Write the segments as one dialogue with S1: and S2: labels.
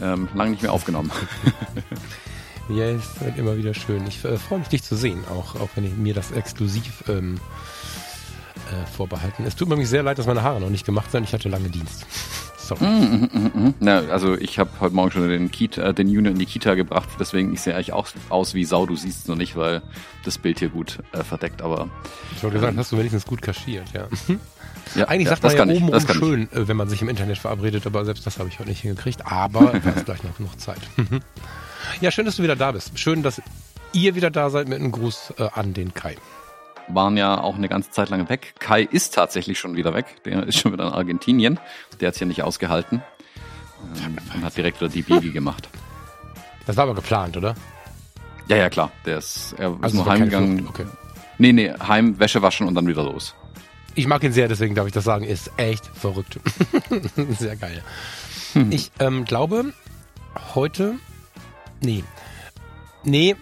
S1: ähm, lange nicht mehr aufgenommen.
S2: ja, es wird immer wieder schön. Ich äh, freue mich, dich zu sehen, auch, auch wenn ich mir das exklusiv ähm, äh, vorbehalten. Es tut mir sehr leid, dass meine Haare noch nicht gemacht sind. Ich hatte lange Dienst.
S1: Sorry. Mm, mm, mm, mm. Na, also ich habe heute Morgen schon den, Kita, den Junior in die Kita gebracht, deswegen ich sehe eigentlich auch aus wie Sau. Du siehst es noch nicht, weil das Bild hier gut äh, verdeckt, aber.
S2: Ich wollte sagen, ähm, hast du wenigstens gut kaschiert, ja. ja Eigentlich ja, sagt man ja oben rum schön, ich. Äh, wenn man sich im Internet verabredet, aber selbst das habe ich heute nicht hingekriegt. Aber da ist gleich noch, noch Zeit. ja, schön, dass du wieder da bist. Schön, dass ihr wieder da seid mit einem Gruß äh, an den Kai
S1: waren ja auch eine ganze Zeit lang weg. Kai ist tatsächlich schon wieder weg. Der ist schon wieder in Argentinien. Der hat es ja nicht ausgehalten ähm, und hat direkt wieder die Biege gemacht.
S2: Das war aber geplant, oder?
S1: Ja, ja, klar. Der ist, er also ist nur heimgegangen. Okay. Nee, nee, heim, Wäsche waschen und dann wieder los.
S2: Ich mag ihn sehr, deswegen darf ich das sagen. Ist echt verrückt. sehr geil. Hm. Ich ähm, glaube, heute. Nee. Nee,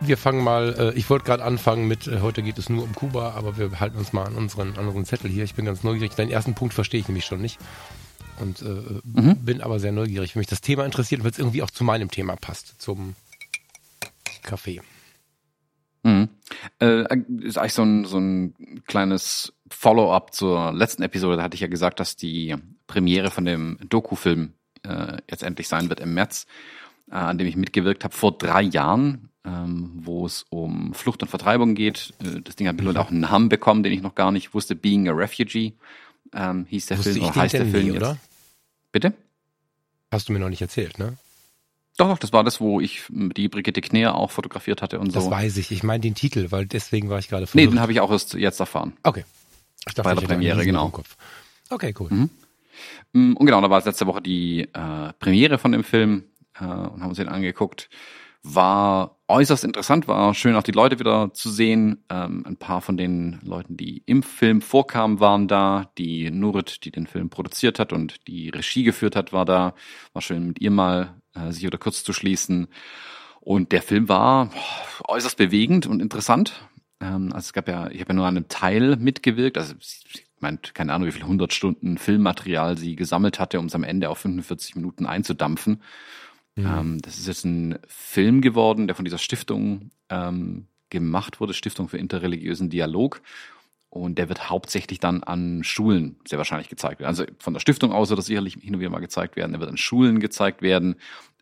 S2: wir fangen mal, äh, ich wollte gerade anfangen mit, äh, heute geht es nur um Kuba, aber wir halten uns mal an unseren, an unseren Zettel hier. Ich bin ganz neugierig. Deinen ersten Punkt verstehe ich nämlich schon nicht. Und äh, mhm. bin aber sehr neugierig, wenn mich das Thema interessiert, weil es irgendwie auch zu meinem Thema passt, zum Kaffee.
S1: Mhm. Äh, ist eigentlich so ein, so ein kleines Follow-up zur letzten Episode. Da hatte ich ja gesagt, dass die Premiere von dem Doku-Film äh, jetzt endlich sein wird im März, äh, an dem ich mitgewirkt habe vor drei Jahren ähm, wo es um Flucht und Vertreibung geht. Äh, das Ding hat mittlerweile auch einen Namen bekommen, den ich noch gar nicht wusste. Being a Refugee ähm, hieß der Wusste Film, oder heißt der Film nie, oder? Bitte?
S2: Hast du mir noch nicht erzählt, ne?
S1: Doch, das war das, wo ich die Brigitte Kneer auch fotografiert hatte und
S2: das
S1: so.
S2: Das weiß ich. Ich meine den Titel, weil deswegen war ich gerade
S1: verwirrt. Nee, den habe ich auch erst jetzt erfahren.
S2: Okay.
S1: Ich dachte, Bei der Premiere, genau.
S2: Okay, cool. Mhm.
S1: Mm, und genau, da war es letzte Woche die äh, Premiere von dem Film äh, und haben uns den angeguckt. War äußerst interessant, war schön auch die Leute wieder zu sehen. Ähm, ein paar von den Leuten, die im Film vorkamen, waren da. Die Nurit, die den Film produziert hat und die Regie geführt hat, war da. War schön mit ihr mal äh, sich oder kurz zu schließen. Und der Film war äußerst bewegend und interessant. Ähm, also es gab ja, ich habe ja nur an einem Teil mitgewirkt. Also ich meine, keine Ahnung, wie viele hundert Stunden Filmmaterial sie gesammelt hatte, um es am Ende auf 45 Minuten einzudampfen. Mhm. Ähm, das ist jetzt ein Film geworden, der von dieser Stiftung ähm, gemacht wurde, Stiftung für interreligiösen Dialog. Und der wird hauptsächlich dann an Schulen sehr wahrscheinlich gezeigt werden. Also von der Stiftung aus wird er sicherlich hin und wieder mal gezeigt werden. Er wird an Schulen gezeigt werden.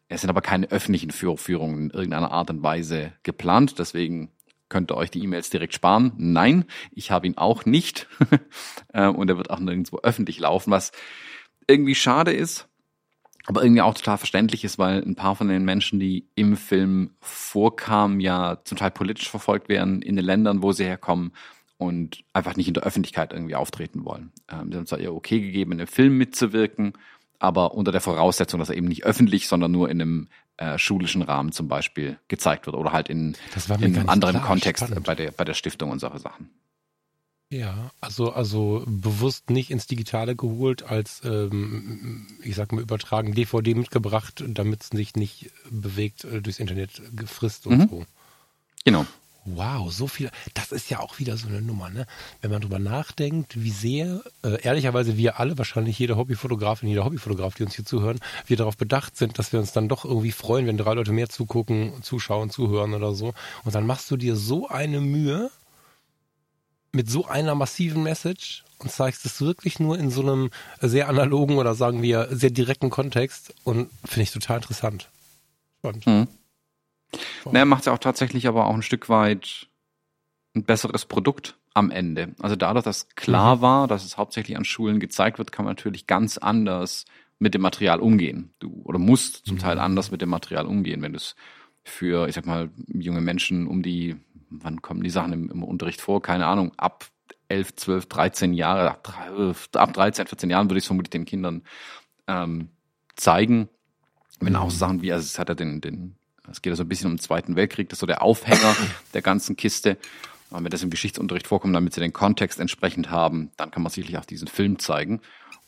S1: Es sind aber keine öffentlichen Führungen in irgendeiner Art und Weise geplant. Deswegen könnt ihr euch die E-Mails direkt sparen. Nein, ich habe ihn auch nicht. Ähm, und er wird auch nirgendwo öffentlich laufen, was irgendwie schade ist, aber irgendwie auch total verständlich ist, weil ein paar von den Menschen, die im Film vorkamen, ja zum Teil politisch verfolgt werden in den Ländern, wo sie herkommen und einfach nicht in der Öffentlichkeit irgendwie auftreten wollen. Ähm, sie haben zwar ihr okay gegeben, in dem Film mitzuwirken, aber unter der Voraussetzung, dass er eben nicht öffentlich, sondern nur in einem äh, schulischen Rahmen zum Beispiel gezeigt wird oder halt in, in einem anderen klar, Kontext bei der, bei der Stiftung und solche Sachen.
S2: Ja, also, also bewusst nicht ins Digitale geholt, als, ähm, ich sag mal, übertragen DVD mitgebracht, damit es sich nicht bewegt äh, durchs Internet gefrisst und mhm. so.
S1: Genau.
S2: Wow, so viel. Das ist ja auch wieder so eine Nummer, ne? Wenn man drüber nachdenkt, wie sehr, äh, ehrlicherweise wir alle, wahrscheinlich jede Hobbyfotografin, jeder Hobbyfotograf, die uns hier zuhören, wir darauf bedacht sind, dass wir uns dann doch irgendwie freuen, wenn drei Leute mehr zugucken, zuschauen, zuhören oder so. Und dann machst du dir so eine Mühe, mit so einer massiven Message und zeigst es wirklich nur in so einem sehr analogen oder sagen wir sehr direkten Kontext und finde ich total interessant.
S1: Spannend. Mhm. Wow. Naja, macht es ja auch tatsächlich aber auch ein Stück weit ein besseres Produkt am Ende. Also dadurch, dass klar mhm. war, dass es hauptsächlich an Schulen gezeigt wird, kann man natürlich ganz anders mit dem Material umgehen. Du oder musst zum mhm. Teil anders mit dem Material umgehen, wenn du es für, ich sag mal, junge Menschen um die wann kommen die Sachen im, im Unterricht vor? Keine Ahnung, ab 11, 12, 13 Jahre, ab 13, 14 Jahren würde ich es vermutlich den Kindern ähm, zeigen. Wenn auch so Sachen wie, also es hat ja den, den, es geht ja so ein bisschen um den Zweiten Weltkrieg, das ist so der Aufhänger der ganzen Kiste. Und wenn das im Geschichtsunterricht vorkommt, damit sie den Kontext entsprechend haben, dann kann man sicherlich auch diesen Film zeigen.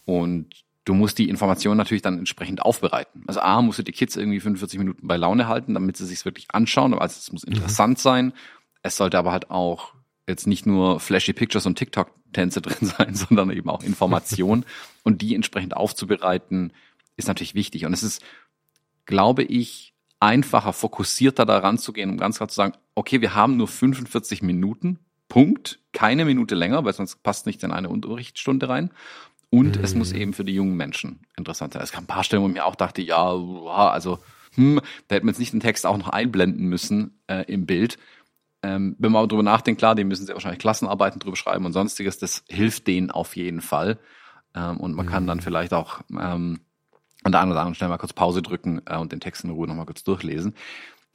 S1: Und du musst die Information natürlich dann entsprechend aufbereiten. Also A, musst du die Kids irgendwie 45 Minuten bei Laune halten, damit sie sich wirklich anschauen. Also es muss mhm. interessant mhm. sein. Es sollte aber halt auch jetzt nicht nur flashy Pictures und TikTok-Tänze drin sein, sondern eben auch Information. und die entsprechend aufzubereiten, ist natürlich wichtig. Und es ist, glaube ich, einfacher, fokussierter daran zu gehen, um ganz klar zu sagen, okay, wir haben nur 45 Minuten, Punkt, keine Minute länger, weil sonst passt nicht in eine Unterrichtsstunde rein. Und mhm. es muss eben für die jungen Menschen interessant sein. Es gab ein paar Stellen, wo ich mir auch dachte, ja, also, hm, da hätten wir jetzt nicht den Text auch noch einblenden müssen äh, im Bild. Ähm, wenn man aber drüber nachdenkt, klar, die müssen sehr wahrscheinlich Klassenarbeiten drüber schreiben und sonstiges, das hilft denen auf jeden Fall. Ähm, und man mhm. kann dann vielleicht auch ähm, an der einen oder anderen Stelle mal kurz Pause drücken äh, und den Text in Ruhe nochmal kurz durchlesen.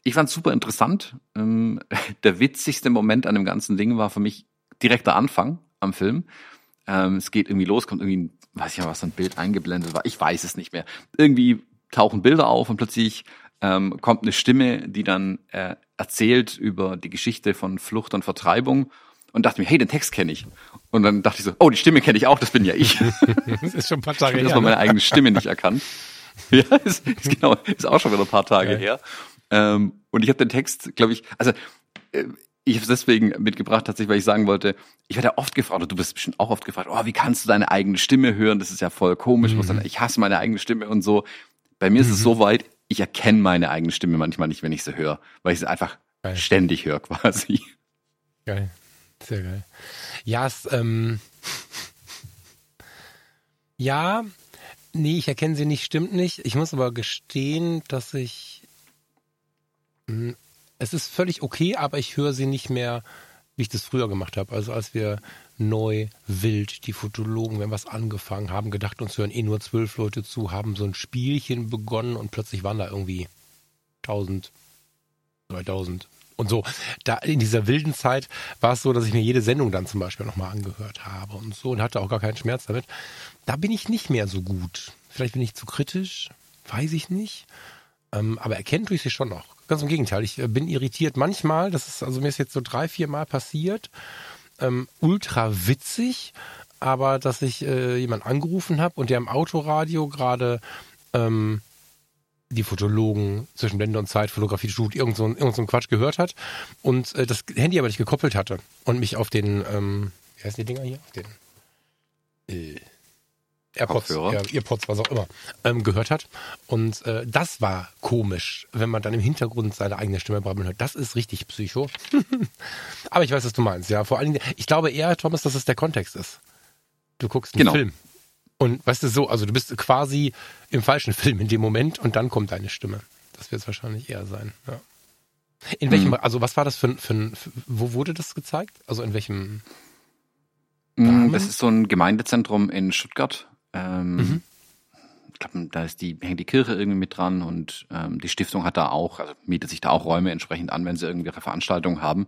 S1: Ich fand es super interessant. Ähm, der witzigste Moment an dem ganzen Ding war für mich direkt der Anfang am Film. Ähm, es geht irgendwie los, kommt irgendwie, ein, weiß ich ja, was so ein Bild eingeblendet war. Ich weiß es nicht mehr. Irgendwie tauchen Bilder auf und plötzlich ähm, kommt eine Stimme, die dann äh, erzählt über die Geschichte von Flucht und Vertreibung und dachte mir, hey, den Text kenne ich. Und dann dachte ich so, oh, die Stimme kenne ich auch, das bin ja ich.
S2: das ist schon ein paar Tage
S1: her. Ich habe meine eigene Stimme nicht erkannt. ja, ist, ist genau, ist auch schon wieder ein paar Tage ja. her. Ähm, und ich habe den Text, glaube ich, also äh, ich habe es deswegen mitgebracht, tatsächlich, weil ich sagen wollte, ich werde ja oft gefragt, und du bist bestimmt auch oft gefragt, oh, wie kannst du deine eigene Stimme hören? Das ist ja voll komisch. Mhm. Ich hasse meine eigene Stimme und so. Bei mir mhm. ist es mhm. so weit, ich erkenne meine eigene Stimme manchmal nicht, wenn ich sie höre, weil ich sie einfach geil. ständig höre quasi.
S2: Geil. Sehr geil. Ja, es, ähm, ja, nee, ich erkenne sie nicht, stimmt nicht. Ich muss aber gestehen, dass ich, hm, es ist völlig okay, aber ich höre sie nicht mehr, wie ich das früher gemacht habe. Also als wir neu, wild, die Fotologen, wenn was angefangen haben, gedacht, uns hören eh nur zwölf Leute zu, haben so ein Spielchen begonnen und plötzlich waren da irgendwie tausend, 3000 und so. Da in dieser wilden Zeit war es so, dass ich mir jede Sendung dann zum Beispiel nochmal angehört habe und so und hatte auch gar keinen Schmerz damit. Da bin ich nicht mehr so gut. Vielleicht bin ich zu kritisch, weiß ich nicht. Ähm, aber erkennen tue ich sie schon noch. Ganz im Gegenteil, ich äh, bin irritiert manchmal, das ist, also mir ist jetzt so drei, vier Mal passiert, ähm, ultra witzig, aber dass ich äh, jemand angerufen habe und der im Autoradio gerade ähm, die Fotologen zwischen Blende und Zeit, Fotografie, Shoot, irgend so, irgend so einen Quatsch gehört hat und äh, das Handy aber nicht gekoppelt hatte und mich auf den, ähm, wie heißen die Dinger hier? Auf den äh, AirPods, ja, Earpods, was auch immer, ähm, gehört hat. Und äh, das war komisch, wenn man dann im Hintergrund seine eigene Stimme brabbeln hört. Das ist richtig psycho. aber ich weiß, was du meinst, ja. Vor allen Dingen, ich glaube eher, Thomas, dass es der Kontext ist. Du guckst einen genau. Film. Und weißt du so, also du bist quasi im falschen Film in dem Moment und dann kommt deine Stimme. Das wird es wahrscheinlich eher sein. Ja. In welchem, mhm. also was war das für, für, für, wo wurde das gezeigt? Also in welchem?
S1: Hm, Rahmen? Das ist so ein Gemeindezentrum in Stuttgart. Ähm, mhm. Ich glaube, da ist die, hängt die Kirche irgendwie mit dran und ähm, die Stiftung hat da auch, also mietet sich da auch Räume entsprechend an, wenn sie irgendwelche Veranstaltungen haben.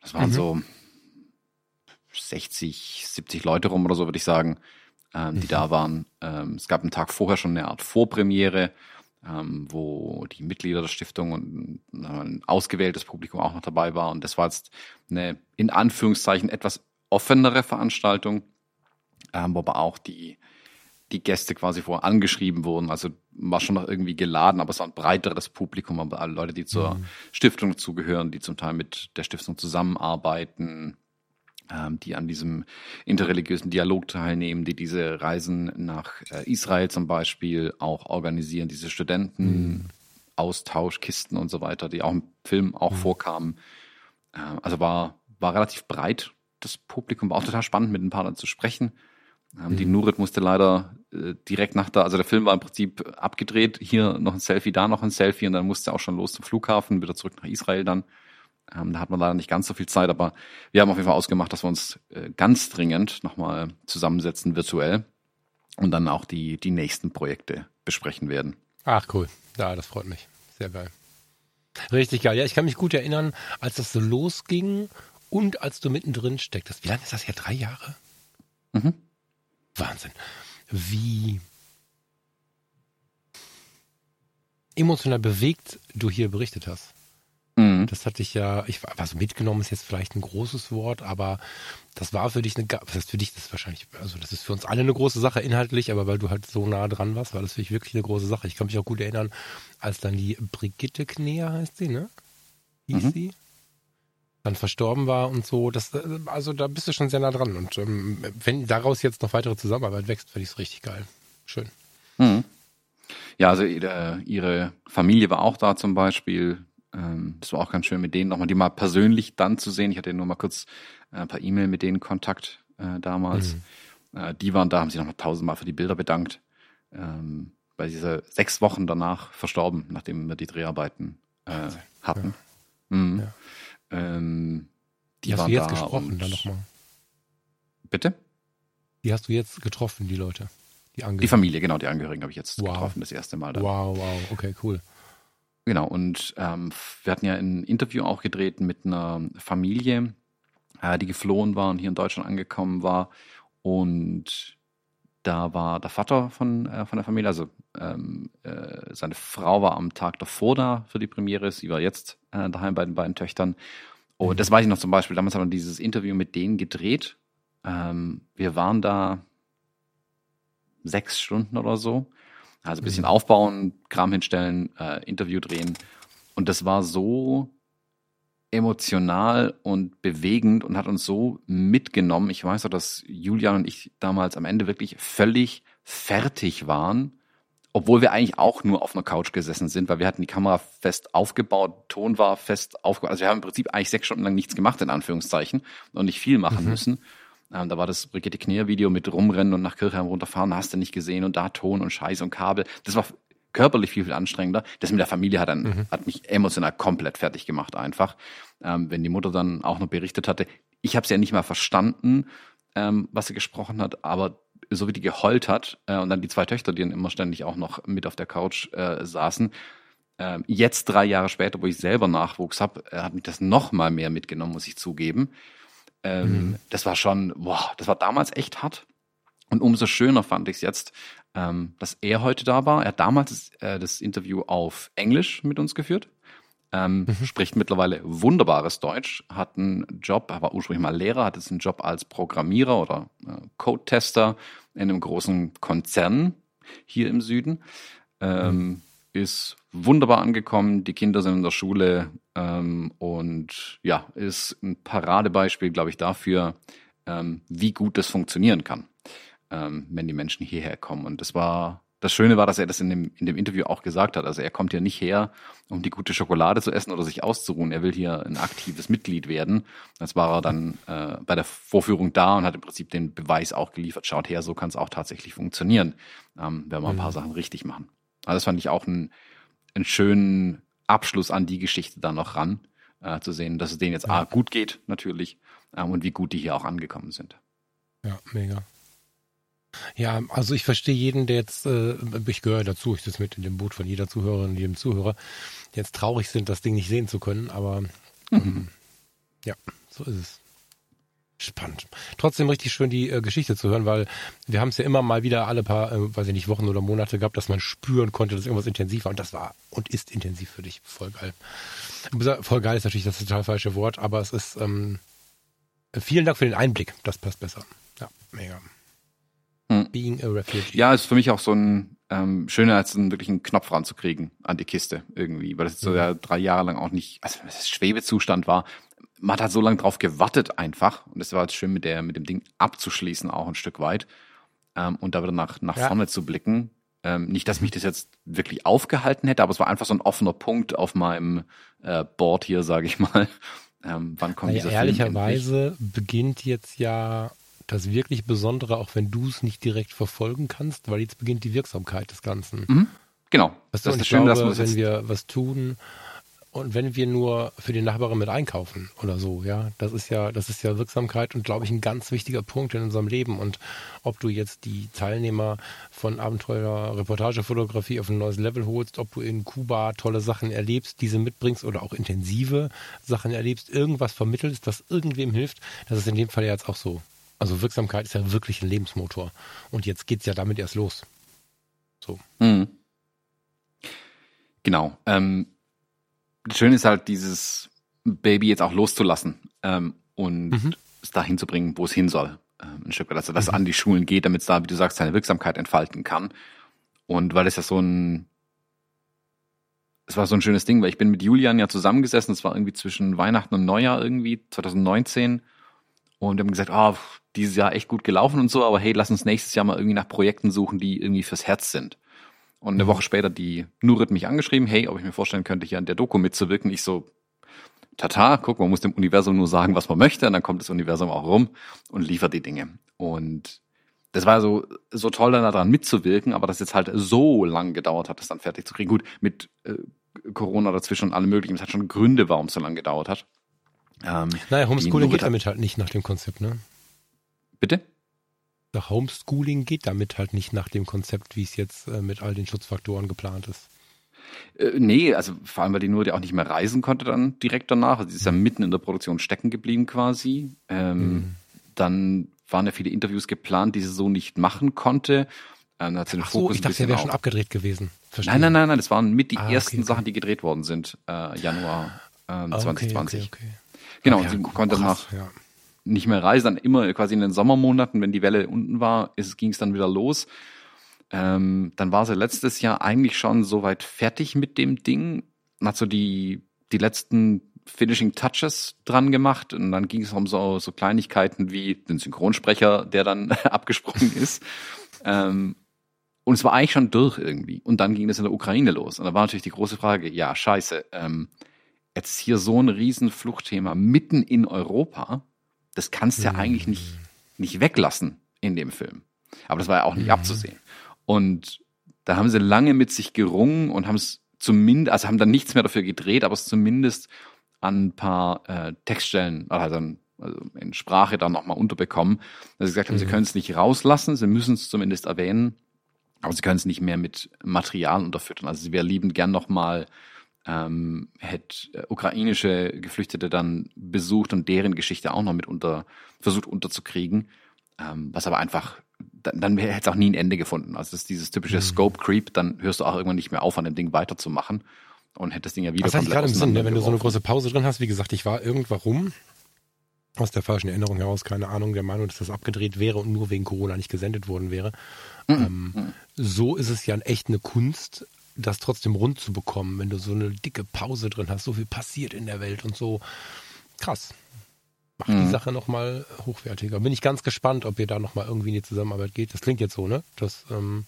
S1: Das waren mhm. so 60, 70 Leute rum oder so, würde ich sagen ähm, die mhm. da waren. Ähm, es gab einen Tag vorher schon eine Art Vorpremiere, ähm, wo die Mitglieder der Stiftung und ein ausgewähltes Publikum auch noch dabei war. Und das war jetzt eine in Anführungszeichen etwas offenere Veranstaltung, ähm, wo aber auch die die Gäste quasi vorher angeschrieben wurden. Also war schon noch irgendwie geladen, aber es war ein breiteres Publikum, aber alle Leute, die zur mhm. Stiftung zugehören, die zum Teil mit der Stiftung zusammenarbeiten, ähm, die an diesem interreligiösen Dialog teilnehmen, die diese Reisen nach äh, Israel zum Beispiel auch organisieren, diese Studenten, Austauschkisten und so weiter, die auch im Film auch mhm. vorkamen. Äh, also war, war relativ breit das Publikum, war auch total spannend, mit ein paar zu sprechen. Ähm, mhm. Die Nurit musste leider äh, direkt nach der, also der Film war im Prinzip abgedreht, hier noch ein Selfie, da noch ein Selfie und dann musste auch schon los zum Flughafen, wieder zurück nach Israel dann. Ähm, da hat man leider nicht ganz so viel Zeit, aber wir haben auf jeden Fall ausgemacht, dass wir uns äh, ganz dringend nochmal zusammensetzen virtuell und dann auch die, die nächsten Projekte besprechen werden.
S2: Ach cool, ja, das freut mich. Sehr geil. Richtig geil. Ja, ich kann mich gut erinnern, als das so losging und als du mittendrin stecktest. Wie lange ist das her? Drei Jahre? Mhm. Wahnsinn. Wie emotional bewegt du hier berichtet hast.
S1: Mhm.
S2: Das hatte ich ja, ich war also mitgenommen ist jetzt vielleicht ein großes Wort, aber das war für dich eine, was heißt für dich, das ist wahrscheinlich, also das ist für uns alle eine große Sache inhaltlich, aber weil du halt so nah dran warst, war das für dich wirklich eine große Sache. Ich kann mich auch gut erinnern, als dann die Brigitte Kneer heißt sie, ne? Hieß
S1: Mhm.
S2: sie? Dann verstorben war und so, das, äh, also da bist du schon sehr nah dran. Und ähm, wenn daraus jetzt noch weitere Zusammenarbeit wächst, finde ich es richtig geil. Schön.
S1: Mhm. Ja, also ihre, ihre Familie war auch da zum Beispiel. Ähm, das war auch ganz schön mit denen nochmal, die mal persönlich dann zu sehen. Ich hatte nur mal kurz äh, per E-Mail mit denen Kontakt äh, damals. Äh, die waren da, haben sich nochmal tausendmal für die Bilder bedankt. Ähm, weil diese sechs Wochen danach verstorben, nachdem wir die Dreharbeiten äh, hatten. Mhm.
S2: Ja.
S1: Ähm, die
S2: Die hast du jetzt
S1: da
S2: gesprochen, dann nochmal.
S1: Bitte?
S2: Die hast du jetzt getroffen, die Leute. Die
S1: Die. Familie, genau, die Angehörigen habe ich jetzt
S2: Wow.
S1: getroffen, das erste Mal. Dann.
S2: Wow, wow, okay, cool.
S1: Genau, und ähm, wir hatten ja ein Interview auch gedreht mit einer Familie, äh, die geflohen war und hier in Deutschland angekommen war. Und da war der Vater von, äh, von der Familie, also ähm, äh, seine Frau war am Tag davor da für die Premiere, sie war jetzt äh, daheim bei den beiden Töchtern. Und
S2: Mhm.
S1: das weiß ich noch zum Beispiel, damals haben wir dieses Interview mit denen gedreht. Ähm, wir waren da sechs Stunden oder so. Also ein bisschen
S2: Mhm.
S1: aufbauen, Kram hinstellen, äh, Interview drehen. Und das war so emotional und bewegend und hat uns so mitgenommen. Ich weiß auch, dass Julian und ich damals am Ende wirklich völlig fertig waren, obwohl wir eigentlich auch nur auf einer Couch gesessen sind, weil wir hatten die Kamera fest aufgebaut, Ton war fest aufgebaut. Also wir haben im Prinzip eigentlich sechs Stunden lang nichts gemacht, in Anführungszeichen, und nicht viel machen
S2: Mhm.
S1: müssen. Ähm, da war das Brigitte Kneer-Video mit rumrennen und nach Kirchheim runterfahren, hast du nicht gesehen und da Ton und Scheiß und Kabel. Das war körperlich viel, viel anstrengender. Das mit der Familie hat, dann,
S2: Mhm.
S1: hat mich emotional komplett fertig gemacht einfach. Ähm, wenn die Mutter dann auch noch berichtet hatte, ich habe es ja nicht mal verstanden, ähm, was sie gesprochen hat, aber so wie die geheult hat äh, und dann die zwei Töchter, die dann immer ständig auch noch mit auf der Couch äh, saßen, ähm, jetzt drei Jahre später, wo ich selber Nachwuchs habe, äh, hat mich das noch mal mehr mitgenommen, muss ich zugeben. Ähm,
S2: Mhm.
S1: Das war schon, boah, das war damals echt hart. Und umso schöner fand ich es jetzt, ähm, dass er heute da war. Er hat damals äh, das Interview auf Englisch mit uns geführt. Ähm,
S2: Mhm.
S1: Spricht mittlerweile wunderbares Deutsch, hat einen Job, er war ursprünglich mal Lehrer, hat jetzt einen Job als Programmierer oder äh, Code-Tester in einem großen Konzern hier im Süden. Ähm, Ist wunderbar angekommen, die Kinder sind in der Schule ähm, und ja, ist ein Paradebeispiel, glaube ich, dafür, ähm, wie gut das funktionieren kann, ähm, wenn die Menschen hierher kommen. Und das war das Schöne war, dass er das in dem, in dem Interview auch gesagt hat. Also er kommt hier nicht her, um die gute Schokolade zu essen oder sich auszuruhen. Er will hier ein aktives Mitglied werden. Jetzt war er dann äh, bei der Vorführung da und hat im Prinzip den Beweis auch geliefert. Schaut her, so kann es auch tatsächlich funktionieren, ähm, wenn wir ein paar
S2: Mhm.
S1: Sachen richtig machen. Also das fand ich auch einen, einen schönen Abschluss an die Geschichte da noch ran, äh, zu sehen, dass es denen jetzt
S2: Ja.
S1: A, gut geht, natürlich, ähm, und wie gut die hier auch angekommen sind.
S2: Ja, mega. Ja, also ich verstehe jeden, der jetzt, äh, ich gehöre dazu, ich sitze mit in dem Boot von jeder Zuhörerin jedem Zuhörer, die jetzt traurig sind, das Ding nicht sehen zu können, aber ähm, ja, so ist es. Spannend. Trotzdem richtig schön die äh, Geschichte zu hören, weil wir haben es ja immer mal wieder alle paar, äh, weiß ich nicht, Wochen oder Monate gehabt, dass man spüren konnte, dass irgendwas intensiv war und das war und ist intensiv für dich. Voll geil. Voll geil ist natürlich das total falsche Wort, aber es ist ähm, vielen Dank für den Einblick. Das passt besser. Ja, mega.
S1: Hm.
S2: Being a refugee.
S1: Ja, ist für mich auch so ein ähm, schöner, als einen wirklichen Knopf ranzukriegen an die Kiste irgendwie, weil das jetzt so
S2: Mhm.
S1: ja drei Jahre lang auch nicht, also das Schwebezustand war. Man hat so lange drauf gewartet einfach und es war jetzt schön mit der mit dem Ding abzuschließen auch ein Stück weit ähm, und da wieder nach nach
S2: Ja.
S1: vorne zu blicken. Ähm, nicht, dass mich das jetzt wirklich aufgehalten hätte, aber es war einfach so ein offener Punkt auf meinem äh, Board hier, sage ich mal. Ähm, wann kommt
S2: Naja,
S1: dieser
S2: ehrlicherweise beginnt jetzt ja das wirklich Besondere, auch wenn du es nicht direkt verfolgen kannst, weil jetzt beginnt die Wirksamkeit des Ganzen.
S1: Mhm. Genau.
S2: Weißt du, und
S1: ist
S2: ich
S1: schön, dass
S2: glaube,
S1: man das
S2: wenn wir was tun und wenn wir nur für die Nachbarin mit einkaufen oder so, ja, das ist ja, das ist ja Wirksamkeit und glaube ich ein ganz wichtiger Punkt in unserem Leben. Und ob du jetzt die Teilnehmer von Abenteuer Reportagefotografie auf ein neues Level holst, ob du in Kuba tolle Sachen erlebst, diese mitbringst oder auch intensive Sachen erlebst, irgendwas vermittelst, was irgendwem hilft, das ist in dem Fall ja jetzt auch so. Also Wirksamkeit ist ja wirklich ein Lebensmotor. Und jetzt geht's ja damit erst los. So.
S1: Mhm. Genau. Ähm, schön ist halt dieses Baby jetzt auch loszulassen ähm, und mhm. es dahin zu bringen, wo es hin soll. Ähm, ein Stück weit, also dass mhm. an die Schulen geht, damit es da, wie du sagst, seine Wirksamkeit entfalten kann. Und weil es ja so ein, es war so ein schönes Ding, weil ich bin mit Julian ja zusammengesessen, es war irgendwie zwischen Weihnachten und Neujahr irgendwie, 2019. Und wir haben gesagt, ah, oh, dieses Jahr echt gut gelaufen und so, aber hey, lass uns nächstes Jahr mal irgendwie nach Projekten suchen, die irgendwie fürs Herz sind. Und eine mhm. Woche später die Nurit mich angeschrieben, hey, ob ich mir vorstellen könnte, hier an der Doku mitzuwirken. Ich so, tata, guck, man muss dem Universum nur sagen, was man möchte, und dann kommt das Universum auch rum und liefert die Dinge. Und das war so, so toll, dann daran mitzuwirken, aber das jetzt halt so lang gedauert hat, das dann fertig zu kriegen. Gut, mit äh, Corona dazwischen und allem möglichen, es hat schon Gründe, warum es so lange gedauert hat.
S2: Ähm, naja, Homeschooling geht damit halt nicht nach dem Konzept, ne?
S1: Bitte?
S2: Der Homeschooling geht damit halt nicht nach dem Konzept, wie es jetzt äh, mit all den Schutzfaktoren geplant ist.
S1: Äh, nee, also vor allem, weil die nur die auch nicht mehr reisen konnte dann direkt danach. Also sie ist ja mitten in der Produktion stecken geblieben quasi. Ähm, mhm. Dann waren ja viele Interviews geplant, die sie so nicht machen konnte.
S2: Ähm, hat sie den Ach Fokus so, ich dachte, der wäre schon abgedreht gewesen.
S1: Verstehe. Nein, nein, nein, nein, das waren mit die ah, ersten okay, Sachen, die gedreht worden sind, äh, Januar ähm, ah, 2020. Okay, genau, und sie konnte krass, nach, ja nicht mehr reisen, dann immer quasi in den Sommermonaten, wenn die Welle unten war, ging es dann wieder los. Ähm, dann war sie letztes Jahr eigentlich schon soweit fertig mit dem Ding, hat so die, die letzten Finishing Touches dran gemacht und dann ging es um so, so Kleinigkeiten wie den Synchronsprecher, der dann abgesprungen ist. Ähm, und es war eigentlich schon durch irgendwie. Und dann ging es in der Ukraine los. Und da war natürlich die große Frage, ja, scheiße, ähm, jetzt hier so ein Riesenfluchtthema mitten in Europa das kannst du ja eigentlich nicht, nicht weglassen in dem Film. Aber das war ja auch nicht mhm. abzusehen. Und da haben sie lange mit sich gerungen und haben es zumindest, also haben dann nichts mehr dafür gedreht, aber es zumindest an ein paar äh, Textstellen, also, also in Sprache dann nochmal unterbekommen, dass sie gesagt haben, mhm. sie können es nicht rauslassen, sie müssen es zumindest erwähnen, aber sie können es nicht mehr mit Material unterfüttern. Also sie wäre liebend gern nochmal ähm, hätte äh, ukrainische Geflüchtete dann besucht und deren Geschichte auch noch mit unter versucht unterzukriegen, ähm, was aber einfach dann, dann hätte es auch nie ein Ende gefunden. Also das ist dieses typische mhm. Scope Creep, dann hörst du auch irgendwann nicht mehr auf, an dem Ding weiterzumachen und hättest das Ding ja wieder
S2: Das hatte ich gerade im Sinn, ne? wenn du so eine große Pause drin hast. Wie gesagt, ich war irgendwann aus der falschen Erinnerung heraus, keine Ahnung, der Meinung, dass das abgedreht wäre und nur wegen Corona nicht gesendet worden wäre. Mhm. Ähm, mhm. so ist es ja echt eine Kunst, das trotzdem rund zu bekommen, wenn du so eine dicke Pause drin hast, so viel passiert in der Welt und so. Krass. Macht mhm. die Sache nochmal hochwertiger. Bin ich ganz gespannt, ob ihr da nochmal irgendwie in die Zusammenarbeit geht. Das klingt jetzt so, ne? Das, ähm,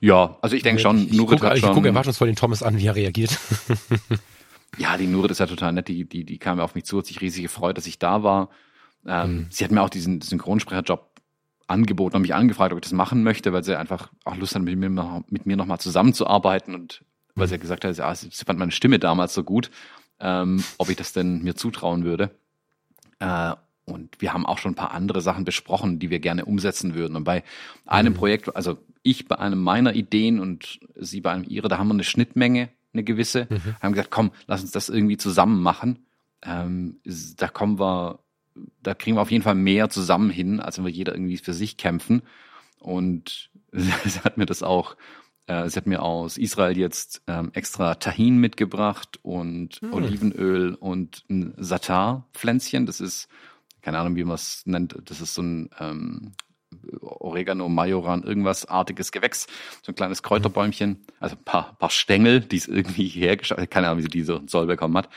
S1: ja, also ich denke schon,
S2: ich, ich Nurit gucke, hat schon... Ich gucke erwartungsvoll den Thomas an, wie er reagiert.
S1: ja, die Nurit ist ja total nett. Die, die, die kam ja auf mich zu, hat sich riesig gefreut, dass ich da war. Ähm, mhm. Sie hat mir auch diesen Synchronsprecherjob angeboten und mich angefragt, ob ich das machen möchte, weil sie einfach auch Lust hat, mit mir, noch, mit mir nochmal zusammenzuarbeiten und weil sie ja gesagt hat, ja, sie fand meine Stimme damals so gut, ähm, ob ich das denn mir zutrauen würde. Äh, und wir haben auch schon ein paar andere Sachen besprochen, die wir gerne umsetzen würden. Und bei einem mhm. Projekt, also ich bei einem meiner Ideen und sie bei einem ihrer, da haben wir eine Schnittmenge, eine gewisse, mhm. haben gesagt, komm, lass uns das irgendwie zusammen machen. Ähm, da kommen wir da kriegen wir auf jeden Fall mehr zusammen hin, als wenn wir jeder irgendwie für sich kämpfen. Und sie hat mir das auch, äh, sie hat mir aus Israel jetzt ähm, extra Tahin mitgebracht und hm. Olivenöl und ein Satar-Pflänzchen. Das ist, keine Ahnung, wie man es nennt, das ist so ein ähm, Oregano, Majoran, irgendwas artiges Gewächs, so ein kleines Kräuterbäumchen, also ein paar, paar Stängel, die es irgendwie hergestellt, keine Ahnung, wie sie diese Zoll bekommen hat.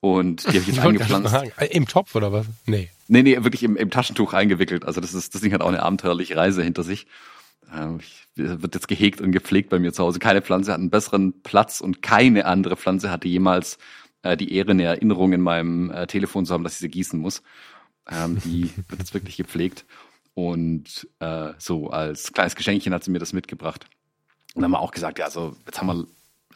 S1: Und die habe ich jetzt eingepflanzt.
S2: Äh, Im Topf oder was?
S1: Nee. Nee, nee, wirklich im, im Taschentuch eingewickelt. Also das ist, das Ding hat auch eine abenteuerliche Reise hinter sich. Ähm, wird jetzt gehegt und gepflegt bei mir zu Hause. Keine Pflanze hat einen besseren Platz und keine andere Pflanze hatte jemals äh, die Ehre, eine Erinnerung in meinem äh, Telefon zu haben, dass ich sie gießen muss. Ähm, die wird jetzt wirklich gepflegt. Und äh, so als kleines Geschenkchen hat sie mir das mitgebracht. Und dann haben wir auch gesagt, ja, also jetzt haben wir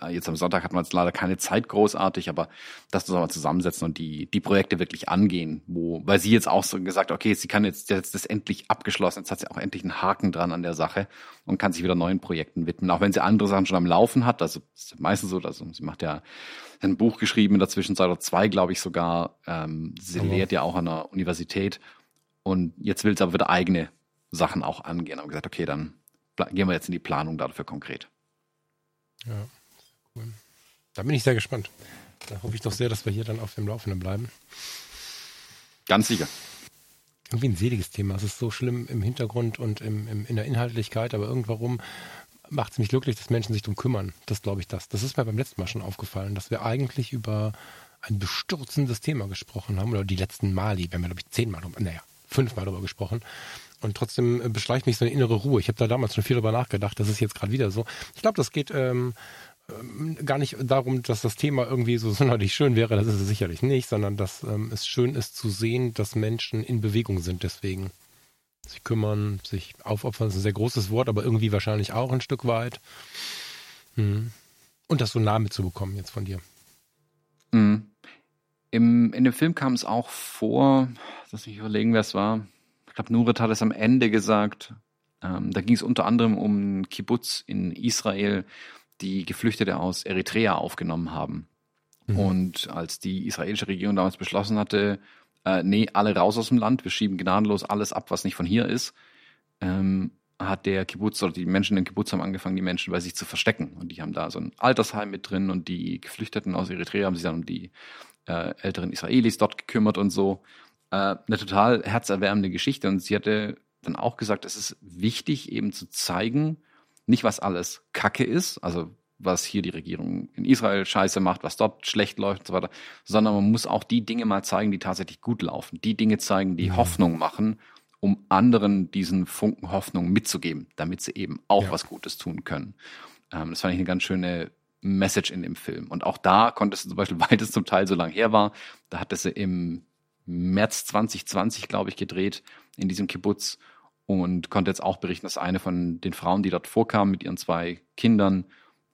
S1: jetzt am Sonntag hatten wir jetzt leider keine Zeit großartig, aber dass wir uns mal zusammensetzen und die, die Projekte wirklich angehen, wo, weil sie jetzt auch so gesagt, okay, sie kann jetzt, jetzt das endlich abgeschlossen, jetzt hat sie auch endlich einen Haken dran an der Sache und kann sich wieder neuen Projekten widmen, auch wenn sie andere Sachen schon am Laufen hat, also ist meistens so, also sie macht ja ein Buch geschrieben in der Zwischenzeit oder zwei, glaube ich sogar, ähm, sie lehrt ja auch an der Universität und jetzt will sie aber wieder eigene Sachen auch angehen, haben gesagt, okay, dann gehen wir jetzt in die Planung dafür konkret.
S2: Ja. Da bin ich sehr gespannt. Da hoffe ich doch sehr, dass wir hier dann auf dem Laufenden bleiben.
S1: Ganz sicher.
S2: Irgendwie ein seliges Thema. Es ist so schlimm im Hintergrund und im, im, in der Inhaltlichkeit, aber irgendwarum macht es mich glücklich, dass Menschen sich darum kümmern. Das glaube ich das. Das ist mir beim letzten Mal schon aufgefallen, dass wir eigentlich über ein bestürzendes Thema gesprochen haben, oder die letzten Mali, wir haben ja, glaube ich, zehnmal, naja, fünfmal darüber gesprochen. Und trotzdem äh, beschleicht mich so eine innere Ruhe. Ich habe da damals schon viel drüber nachgedacht. Das ist jetzt gerade wieder so. Ich glaube, das geht ähm, gar nicht darum, dass das Thema irgendwie so sonderlich schön wäre. Das ist es sicherlich nicht, sondern dass ähm, es schön ist zu sehen, dass Menschen in Bewegung sind. Deswegen sich kümmern, sich aufopfern, das ist ein sehr großes Wort, aber irgendwie wahrscheinlich auch ein Stück weit. Hm. Und das so nah mitzubekommen jetzt von dir.
S1: Mhm. Im, in dem Film kam es auch vor, dass ich überlegen, wer es war. Ich glaube, Nurit hat es am Ende gesagt. Ähm, da ging es unter anderem um Kibbutz in Israel, die Geflüchtete aus Eritrea aufgenommen haben. Mhm. Und als die israelische Regierung damals beschlossen hatte, äh, nee, alle raus aus dem Land, wir schieben gnadenlos alles ab, was nicht von hier ist, ähm, hat der Kibbutz oder die Menschen im Kibbutz haben angefangen, die Menschen bei sich zu verstecken. Und die haben da so ein Altersheim mit drin und die Geflüchteten aus Eritrea haben sich dann um die äh, älteren Israelis dort gekümmert und so. Äh, eine total herzerwärmende Geschichte. Und sie hatte dann auch gesagt, es ist wichtig, eben zu zeigen, nicht was alles Kacke ist, also was hier die Regierung in Israel scheiße macht, was dort schlecht läuft und so weiter, sondern man muss auch die Dinge mal zeigen, die tatsächlich gut laufen, die Dinge zeigen, die mhm. Hoffnung machen, um anderen diesen Funken Hoffnung mitzugeben, damit sie eben auch ja. was Gutes tun können. Ähm, das fand ich eine ganz schöne Message in dem Film. Und auch da konnte es zum Beispiel, weil es zum Teil so lang her war, da hat es im März 2020, glaube ich, gedreht in diesem Kibbutz und konnte jetzt auch berichten, dass eine von den Frauen, die dort vorkam mit ihren zwei Kindern,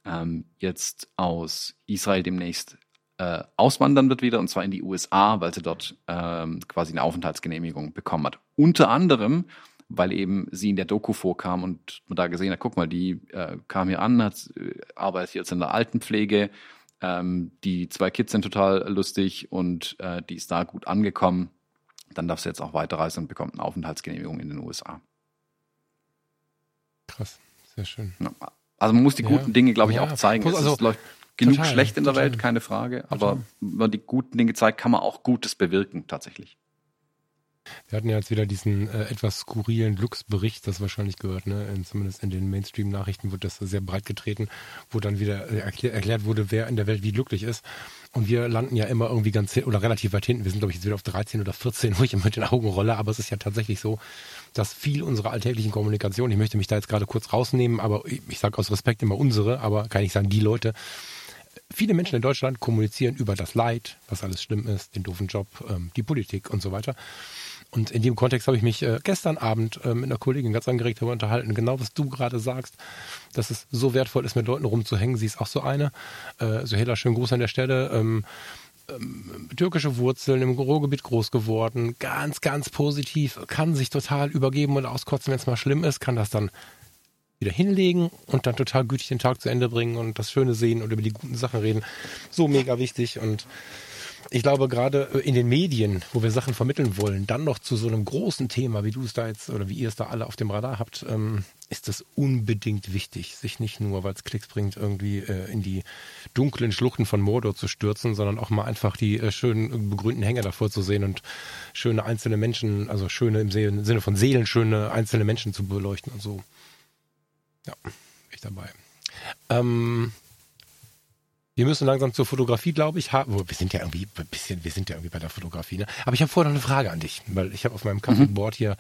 S1: ähm, jetzt aus Israel demnächst äh, auswandern wird wieder, und zwar in die USA, weil sie dort ähm, quasi eine Aufenthaltsgenehmigung bekommen hat. Unter anderem, weil eben sie in der Doku vorkam und man da gesehen hat, guck mal, die äh, kam hier an, hat, äh, arbeitet jetzt in der Altenpflege, ähm, die zwei Kids sind total lustig und äh, die ist da gut angekommen. Dann darf sie jetzt auch weiterreisen und bekommt eine Aufenthaltsgenehmigung in den USA.
S2: Krass, sehr schön.
S1: Ja, also man muss die guten Dinge, glaube ich, ja. auch zeigen. Also, es läuft genug total, schlecht in der total. Welt, keine Frage. Aber wenn man die guten Dinge zeigt, kann man auch Gutes bewirken, tatsächlich.
S2: Wir hatten ja jetzt wieder diesen äh, etwas skurrilen Glücksbericht, das wahrscheinlich gehört, ne? In, zumindest in den Mainstream-Nachrichten wird das sehr breit getreten, wo dann wieder äh, erklär, erklärt wurde, wer in der Welt wie glücklich ist. Und wir landen ja immer irgendwie ganz oder relativ weit hinten. Wir sind, glaube ich, jetzt wieder auf 13 oder 14, wo ich immer mit den Augen rolle, aber es ist ja tatsächlich so, dass viel unserer alltäglichen Kommunikation, ich möchte mich da jetzt gerade kurz rausnehmen, aber ich, ich sage aus Respekt immer unsere, aber kann ich sagen, die Leute, viele Menschen in Deutschland kommunizieren über das Leid, was alles schlimm ist, den doofen Job, ähm, die Politik und so weiter. Und in dem Kontext habe ich mich äh, gestern Abend äh, mit einer Kollegin ganz angeregt darüber unterhalten, genau was du gerade sagst, dass es so wertvoll ist, mit Leuten rumzuhängen. Sie ist auch so eine. Äh, Suhela, schönen Gruß an der Stelle. Ähm, ähm, türkische Wurzeln im Ruhrgebiet groß geworden, ganz, ganz positiv, kann sich total übergeben und auskotzen, wenn es mal schlimm ist, kann das dann wieder hinlegen und dann total gütig den Tag zu Ende bringen und das Schöne sehen und über die guten Sachen reden. So mega wichtig und ich glaube, gerade äh, in den Medien, wo wir Sachen vermitteln wollen, dann noch zu so einem großen Thema, wie du es da jetzt oder wie ihr es da alle auf dem Radar habt, ähm, ist es unbedingt wichtig, sich nicht nur, weil es Klicks bringt, irgendwie äh, in die dunklen Schluchten von Mordor zu stürzen, sondern auch mal einfach die äh, schönen begrünten Hänge davor zu sehen und schöne einzelne Menschen, also schöne im Sinne von Seelen, schöne einzelne Menschen zu beleuchten und so. Ja, bin ich dabei. Ähm, wir müssen langsam zur Fotografie, glaube ich. Wir sind ja irgendwie ein bisschen, wir sind ja irgendwie bei der Fotografie. Ne? Aber ich habe vorher noch eine Frage an dich, weil ich habe auf meinem Kaffeeboard hier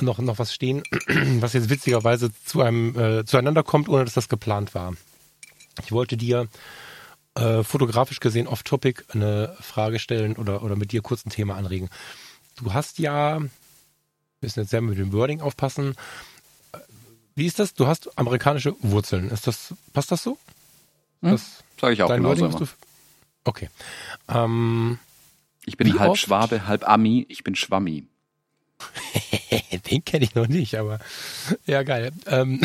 S2: noch noch was stehen, was jetzt witzigerweise zu einem äh, zueinander kommt, ohne dass das geplant war. Ich wollte dir äh, fotografisch gesehen off-topic eine Frage stellen oder oder mit dir kurz ein Thema anregen. Du hast ja, wir müssen jetzt sehr mit dem Wording aufpassen. Wie ist das? Du hast amerikanische Wurzeln. Ist das passt das so?
S1: Hm? Das Sage ich auch genauso immer.
S2: Okay. Ähm,
S1: ich bin halb oft? Schwabe, halb Ami, ich bin Schwammi.
S2: Den kenne ich noch nicht, aber ja, geil. Ähm,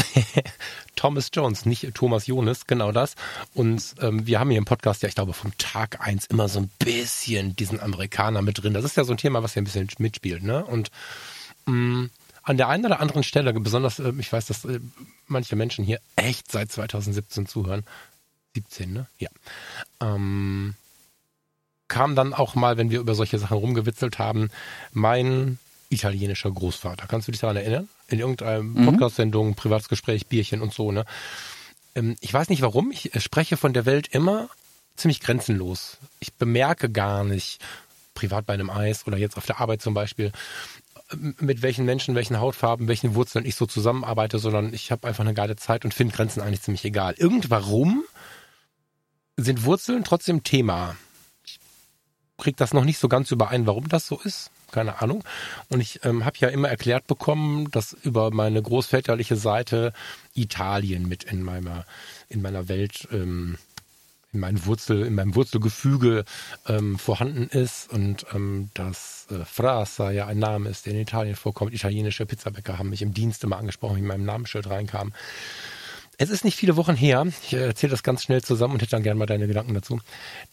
S2: Thomas Jones, nicht Thomas Jonas, genau das. Und ähm, wir haben hier im Podcast ja, ich glaube, vom Tag eins immer so ein bisschen diesen Amerikaner mit drin. Das ist ja so ein Thema, was ja ein bisschen mitspielt, ne? Und mh, mm, an der einen oder anderen Stelle, besonders, äh, ich weiß, dass äh, manche Menschen hier echt seit 2017 zuhören, 17, ne? Ja. Ähm, kam dann auch mal, wenn wir über solche Sachen rumgewitzelt haben, mein italienischer Großvater. Kannst du dich daran erinnern? In irgendeiner mhm. Podcast-Sendung, Privatsgespräch, Bierchen und so, ne? Ähm, ich weiß nicht warum, ich spreche von der Welt immer ziemlich grenzenlos. Ich bemerke gar nicht, privat bei einem Eis oder jetzt auf der Arbeit zum Beispiel, mit welchen Menschen, welchen Hautfarben, welchen Wurzeln ich so zusammenarbeite, sondern ich habe einfach eine geile Zeit und finde Grenzen eigentlich ziemlich egal. Irgendwarum sind Wurzeln trotzdem Thema. Ich kriege das noch nicht so ganz überein, warum das so ist. Keine Ahnung. Und ich ähm, habe ja immer erklärt bekommen, dass über meine großväterliche Seite Italien mit in meiner, in meiner Welt ähm, in meinem Wurzel, in meinem Wurzelgefüge ähm, vorhanden ist und ähm, dass äh, Frasa ja ein Name ist, der in Italien vorkommt. Italienische Pizzabäcker haben mich im Dienst immer angesprochen, wie in meinem Namensschild reinkam. Es ist nicht viele Wochen her, ich erzähle das ganz schnell zusammen und hätte dann gerne mal deine Gedanken dazu.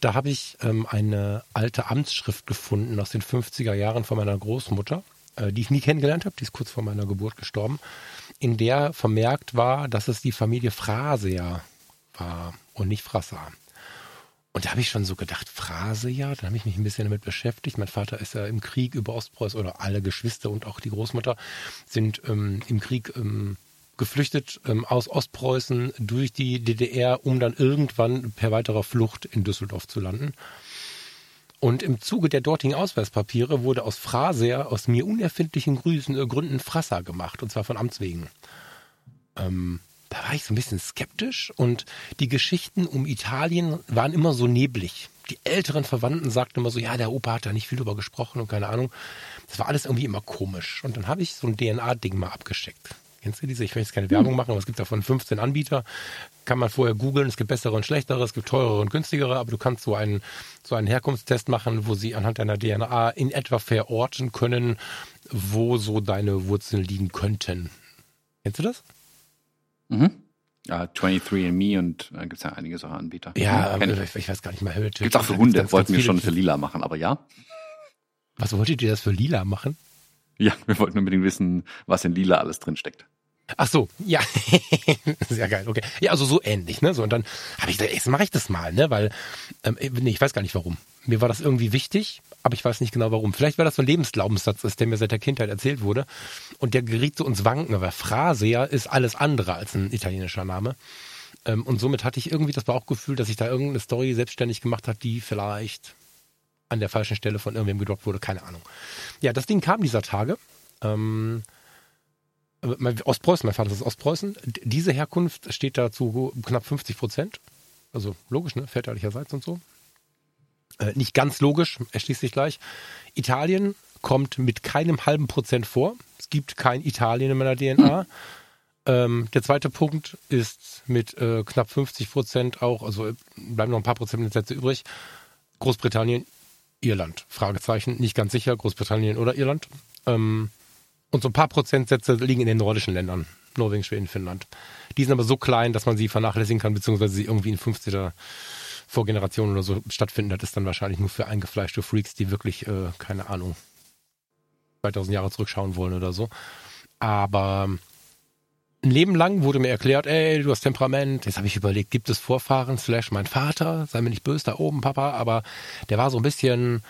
S2: Da habe ich ähm, eine alte Amtsschrift gefunden aus den 50er Jahren von meiner Großmutter, äh, die ich nie kennengelernt habe, die ist kurz vor meiner Geburt gestorben, in der vermerkt war, dass es die Familie Frasea war und nicht Frassa. Und da habe ich schon so gedacht, Phrase dann habe ich mich ein bisschen damit beschäftigt. Mein Vater ist ja im Krieg über Ostpreußen oder alle Geschwister und auch die Großmutter sind ähm, im Krieg ähm, geflüchtet ähm, aus Ostpreußen durch die DDR, um dann irgendwann per weiterer Flucht in Düsseldorf zu landen. Und im Zuge der dortigen Ausweispapiere wurde aus Phraser aus mir unerfindlichen Grüßen, äh, Gründen Frasser gemacht, und zwar von Amts wegen. Ähm, da war ich so ein bisschen skeptisch und die Geschichten um Italien waren immer so neblig. Die älteren Verwandten sagten immer so, ja, der Opa hat da nicht viel drüber gesprochen und keine Ahnung. Das war alles irgendwie immer komisch. Und dann habe ich so ein DNA-Ding mal abgeschickt. Kennst du diese? Ich will jetzt keine Werbung machen, aber es gibt davon 15 Anbieter. Kann man vorher googeln. Es gibt bessere und schlechtere, es gibt teurere und günstigere, aber du kannst so einen, so einen Herkunftstest machen, wo sie anhand deiner DNA in etwa verorten können, wo so deine Wurzeln liegen könnten. Kennst du das?
S1: Mhm. Ja, 23andMe und da äh, gibt es ja einige solche Anbieter.
S2: Ja, ja ich, ich, weiß gar nicht mehr.
S1: Gibt es auch für Hunde, ganz, wollten ganz wir schon für lila machen, aber ja.
S2: Was wolltet ihr das für lila machen?
S1: Ja, wir wollten unbedingt wissen, was in lila alles drin steckt.
S2: Ach so, ja, sehr geil, okay. Ja, also so ähnlich, ne? So und dann habe ich gedacht, jetzt mache ich das mal, ne? Weil ähm, nee, ich weiß gar nicht warum. Mir war das irgendwie wichtig, aber ich weiß nicht genau warum. Vielleicht weil das so ein Lebensglaubenssatz ist, der mir seit der Kindheit erzählt wurde und der geriet so ins Wanken. Aber Frasea ist alles andere als ein italienischer Name. Ähm, und somit hatte ich irgendwie das Bauchgefühl, dass ich da irgendeine Story selbstständig gemacht habe, die vielleicht an der falschen Stelle von irgendwem gedroppt wurde, keine Ahnung. Ja, das Ding kam dieser Tage. Ähm, Ostpreußen, mein Vater ist Ostpreußen. Diese Herkunft steht da zu knapp 50 Prozent. Also logisch, ne? Väterlicherseits und so. Äh, nicht ganz logisch, erschließt sich gleich. Italien kommt mit keinem halben Prozent vor. Es gibt kein Italien in meiner DNA. Hm. Ähm, der zweite Punkt ist mit äh, knapp 50 Prozent auch, also bleiben noch ein paar Prozentsätze übrig. Großbritannien, Irland. Fragezeichen, nicht ganz sicher, Großbritannien oder Irland. Ähm, und so ein paar Prozentsätze liegen in den nordischen Ländern. Norwegen, Schweden, Finnland. Die sind aber so klein, dass man sie vernachlässigen kann, beziehungsweise sie irgendwie in 50er Vorgenerationen oder so stattfinden. Das ist dann wahrscheinlich nur für eingefleischte Freaks, die wirklich, äh, keine Ahnung, 2000 Jahre zurückschauen wollen oder so. Aber ein Leben lang wurde mir erklärt, ey, du hast Temperament. Jetzt habe ich überlegt, gibt es Vorfahren, slash mein Vater, sei mir nicht böse da oben, Papa, aber der war so ein bisschen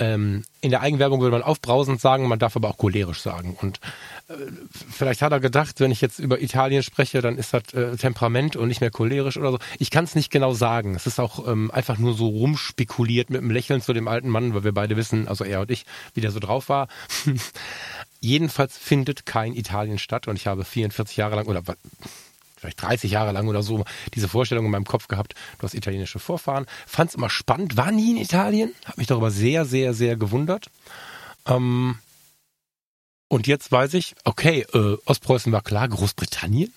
S2: ähm, in der Eigenwerbung würde man aufbrausend sagen, man darf aber auch cholerisch sagen. Und äh, vielleicht hat er gedacht, wenn ich jetzt über Italien spreche, dann ist das äh, Temperament und nicht mehr cholerisch oder so. Ich kann es nicht genau sagen. Es ist auch ähm, einfach nur so rumspekuliert mit einem Lächeln zu dem alten Mann, weil wir beide wissen, also er und ich, wie der so drauf war. Jedenfalls findet kein Italien statt und ich habe 44 Jahre lang oder vielleicht 30 Jahre lang oder so diese Vorstellung in meinem Kopf gehabt, du hast italienische Vorfahren. Fand es immer spannend, war nie in Italien, habe mich darüber sehr, sehr, sehr gewundert. Ähm, und jetzt weiß ich, okay, äh, Ostpreußen war klar, Großbritannien.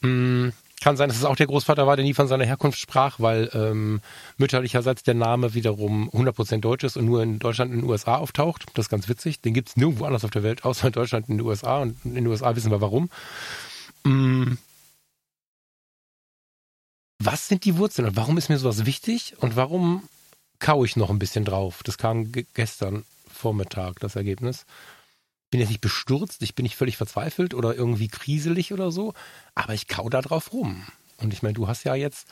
S2: Hm, kann sein, dass es auch der Großvater war, der nie von seiner Herkunft sprach, weil ähm, mütterlicherseits der Name wiederum 100% deutsch ist und nur in Deutschland und in den USA auftaucht. Das ist ganz witzig. Den gibt es nirgendwo anders auf der Welt, außer in Deutschland und in den USA. Und in den USA wissen wir warum. Mm. Was sind die Wurzeln und warum ist mir sowas wichtig und warum kaue ich noch ein bisschen drauf? Das kam gestern Vormittag, das Ergebnis. Bin jetzt nicht bestürzt, ich bin nicht völlig verzweifelt oder irgendwie kriselig oder so, aber ich kau da drauf rum. Und ich meine, du hast ja jetzt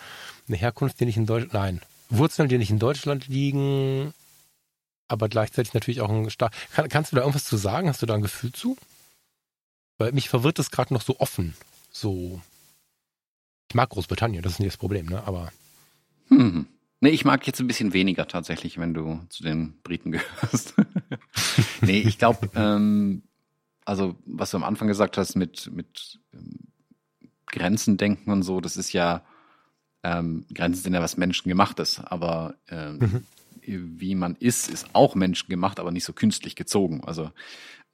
S2: eine Herkunft, die nicht in Deutschland, nein, Wurzeln, die nicht in Deutschland liegen, aber gleichzeitig natürlich auch ein stark. Kann, kannst du da irgendwas zu sagen? Hast du da ein Gefühl zu? Weil mich verwirrt das gerade noch so offen. So. Ich mag Großbritannien, das ist nicht das Problem, ne? Aber.
S1: Hm. Nee, ich mag jetzt ein bisschen weniger tatsächlich, wenn du zu den Briten gehörst. nee, ich glaube, ähm, also was du am Anfang gesagt hast mit, mit ähm, Grenzen denken und so, das ist ja, ähm, Grenzen sind ja was Menschengemachtes, aber ähm, mhm. wie man ist, ist auch menschengemacht, aber nicht so künstlich gezogen. Also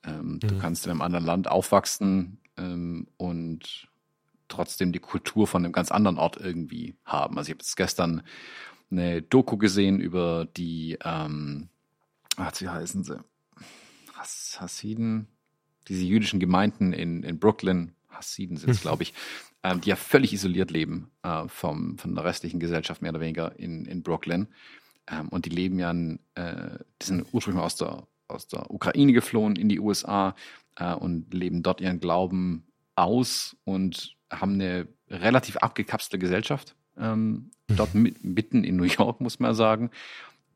S1: ähm, mhm. du kannst in einem anderen Land aufwachsen ähm, und trotzdem die Kultur von einem ganz anderen Ort irgendwie haben. Also ich habe jetzt gestern eine Doku gesehen über die, ähm, ach, wie heißen sie? Has Hassiden, diese jüdischen Gemeinden in, in Brooklyn, Hassiden sind es, glaube ich, ähm, die ja völlig isoliert leben äh, vom, von der restlichen Gesellschaft, mehr oder weniger in, in Brooklyn. Ähm, und die leben ja, in, äh, die sind ursprünglich aus der, aus der Ukraine geflohen in die USA äh, und leben dort ihren Glauben aus und haben eine relativ abgekapselte Gesellschaft. Ähm, dort mitten in New York, muss man sagen.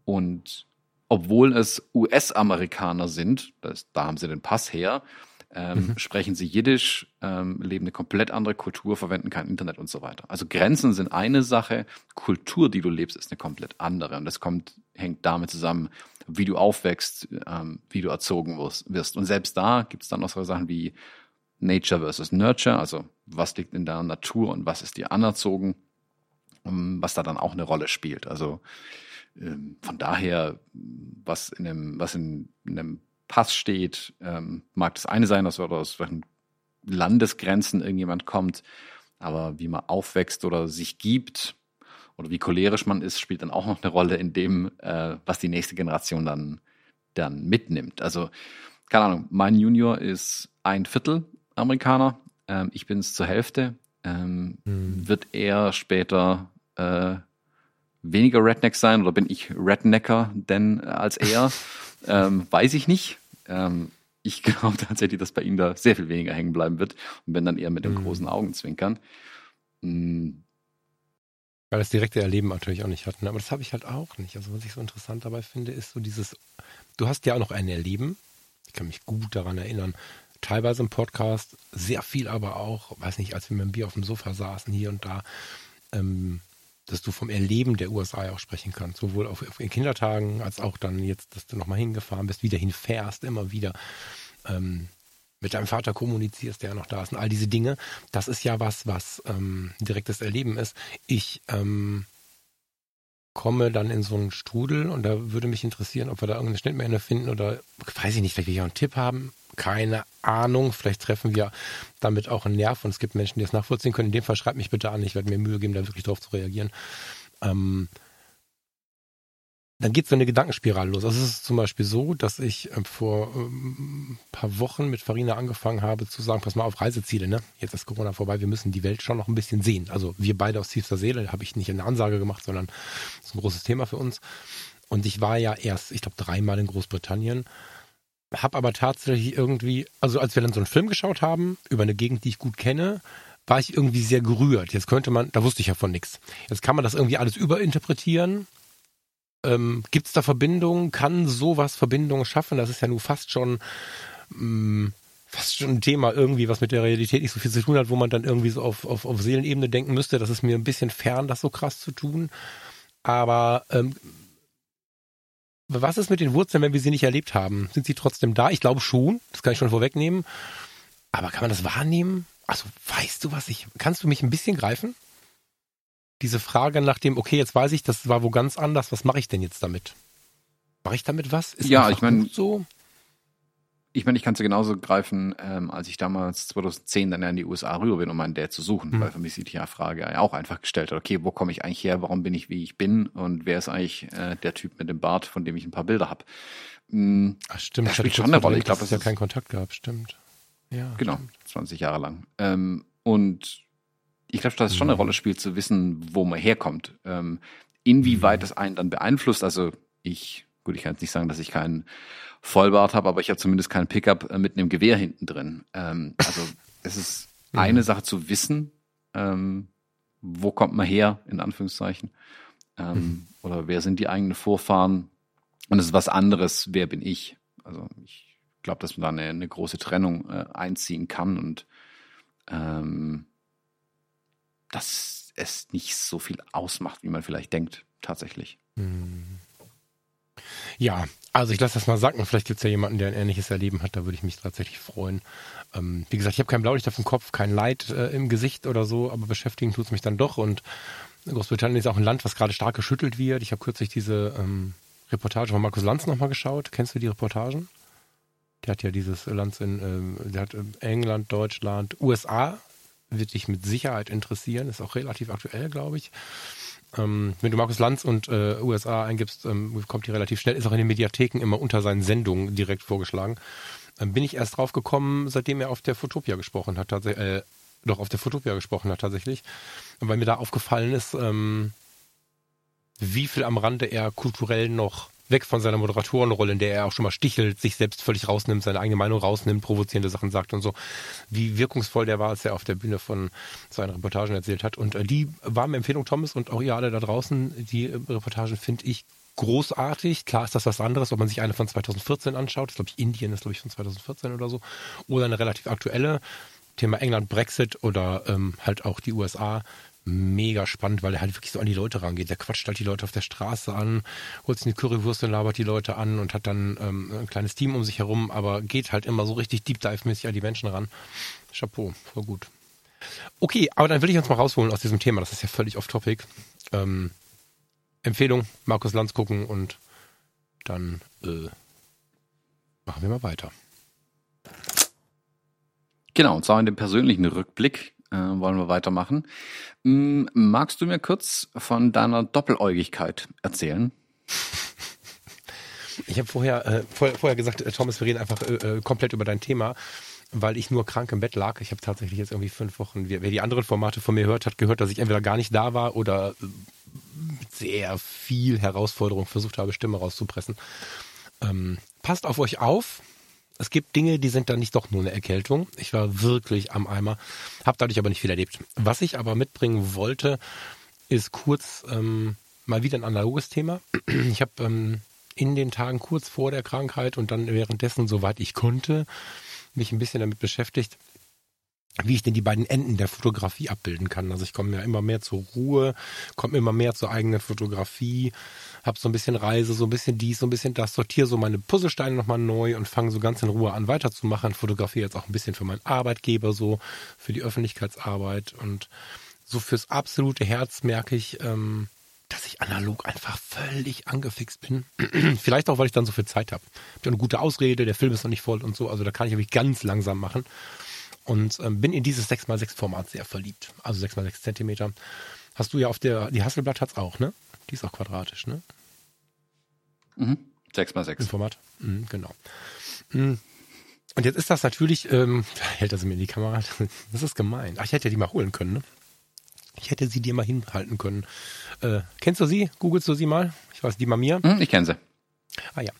S1: Und obwohl es US-Amerikaner sind, das, da haben sie den Pass her, ähm, mhm. sprechen sie Jiddisch, ähm, leben eine komplett andere Kultur, verwenden kein Internet und so weiter. Also Grenzen sind eine Sache, Kultur, die du lebst, ist eine komplett andere. Und das kommt, hängt damit zusammen, wie du aufwächst, ähm, wie du erzogen wirst. Und selbst da gibt es dann noch so Sachen wie Nature versus Nurture, also was liegt in der Natur und was ist dir anerzogen, was da dann auch eine Rolle spielt. Also ähm, von daher, was in einem, was in, in einem Pass steht, ähm, mag das eine sein, dass aus welchen Landesgrenzen irgendjemand kommt, aber wie man aufwächst oder sich gibt oder wie cholerisch man ist, spielt dann auch noch eine Rolle in dem, äh, was die nächste Generation dann, dann mitnimmt. Also, keine Ahnung, mein Junior ist ein Viertel Amerikaner, ähm, ich bin es zur Hälfte. Ähm, hm. Wird er später äh, weniger Redneck sein oder bin ich Rednecker denn als er? ähm, weiß ich nicht. Ähm, ich glaube tatsächlich, dass bei ihm da sehr viel weniger hängen bleiben wird und wenn dann eher mit dem mhm. großen Augenzwinkern. Mhm.
S2: Weil das direkte Erleben natürlich auch nicht hatten. Aber das habe ich halt auch nicht. Also was ich so interessant dabei finde, ist so dieses, du hast ja auch noch ein Erleben. Ich kann mich gut daran erinnern. Teilweise im Podcast, sehr viel aber auch, weiß nicht, als wir mit dem Bier auf dem Sofa saßen hier und da, ähm, dass du vom Erleben der USA auch sprechen kannst, sowohl auf, auf in Kindertagen als auch dann jetzt, dass du nochmal hingefahren bist, wieder hinfährst, immer wieder ähm, mit deinem Vater kommunizierst, der ja noch da ist und all diese Dinge. Das ist ja was, was ähm, direktes Erleben ist. Ich ähm, komme dann in so einen Strudel und da würde mich interessieren, ob wir da irgendeine Schnittmenge finden oder weiß ich nicht, vielleicht will ich auch einen Tipp haben keine Ahnung. Vielleicht treffen wir damit auch einen Nerv und es gibt Menschen, die es nachvollziehen können. In dem Fall schreibt mich bitte an. Ich werde mir Mühe geben, da wirklich drauf zu reagieren. Ähm, dann geht so eine Gedankenspirale los. Also es ist zum Beispiel so, dass ich äh, vor ähm, paar Wochen mit Farina angefangen habe zu sagen, pass mal auf Reiseziele, ne? Jetzt ist Corona vorbei, wir müssen die Welt schon noch ein bisschen sehen. Also wir beide aus tiefster Seele, habe ich nicht eine Ansage gemacht, sondern das ist ein großes Thema für uns. Und ich war ja erst, ich glaube, dreimal in Großbritannien hab aber tatsächlich irgendwie, also als wir dann so einen Film geschaut haben über eine Gegend, die ich gut kenne, war ich irgendwie sehr gerührt. Jetzt könnte man, da wusste ich ja von nichts. Jetzt kann man das irgendwie alles überinterpretieren. Ähm, Gibt es da Verbindungen? Kann sowas Verbindungen schaffen? Das ist ja nun fast schon mh, mm, fast schon ein Thema irgendwie, was mit der Realität nicht so viel zu tun hat, wo man dann irgendwie so auf, auf, auf Seelenebene denken müsste. Das ist mir ein bisschen fern, das so krass zu tun. Aber ähm, was ist mit den Wurzeln, wenn wir sie nicht erlebt haben? Sind sie trotzdem da? Ich glaube schon, das kann ich schon vorwegnehmen. Aber kann man das wahrnehmen? Also, weißt du was ich, kannst du mich ein bisschen greifen? Diese Frage nach dem, okay, jetzt weiß ich, das war wo ganz anders, was mache ich denn jetzt damit? Mache ich damit was?
S1: Ist ja, ich meine, so? ich meine, ich kann es ja genauso greifen, ähm, als ich damals 2010 dann in die USA rüber bin, um meinen Dad zu suchen, mhm. weil für mich sich die Frage ja auch einfach gestellt hat, okay, wo komme ich eigentlich her, warum bin ich, wie ich bin und wer ist eigentlich äh, der Typ mit dem Bart, von dem ich ein paar Bilder habe.
S2: Mhm, Ach stimmt, das spielt schon eine Rolle. Ich glaube, ist ja keinen Kontakt gehabt, stimmt.
S1: Ja, genau, stimmt. 20 Jahre lang. Ähm, und ich glaube, dass es schon eine mhm. Rolle spielt, zu wissen, wo man herkommt. Ähm, inwieweit mhm. das einen dann beeinflusst. Also ich, gut, ich kann jetzt nicht sagen, dass ich keinen Vollbart habe, aber ich habe zumindest keinen Pickup äh, mit einem Gewehr hinten drin. Ähm, also es ist mhm. eine Sache zu wissen, ähm, wo kommt man her, in Anführungszeichen. Ähm, mhm. Oder wer sind die eigenen Vorfahren? Und es ist was anderes, wer bin ich? Also ich glaube, dass man da eine, eine große Trennung äh, einziehen kann und ähm, dass es nicht so viel ausmacht, wie man vielleicht denkt, tatsächlich. Mhm.
S2: Ja, also ich lasse das mal sacken. Vielleicht gibt es ja jemanden, der ein ähnliches Erleben hat. Da würde ich mich tatsächlich freuen. Ähm, wie gesagt, ich habe kein Blaulicht auf dem Kopf, kein Leid äh, im Gesicht oder so, aber beschäftigen tut es mich dann doch. Und Großbritannien ist auch ein Land, was gerade stark geschüttelt wird. Ich habe kürzlich diese ähm, Reportage von Markus Lanz nochmal geschaut. Kennst du die Reportagen? Der hat ja dieses Land in ähm, der hat England, Deutschland, USA. Wird dich mit Sicherheit interessieren. Ist auch relativ aktuell, glaube ich. Ähm, wenn du Markus Lanz und äh, USA eingibst, ähm, kommt die relativ schnell. Ist auch in den Mediatheken immer unter seinen Sendungen direkt vorgeschlagen. Ähm, bin ich erst drauf gekommen, seitdem er auf der Fotopia gesprochen hat, tatsächlich, äh, doch auf der Fotopia gesprochen hat tatsächlich. Weil mir da aufgefallen ist, ähm, wie viel am Rande er kulturell noch weg von seiner Moderatorenrolle, in der er auch schon mal stichelt, sich selbst völlig rausnimmt, seine eigene Meinung rausnimmt, provozierende Sachen sagt und so, wie wirkungsvoll der war, als er auf der Bühne von seinen Reportagen erzählt hat. Und äh, die war eine Empfehlung, Thomas, und auch ihr alle da draußen, die äh, Reportagen finde ich großartig. Klar ist das was anderes, ob man sich eine von 2014 anschaut. Das glaube ich, Indien ist, glaube ich, von 2014 oder so. Oder eine relativ aktuelle. Thema England, Brexit oder ähm, halt auch die USA mega spannend, weil er halt wirklich so an die Leute rangeht. Der quatscht halt die Leute auf der Straße an, holt sich eine Currywurst und labert die Leute an und hat dann ähm, ein kleines Team um sich herum, aber geht halt immer so richtig Deep Dive-mäßig an die Menschen ran. Chapeau, voll gut. Okay, aber dann will ich uns mal rausholen aus diesem Thema. Das ist ja völlig off-topic. Ähm, Empfehlung, Markus Lanz gucken und dann äh, machen wir mal weiter.
S1: Genau, und zwar in dem persönlichen Rückblick äh, wollen wir weitermachen. M magst du mir kurz von deiner Doppeläugigkeit erzählen?
S2: Ich habe vorher, äh, vorher, vorher gesagt, äh, Thomas, wir reden einfach äh, äh, komplett über dein Thema, weil ich nur krank im Bett lag. Ich habe tatsächlich jetzt irgendwie fünf Wochen, wer, wer, die anderen Formate von mir hört, hat gehört, dass ich entweder gar nicht da war oder äh, sehr viel Herausforderung versucht habe, Stimme rauszupressen. Ähm, passt auf euch auf es gibt Dinge, die sind dann nicht doch nur eine Erkältung. Ich war wirklich am Eimer, habe dadurch aber nicht viel erlebt. Was ich aber mitbringen wollte, ist kurz ähm, mal wieder ein analoges Thema. Ich habe ähm, in den Tagen kurz vor der Krankheit und dann währenddessen, soweit ich konnte, mich ein bisschen damit beschäftigt, wie ich denn die beiden Enden der Fotografie abbilden kann. Also ich komme ja immer mehr zur Ruhe, komme immer mehr zur eigenen Fotografie, habe so ein bisschen Reise, so ein bisschen dies, so ein bisschen das, sortiere so meine Puzzlesteine nochmal neu und fange so ganz in Ruhe an weiterzumachen. Fotografiere jetzt auch ein bisschen für meinen Arbeitgeber so, für die Öffentlichkeitsarbeit und so fürs absolute Herz merke ich, ähm, dass ich analog einfach völlig angefixt bin. Vielleicht auch, weil ich dann so viel Zeit habe. Ich habe eine gute Ausrede, der Film ist noch nicht voll und so, also da kann ich wirklich ganz langsam machen. Und ähm, bin in dieses 6x6 Format sehr verliebt. Also 6x6 Zentimeter. Hast du ja auf der, die Hasselblatt hat's auch, ne? Die ist auch quadratisch, ne?
S1: Mhm. 6 x 6.
S2: Im Format. Mhm, genau. Mhm. Und jetzt ist das natürlich, ähm, hält das mir in die Kamera, das ist gemein. Ach, ich hätte die mal holen können, ne? Ich hätte sie dir mal hinhalten können. Äh, kennst du sie? Googlest du sie mal? Ich weiß, die Mamiya?
S1: Mhm, ich kenne sie.
S2: Ah ja.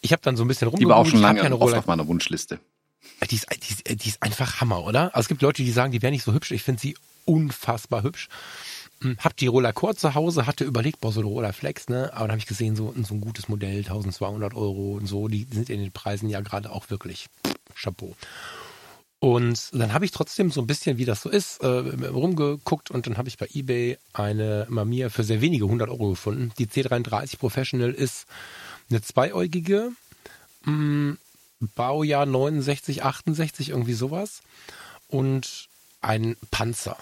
S2: Ich habe dann so ein bisschen
S1: rumgeguckt. Die war auch schon lange ja oft auf meiner Wunschliste.
S2: Die ist, die, ist, die ist einfach Hammer, oder? Also es gibt Leute, die sagen, die wäre nicht so hübsch. Ich finde sie unfassbar hübsch. Hm, hab die Roller Core zu Hause, hatte überlegt, boah, so eine Roller Flex, ne? Aber dann habe ich gesehen, so, so ein gutes Modell, 1200 Euro und so, die sind in den Preisen ja gerade auch wirklich Chapeau. Und dann habe ich trotzdem so ein bisschen, wie das so ist, äh, rumgeguckt und dann habe ich bei eBay eine Mamiya für sehr wenige 100 Euro gefunden. Die C33 Professional ist eine zweiäugige, mh, hm, Baujahr 69, 68, irgendwie sowas. Und ein Panzer.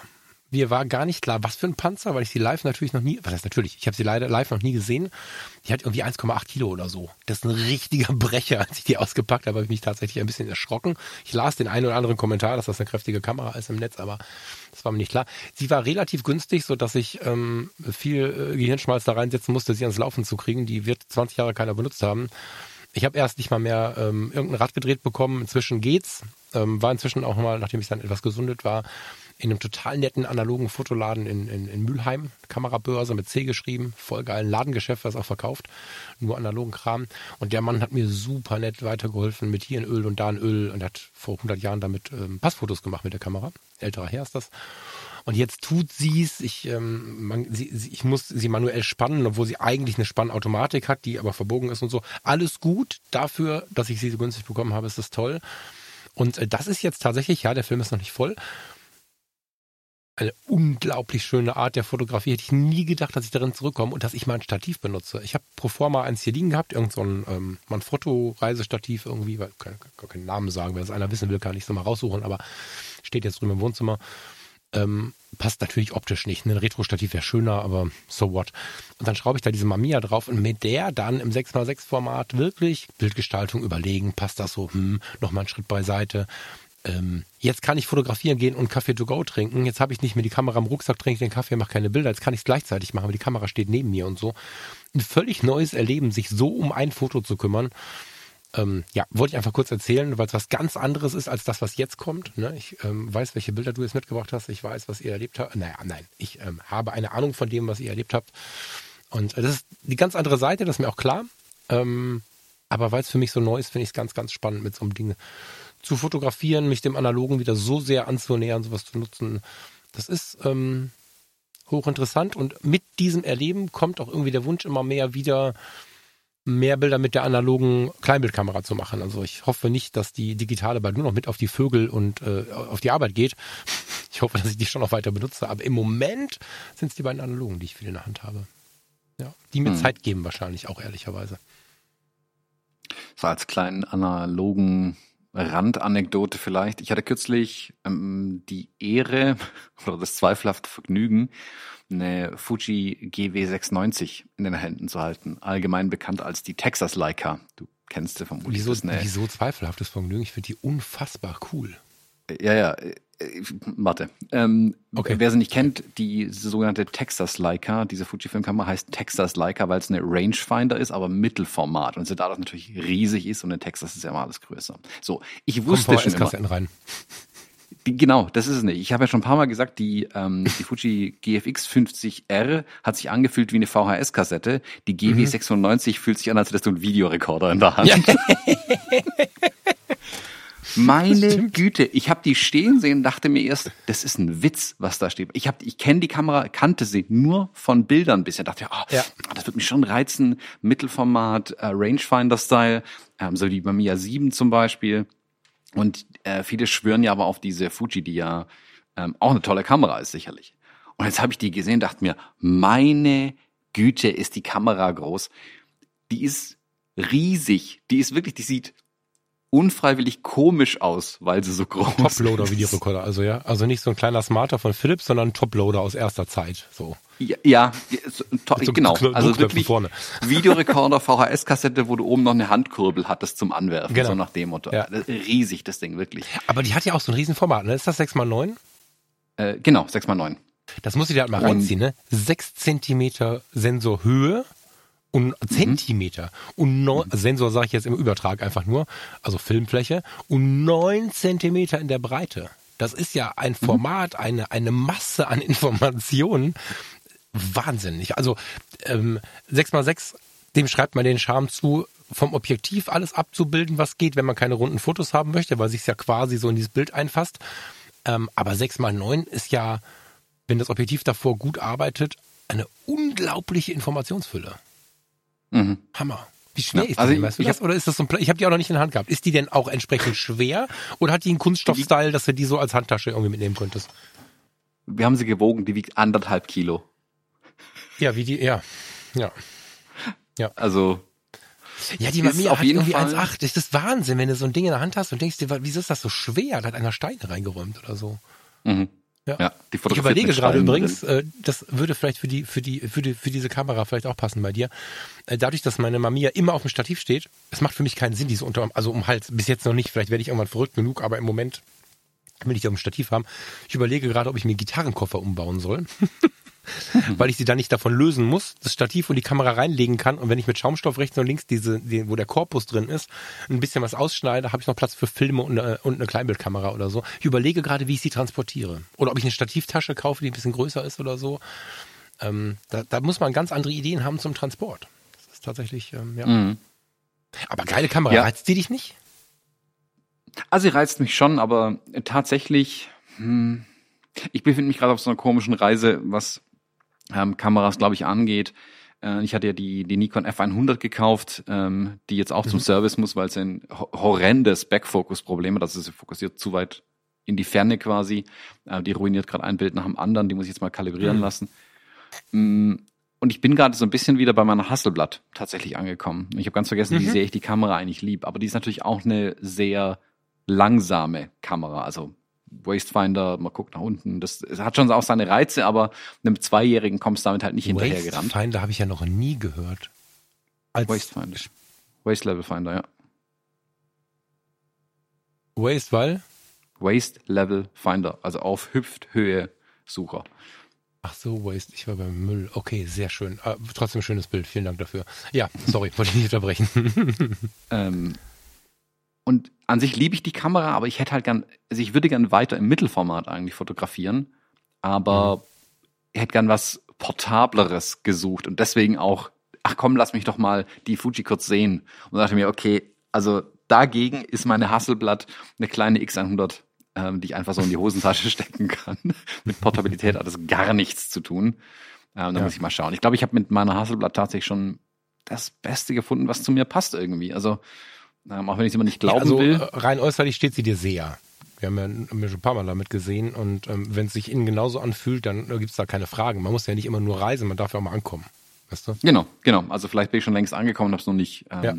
S2: Mir war gar nicht klar, was für ein Panzer, weil ich sie live natürlich noch nie, was heißt natürlich, ich habe sie leider live noch nie gesehen. Die hat irgendwie 1,8 Kilo oder so. Das ist ein richtiger Brecher. Als ich die ausgepackt habe, habe ich mich tatsächlich ein bisschen erschrocken. Ich las den einen oder anderen Kommentar, dass das eine kräftige Kamera ist im Netz, aber das war mir nicht klar. Sie war relativ günstig, so dass ich ähm, viel äh, Gehirnschmalz da reinsetzen musste, sie ans Laufen zu kriegen. Die wird 20 Jahre keiner benutzt haben. Ich habe erst nicht mal mehr ähm, irgendein Rad gedreht bekommen. Inzwischen geht's. Ähm, war inzwischen auch mal, nachdem ich dann etwas gesundet war, in einem total netten analogen Fotoladen in, in, in Mülheim. Kamerabörse mit C geschrieben. Voll geilen Ladengeschäft, was auch verkauft. Nur analogen Kram. Und der Mann hat mir super nett weitergeholfen mit hier ein Öl und da ein Öl und hat vor 100 Jahren damit ähm, Passfotos gemacht mit der Kamera. Älterer Herr ist das. Und jetzt tut sie's. Ich, ähm, man, sie, sie, ich muss sie manuell spannen, obwohl sie eigentlich eine Spannautomatik hat, die aber verbogen ist und so. Alles gut dafür, dass ich sie so günstig bekommen habe, ist das toll. Und äh, das ist jetzt tatsächlich, ja, der Film ist noch nicht voll, eine unglaublich schöne Art der Fotografie. Hätte ich nie gedacht, dass ich darin zurückkomme und dass ich mal ein Stativ benutze. Ich habe pro forma eins hier liegen gehabt, irgend so ein ähm, Manfrotto-Reisestativ irgendwie, weil kann gar keinen Namen sagen, wenn es einer wissen will, kann ich es mal raussuchen, aber steht jetzt drüben im Wohnzimmer. Ähm, passt natürlich optisch nicht. Ein Retro-Stativ wäre schöner, aber so what. Und dann schraube ich da diese Mamiya drauf und mit der dann im 6x6-Format wirklich Bildgestaltung überlegen, passt das so, hm, nochmal einen Schritt beiseite ähm, jetzt kann ich fotografieren gehen und Kaffee to go trinken. Jetzt habe ich nicht mehr die Kamera im Rucksack, trinke den Kaffee, mache keine Bilder. Jetzt kann ich es gleichzeitig machen, weil die Kamera steht neben mir und so. Ein völlig neues Erleben, sich so um ein Foto zu kümmern. Ähm, ja, wollte ich einfach kurz erzählen, weil es was ganz anderes ist als das, was jetzt kommt. Ne? Ich ähm, weiß, welche Bilder du jetzt mitgebracht hast. Ich weiß, was ihr erlebt habt. Naja, nein, ich ähm, habe eine Ahnung von dem, was ihr erlebt habt. Und äh, das ist die ganz andere Seite, das ist mir auch klar. Ähm, aber weil es für mich so neu ist, finde ich es ganz, ganz spannend, mit so einem Ding zu fotografieren, mich dem Analogen wieder so sehr anzunähern, sowas zu nutzen. Das ist ähm, hochinteressant und mit diesem Erleben kommt auch irgendwie der Wunsch immer mehr wieder mehr Bilder mit der analogen Kleinbildkamera zu machen. Also ich hoffe nicht, dass die digitale bald nur noch mit auf die Vögel und äh, auf die Arbeit geht. Ich hoffe, dass ich die schon noch weiter benutze. Aber im Moment sind es die beiden analogen, die ich viel in der Hand habe. Ja, die mir hm. Zeit geben wahrscheinlich auch ehrlicherweise.
S1: So als kleinen analogen Randanekdote vielleicht. Ich hatte kürzlich ähm, die Ehre oder das zweifelhafte Vergnügen, eine Fuji GW690 in den Händen zu halten. Allgemein bekannt als die Texas Leica. Du kennst sie vermutlich.
S2: Wieso, wieso zweifelhaftes Vergnügen? Ich finde die unfassbar cool.
S1: Ja, ja. Äh, warte. Ähm, okay. Wer sie nicht kennt, die sogenannte Texas Leica, diese Fujifilm-Kamera heißt Texas Leica, weil es eine Rangefinder ist, aber Mittelformat und sie dadurch natürlich riesig ist und in Texas ist ja immer alles größer. So, ich wusste schon immer.
S2: Rein.
S1: Die, genau, das ist es nicht. Ich habe ja schon ein paar Mal gesagt, die, ähm, die Fuji GFX 50R hat sich angefühlt wie eine VHS-Kassette. Die GW96 mhm. fühlt sich an, als hättest du einen Videorekorder in der Hand. Ja. Meine Güte, ich habe die stehen sehen und dachte mir erst, das ist ein Witz, was da steht. Ich hab, ich kenne die Kamera, kannte sie nur von Bildern bisher. Dachte oh, ja, das wird mich schon reizen. Mittelformat, äh, Rangefinder-Style, ähm, so die Mamiya 7 zum Beispiel. Und äh, viele schwören ja aber auf diese Fuji, die ja ähm, auch eine tolle Kamera ist, sicherlich. Und jetzt habe ich die gesehen, dachte mir, meine Güte, ist die Kamera groß. Die ist riesig. Die ist wirklich, die sieht unfreiwillig komisch aus, weil sie so groß
S2: Toploader wie die Rekorder, also ja. Also nicht so ein kleiner Smarter von Philips, sondern ein Toploader aus erster Zeit. So.
S1: Ja, ja so, so, genau. Also wirklich vorne. Videorekorder, VHS-Kassette, wo du oben noch eine Handkurbel hattest zum Anwerfen, genau. so nach dem Motto. Ja. Riesig, das Ding, wirklich.
S2: Aber die hat ja auch so ein Riesenformat, ne? Ist das 6x9?
S1: Äh, genau, 6x9.
S2: Das muss ich dir halt mal reinziehen, ne? 6 Zentimeter Sensorhöhe und Zentimeter und neun, mhm. Sensor sage ich jetzt im Übertrag einfach nur, also Filmfläche und neun Zentimeter in der Breite. Das ist ja ein mhm. Format, eine, eine Masse an Informationen. Wahnsinnig. Also ähm, 6x6, dem schreibt man den Charme zu, vom Objektiv alles abzubilden, was geht, wenn man keine runden Fotos haben möchte, weil sich ja quasi so in dieses Bild einfasst. Ähm, aber 6x9 ist ja, wenn das Objektiv davor gut arbeitet, eine unglaubliche Informationsfülle. Mhm. Hammer. Wie schwer ja, ist die also denn, weißt du das? Oder ist das so ein, ich habe die auch noch nicht in der Hand gehabt. Ist die denn auch entsprechend schwer? Oder hat die einen Kunststoffstyle, dass du die so als Handtasche irgendwie mitnehmen könntest?
S1: Wir haben sie gewogen, die wiegt anderthalb Kilo.
S2: Ja, wie die, ja. Ja.
S1: Ja. Also.
S2: Ja, die Mami hat irgendwie 1,8. Das ist Wahnsinn, wenn du so ein Ding in der Hand hast und denkst dir, wieso ist das so schwer? Da hat einer Steine reingeräumt oder so. Mhm. Ja. ja die ich überlege gerade übrigens, äh, das würde vielleicht für die, für die, für die, für diese Kamera vielleicht auch passen bei dir. Äh, dadurch, dass meine Mamiya immer auf dem Stativ steht, es macht für mich keinen Sinn, diese unter, also um halt bis jetzt noch nicht. Vielleicht werde ich irgendwann verrückt genug, aber im Moment will ich auf dem Stativ haben. Ich überlege gerade, ob ich mir einen Gitarrenkoffer umbauen soll. weil ich sie dann nicht davon lösen muss, das Stativ und die Kamera reinlegen kann und wenn ich mit Schaumstoff rechts und links diese, die, wo der Korpus drin ist, ein bisschen was ausschneide, habe ich noch Platz für Filme und eine, und eine Kleinbildkamera oder so. Ich überlege gerade, wie ich sie transportiere. Oder ob ich eine Stativtasche kaufe, die ein bisschen größer ist oder so. Ähm, da, da muss man ganz andere Ideen haben zum Transport. Das ist tatsächlich, ähm, ja. Mhm. Aber geile Kamera, ja. reizt die dich nicht?
S1: Also sie reizt mich schon, aber tatsächlich, hm, Ich befinde mich gerade auf so einer komischen Reise, was ähm, Kameras, glaube ich, angeht. Äh, ich hatte ja die, die Nikon F100 gekauft, ähm, die jetzt auch mhm. zum Service muss, weil es ein horrendes Backfocus-Problem hat. Also sie fokussiert zu weit in die Ferne quasi. Äh, die ruiniert gerade ein Bild nach dem anderen, die muss ich jetzt mal kalibrieren mhm. lassen. Mm, und ich bin gerade so ein bisschen wieder bei meiner Hasselblatt tatsächlich angekommen. Ich habe ganz vergessen, mhm. wie sehr ich die Kamera eigentlich lieb. Aber die ist natürlich auch eine sehr langsame Kamera. Also Wastefinder, man guckt nach unten. Das, hat schon auch seine Reize, aber einem Zweijährigen kommst du damit halt nicht hinterher gerannt.
S2: Wastefinder habe ich ja noch nie gehört.
S1: Als Wastefinder. Waste Level Finder, ja.
S2: Waste, weil?
S1: Waste Level Finder, also auf Hüfthöhe Sucher.
S2: Ach so, Waste, ich war beim Müll. Okay, sehr schön. Äh, trotzdem schönes Bild, vielen Dank dafür. Ja, sorry, wollte ich nicht unterbrechen.
S1: ähm, und an sich liebe ich die Kamera, aber ich hätte halt gern, also ich würde gern weiter im Mittelformat eigentlich fotografieren, aber mhm. ich hätte gern was Portableres gesucht und deswegen auch, ach komm, lass mich doch mal die Fuji kurz sehen. Und dachte mir, okay, also dagegen ist meine Hasselblatt eine kleine X100, ähm, die ich einfach so in die Hosentasche stecken kann. mit Portabilität hat das gar nichts zu tun. Ähm, da ja. muss ich mal schauen. Ich glaube, ich habe mit meiner Hasselblatt tatsächlich schon das Beste gefunden, was zu mir passt irgendwie. Also ähm, auch wenn ich es immer nicht glauben
S2: also,
S1: will.
S2: Äh, rein äußerlich steht sie dir sehr. Wir haben ja haben schon ein paar Mal damit gesehen und ähm, wenn es sich innen genauso anfühlt, dann äh, gibt es da keine Fragen. Man muss ja nicht immer nur reisen, man darf ja auch mal ankommen. Weißt du?
S1: Genau, genau. Also vielleicht bin ich schon längst angekommen und habe es noch nicht ähm, ja.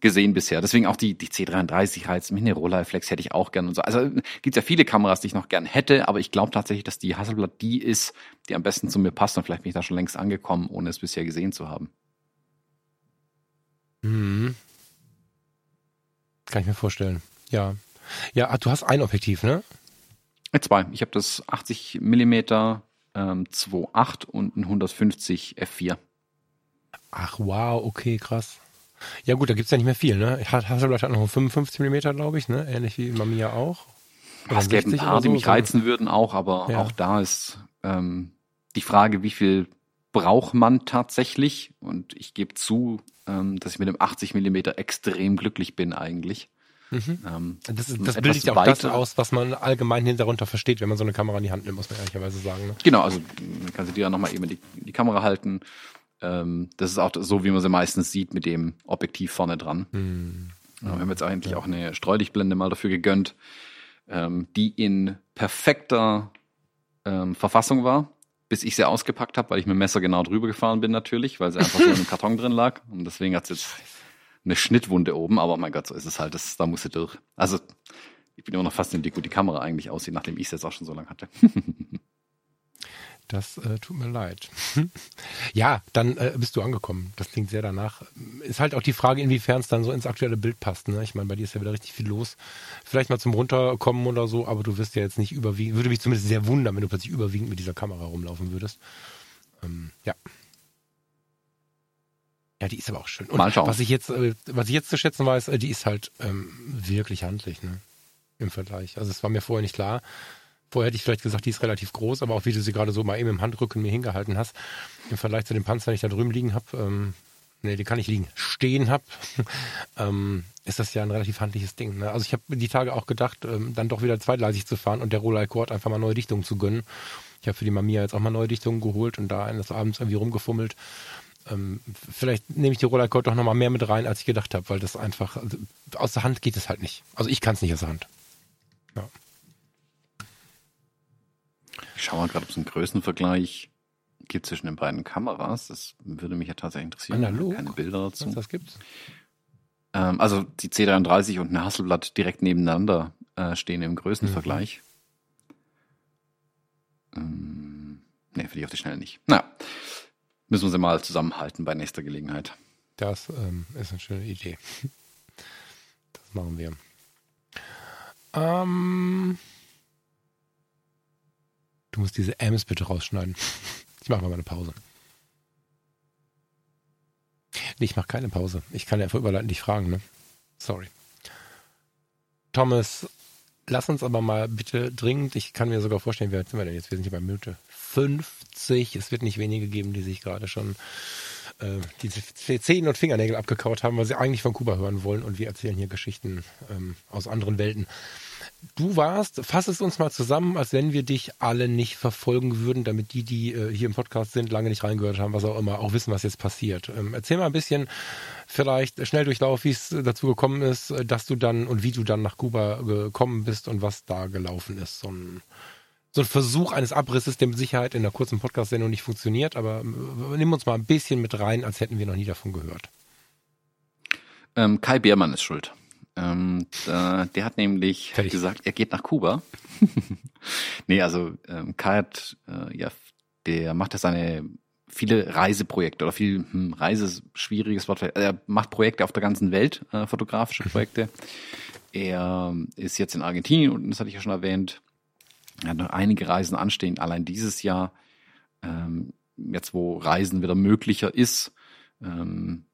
S1: gesehen bisher. Deswegen auch die, die C33 halt, mit Rolleiflex hätte ich auch gern und so. Also gibt ja viele Kameras, die ich noch gern hätte, aber ich glaube tatsächlich, dass die Hasselblad die ist, die am besten zu mir passt und vielleicht bin ich da schon längst angekommen, ohne es bisher gesehen zu haben.
S2: Mhm. Kann ich mir vorstellen. Ja. Ja, du hast ein Objektiv, ne?
S1: Äh, zwei. Ich habe das 80 mm ähm, 2.8 und ein 150 f4.
S2: Ach wow, okay, krass. Ja gut, da gibt's ja nicht mehr viel, ne? Hasselblad hat noch 55 mm, glaube ich, ne? Ähnlich wie Mamiya auch.
S1: Oder es gäbe ein paar, so, die mich reizen würden auch, aber ja. auch da ist ähm, die Frage, wie viel braucht man tatsächlich? Und ich gebe zu, ähm, dass ich mit dem 80 Millimeter extrem glücklich bin eigentlich.
S2: Mhm. Ähm, das das bildet ja auch das aus, was man allgemein darunter versteht, wenn man so eine Kamera in die Hand nimmt, muss man ehrlicherweise sagen. Ne?
S1: Genau, also man kann sie dir ja nochmal eben die, die Kamera halten. Ähm, das ist auch so, wie man sie meistens sieht, mit dem Objektiv vorne dran. Mhm. wir haben jetzt eigentlich ja. auch eine Streulichtblende mal dafür gegönnt, ähm, die in perfekter ähm, Verfassung war bis ich sie ausgepackt habe, weil ich mit dem Messer genau drüber gefahren bin natürlich, weil sie einfach so in einem Karton drin lag. Und deswegen hat es jetzt eine Schnittwunde oben, aber mein Gott, so ist es halt, das, da muss sie durch. Also ich bin immer noch fasziniert, wie gut die Kamera eigentlich aussieht, nachdem ich es jetzt auch schon so lange hatte.
S2: Das äh, tut mir leid. ja, dann äh, bist du angekommen. Das klingt sehr danach. Ist halt auch die Frage, inwiefern es dann so ins aktuelle Bild passt. Ne? Ich meine, bei dir ist ja wieder richtig viel los. Vielleicht mal zum Runterkommen oder so, aber du wirst ja jetzt nicht überwiegend, würde mich zumindest sehr wundern, wenn du plötzlich überwiegend mit dieser Kamera rumlaufen würdest. Ähm, ja. Ja, die ist aber auch schön. Und mal schauen. was ich jetzt, äh, was ich jetzt zu schätzen weiß, äh, die ist halt ähm, wirklich handlich, ne? Im Vergleich. Also es war mir vorher nicht klar. Vorher hätte ich vielleicht gesagt, die ist relativ groß, aber auch wie du sie gerade so mal eben im Handrücken mir hingehalten hast, im Vergleich zu dem Panzer, den ich da drüben liegen habe, ähm, nee, den kann ich liegen, stehen habe, ähm, ist das ja ein relativ handliches Ding. Ne? Also ich habe die Tage auch gedacht, ähm, dann doch wieder zweigleisig zu fahren und der Roller Accord einfach mal neue Dichtungen zu gönnen. Ich habe für die Mamiya jetzt auch mal neue Dichtungen geholt und da eines Abends irgendwie rumgefummelt. Ähm, vielleicht nehme ich die Roller Accord doch nochmal mehr mit rein, als ich gedacht habe, weil das einfach, also, aus der Hand geht es halt nicht. Also ich kann es nicht aus der Hand.
S1: Ich schaue mal gerade, ob es einen Größenvergleich gibt zwischen den beiden Kameras. Das würde mich ja tatsächlich interessieren.
S2: Analog?
S1: Keine Bilder dazu.
S2: Was das gibt's?
S1: Ähm, also die C33 und eine Hasselblatt direkt nebeneinander äh, stehen im Größenvergleich. Mhm. Ähm, ne, finde ich auf die Schnelle nicht. Na, müssen wir sie mal zusammenhalten bei nächster Gelegenheit.
S2: Das ähm, ist eine schöne Idee. Das machen wir. Ähm, Du musst diese Ms bitte rausschneiden. Ich mache mal eine Pause. Nee, ich mache keine Pause. Ich kann ja einfach überleiten dich fragen, ne? Sorry. Thomas, lass uns aber mal bitte dringend, ich kann mir sogar vorstellen, wie weit sind wir denn jetzt? Wir sind hier bei Minute 50. Es wird nicht wenige geben, die sich gerade schon äh, die Zehen und Fingernägel abgekaut haben, weil sie eigentlich von Kuba hören wollen und wir erzählen hier Geschichten ähm, aus anderen Welten. Du warst, fass es uns mal zusammen, als wenn wir dich alle nicht verfolgen würden, damit die, die äh, hier im Podcast sind, lange nicht reingehört haben, was auch immer, auch wissen, was jetzt passiert. Ähm, erzähl mal ein bisschen, vielleicht schnell durchlauf, wie es dazu gekommen ist, dass du dann und wie du dann nach Kuba gekommen bist und was da gelaufen ist. So ein, so ein Versuch eines Abrisses, der mit Sicherheit in einer kurzen Podcast-Sendung nicht funktioniert, aber äh, nimm uns mal ein bisschen mit rein, als hätten wir noch nie davon gehört.
S1: Ähm, Kai Beermann ist schuld. Ähm, äh, der hat nämlich Fertig. gesagt, er geht nach Kuba. nee, also ähm, Kai hat, äh, ja, der macht ja seine viele Reiseprojekte oder viel hm, Reise schwieriges Wort. Er macht Projekte auf der ganzen Welt, äh, fotografische mhm. Projekte. Er ist jetzt in Argentinien und das hatte ich ja schon erwähnt. Er hat noch einige Reisen anstehen, allein dieses Jahr. Ähm, jetzt, wo Reisen wieder möglicher ist, ähm,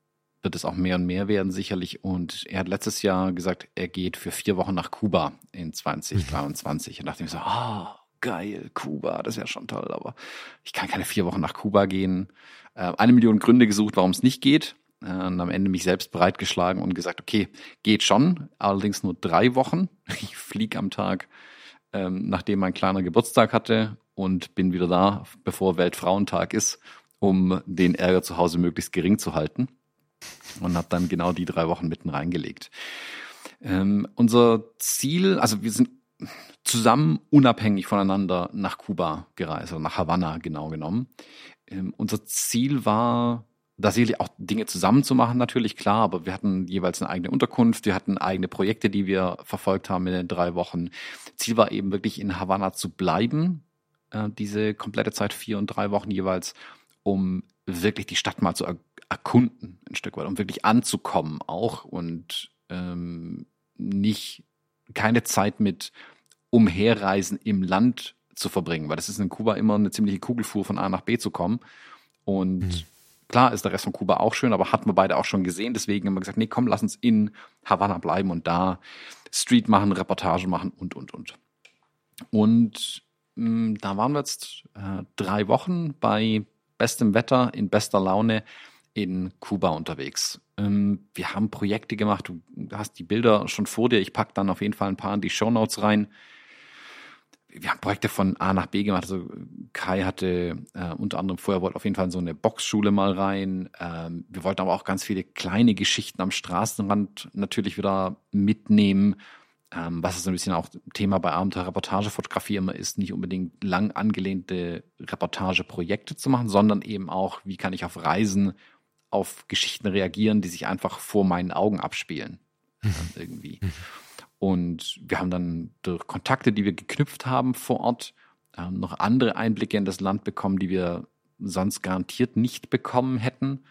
S1: wird es auch mehr und mehr werden sicherlich. Und er hat letztes Jahr gesagt, er geht für vier Wochen nach Kuba in 2023. Mhm. Und dachte ich so, ah, oh, geil, Kuba, das wäre schon toll, aber ich kann keine vier Wochen nach Kuba gehen. Äh, eine Million Gründe gesucht, warum es nicht geht. Äh, und am Ende mich selbst bereitgeschlagen und gesagt, okay, geht schon, allerdings nur drei Wochen. Ich fliege am Tag, ähm, nachdem mein kleiner Geburtstag hatte und bin wieder da, bevor Weltfrauentag ist, um den Ärger zu Hause möglichst gering zu halten und habe dann genau die drei Wochen mitten reingelegt. Ähm, unser Ziel, also wir sind zusammen unabhängig voneinander nach Kuba gereist, oder nach Havanna genau genommen. Ähm, unser Ziel war, da sicherlich auch Dinge zusammen zu machen, natürlich klar, aber wir hatten jeweils eine eigene Unterkunft, wir hatten eigene Projekte, die wir verfolgt haben in den drei Wochen. Ziel war eben wirklich in Havanna zu bleiben, äh, diese komplette Zeit, vier und drei Wochen jeweils, um wirklich die Stadt mal zu erkunden, ein Stück weit, um wirklich anzukommen auch und ähm, nicht keine Zeit mit Umherreisen im Land zu verbringen, weil das ist in Kuba immer eine ziemliche Kugelfuhr von A nach B zu kommen. Und mhm. klar ist der Rest von Kuba auch schön, aber hatten wir beide auch schon gesehen. Deswegen haben wir gesagt, nee, komm, lass uns in Havanna bleiben und da Street machen, Reportage machen und, und, und. Und mh, mm, da waren wir jetzt äh, drei Wochen bei bestem Wetter, in bester Laune in Kuba unterwegs. Ähm, wir haben Projekte gemacht, du hast die Bilder schon vor dir, ich packe dann auf jeden Fall ein paar in die Show Notes rein. Wir haben Projekte von A nach B gemacht. Also Kai hatte äh, unter anderem vorher wollte auf jeden Fall so eine Boxschule mal rein. Ähm, wir wollten aber auch ganz viele kleine Geschichten am Straßenrand natürlich wieder mitnehmen ähm, was so ein bisschen auch Thema bei Abenteuer-Reportagefotografie immer ist, nicht unbedingt lang angelehnte Reportageprojekte zu machen, sondern eben auch, wie kann ich auf Reisen auf Geschichten reagieren, die sich einfach vor meinen Augen abspielen. Mhm. irgendwie. Und wir haben dann durch Kontakte, die wir geknüpft haben vor Ort, ähm, noch andere Einblicke in das Land bekommen, die wir sonst garantiert nicht bekommen hätten.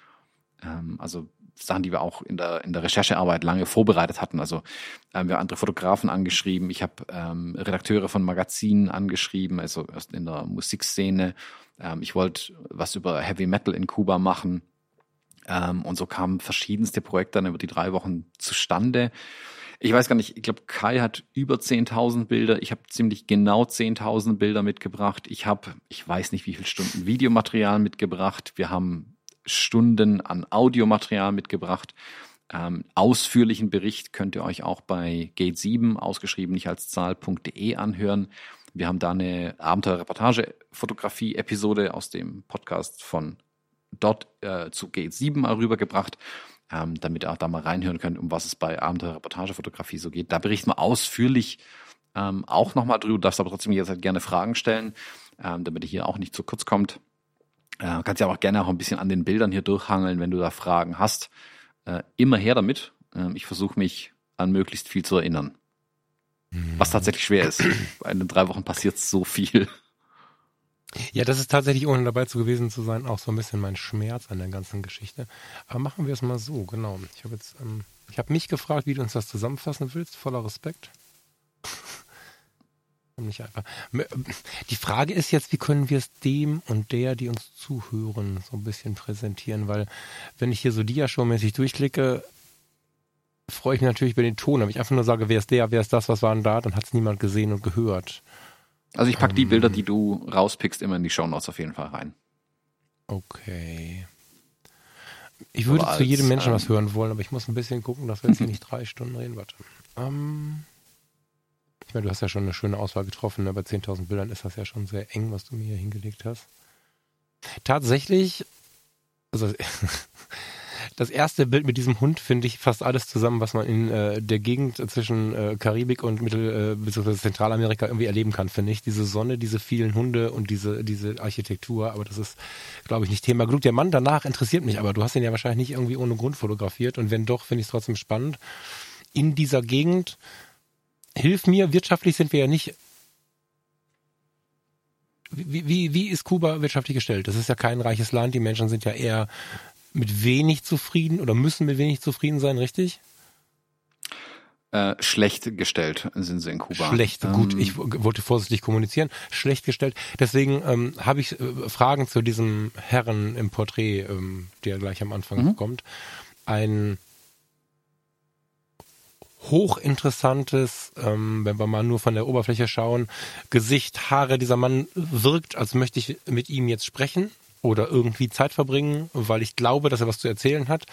S1: Ähm, also Sachen, die wir auch in der, in der Recherchearbeit lange vorbereitet hatten. Also ähm, wir haben andere Fotografen angeschrieben, ich habe ähm, Redakteure von Magazinen angeschrieben, also erst in der Musikszene. Ähm, ich wollte was über Heavy Metal in Kuba machen. Ähm, und so kamen verschiedenste Projekte dann über die drei Wochen zustande. Ich weiß gar nicht, ich glaube, Kai hat über 10.000 Bilder. Ich habe ziemlich genau 10.000 Bilder mitgebracht. Ich habe, ich weiß nicht, wie viele Stunden Videomaterial mitgebracht. Wir haben Stunden an Audiomaterial mitgebracht. Ähm, ausführlichen Bericht könnt ihr euch auch bei Gate 7, ausgeschrieben nicht als Zahl.de anhören. Wir haben da eine Abenteuer-Reportage-Fotografie-Episode aus dem Podcast von dort äh, zu Gate 7 mal rübergebracht, ähm, damit ihr auch da mal reinhören könnt, um was es bei Abenteuer-Reportage-Fotografie so geht. Da berichten wir ausführlich ähm, auch nochmal drüber, darfst aber trotzdem jederzeit gerne Fragen stellen, ähm, damit ihr hier auch nicht zu kurz kommt. Äh, kannst ja auch gerne auch ein bisschen an den Bildern hier durchhangeln, wenn du da Fragen hast. Äh, immer her damit. Äh, ich versuche mich an möglichst viel zu erinnern. Was tatsächlich schwer ist. In den drei Wochen passiert so viel.
S2: Ja, das ist tatsächlich, ohne dabei zu gewesen zu sein, auch so ein bisschen mein Schmerz an der ganzen Geschichte. Aber machen wir es mal so, genau. Ich habe jetzt, ähm, ich habe mich gefragt, wie du uns das zusammenfassen willst, voller Respekt. Nicht einfach. Die Frage ist jetzt, wie können wir es dem und der, die uns zuhören, so ein bisschen präsentieren? Weil, wenn ich hier so Dia-Show-mäßig durchklicke, freue ich mich natürlich über den Ton. Aber ich einfach nur sage, wer ist der, wer ist das, was war denn da, dann hat es niemand gesehen und gehört.
S1: Also ich packe die ähm, Bilder, die du rauspickst, immer in die Shownotes auf jeden Fall rein.
S2: Okay. Ich würde als, zu jedem Menschen ähm, was hören wollen, aber ich muss ein bisschen gucken, dass wir jetzt hier nicht drei Stunden reden. Warte. Ähm, Ich du hast ja schon eine schöne Auswahl getroffen. Bei 10.000 Bildern ist das ja schon sehr eng, was du mir hier hingelegt hast. Tatsächlich, also das erste Bild mit diesem Hund finde ich fast alles zusammen, was man in äh, der Gegend zwischen äh, Karibik und Mittel- äh, bzw. Zentralamerika irgendwie erleben kann, finde ich. Diese Sonne, diese vielen Hunde und diese, diese Architektur. Aber das ist, glaube ich, nicht Thema genug. Der Mann danach interessiert mich, aber du hast ihn ja wahrscheinlich nicht irgendwie ohne Grund fotografiert. Und wenn doch, finde ich es trotzdem spannend. In dieser Gegend, hilf mir, wirtschaftlich sind wir ja nicht wie, wie, wie ist Kuba wirtschaftlich gestellt? Das ist ja kein reiches Land. Die Menschen sind ja eher mit wenig zufrieden oder müssen mit wenig zufrieden sein, richtig?
S1: Äh, schlecht gestellt sind sie in Kuba.
S2: Schlecht, ähm, gut, ich wollte vorsichtig kommunizieren. Schlecht gestellt. Deswegen ähm, habe ich äh, Fragen zu diesem Herren im Porträt, ähm, der gleich am Anfang mhm. kommt. Ein hochinteressantes, ähm, wenn wir mal nur von der Oberfläche schauen, Gesicht, Haare. Dieser Mann wirkt, als möchte ich mit ihm jetzt sprechen oder irgendwie Zeit verbringen, weil ich glaube, dass er was zu erzählen hat.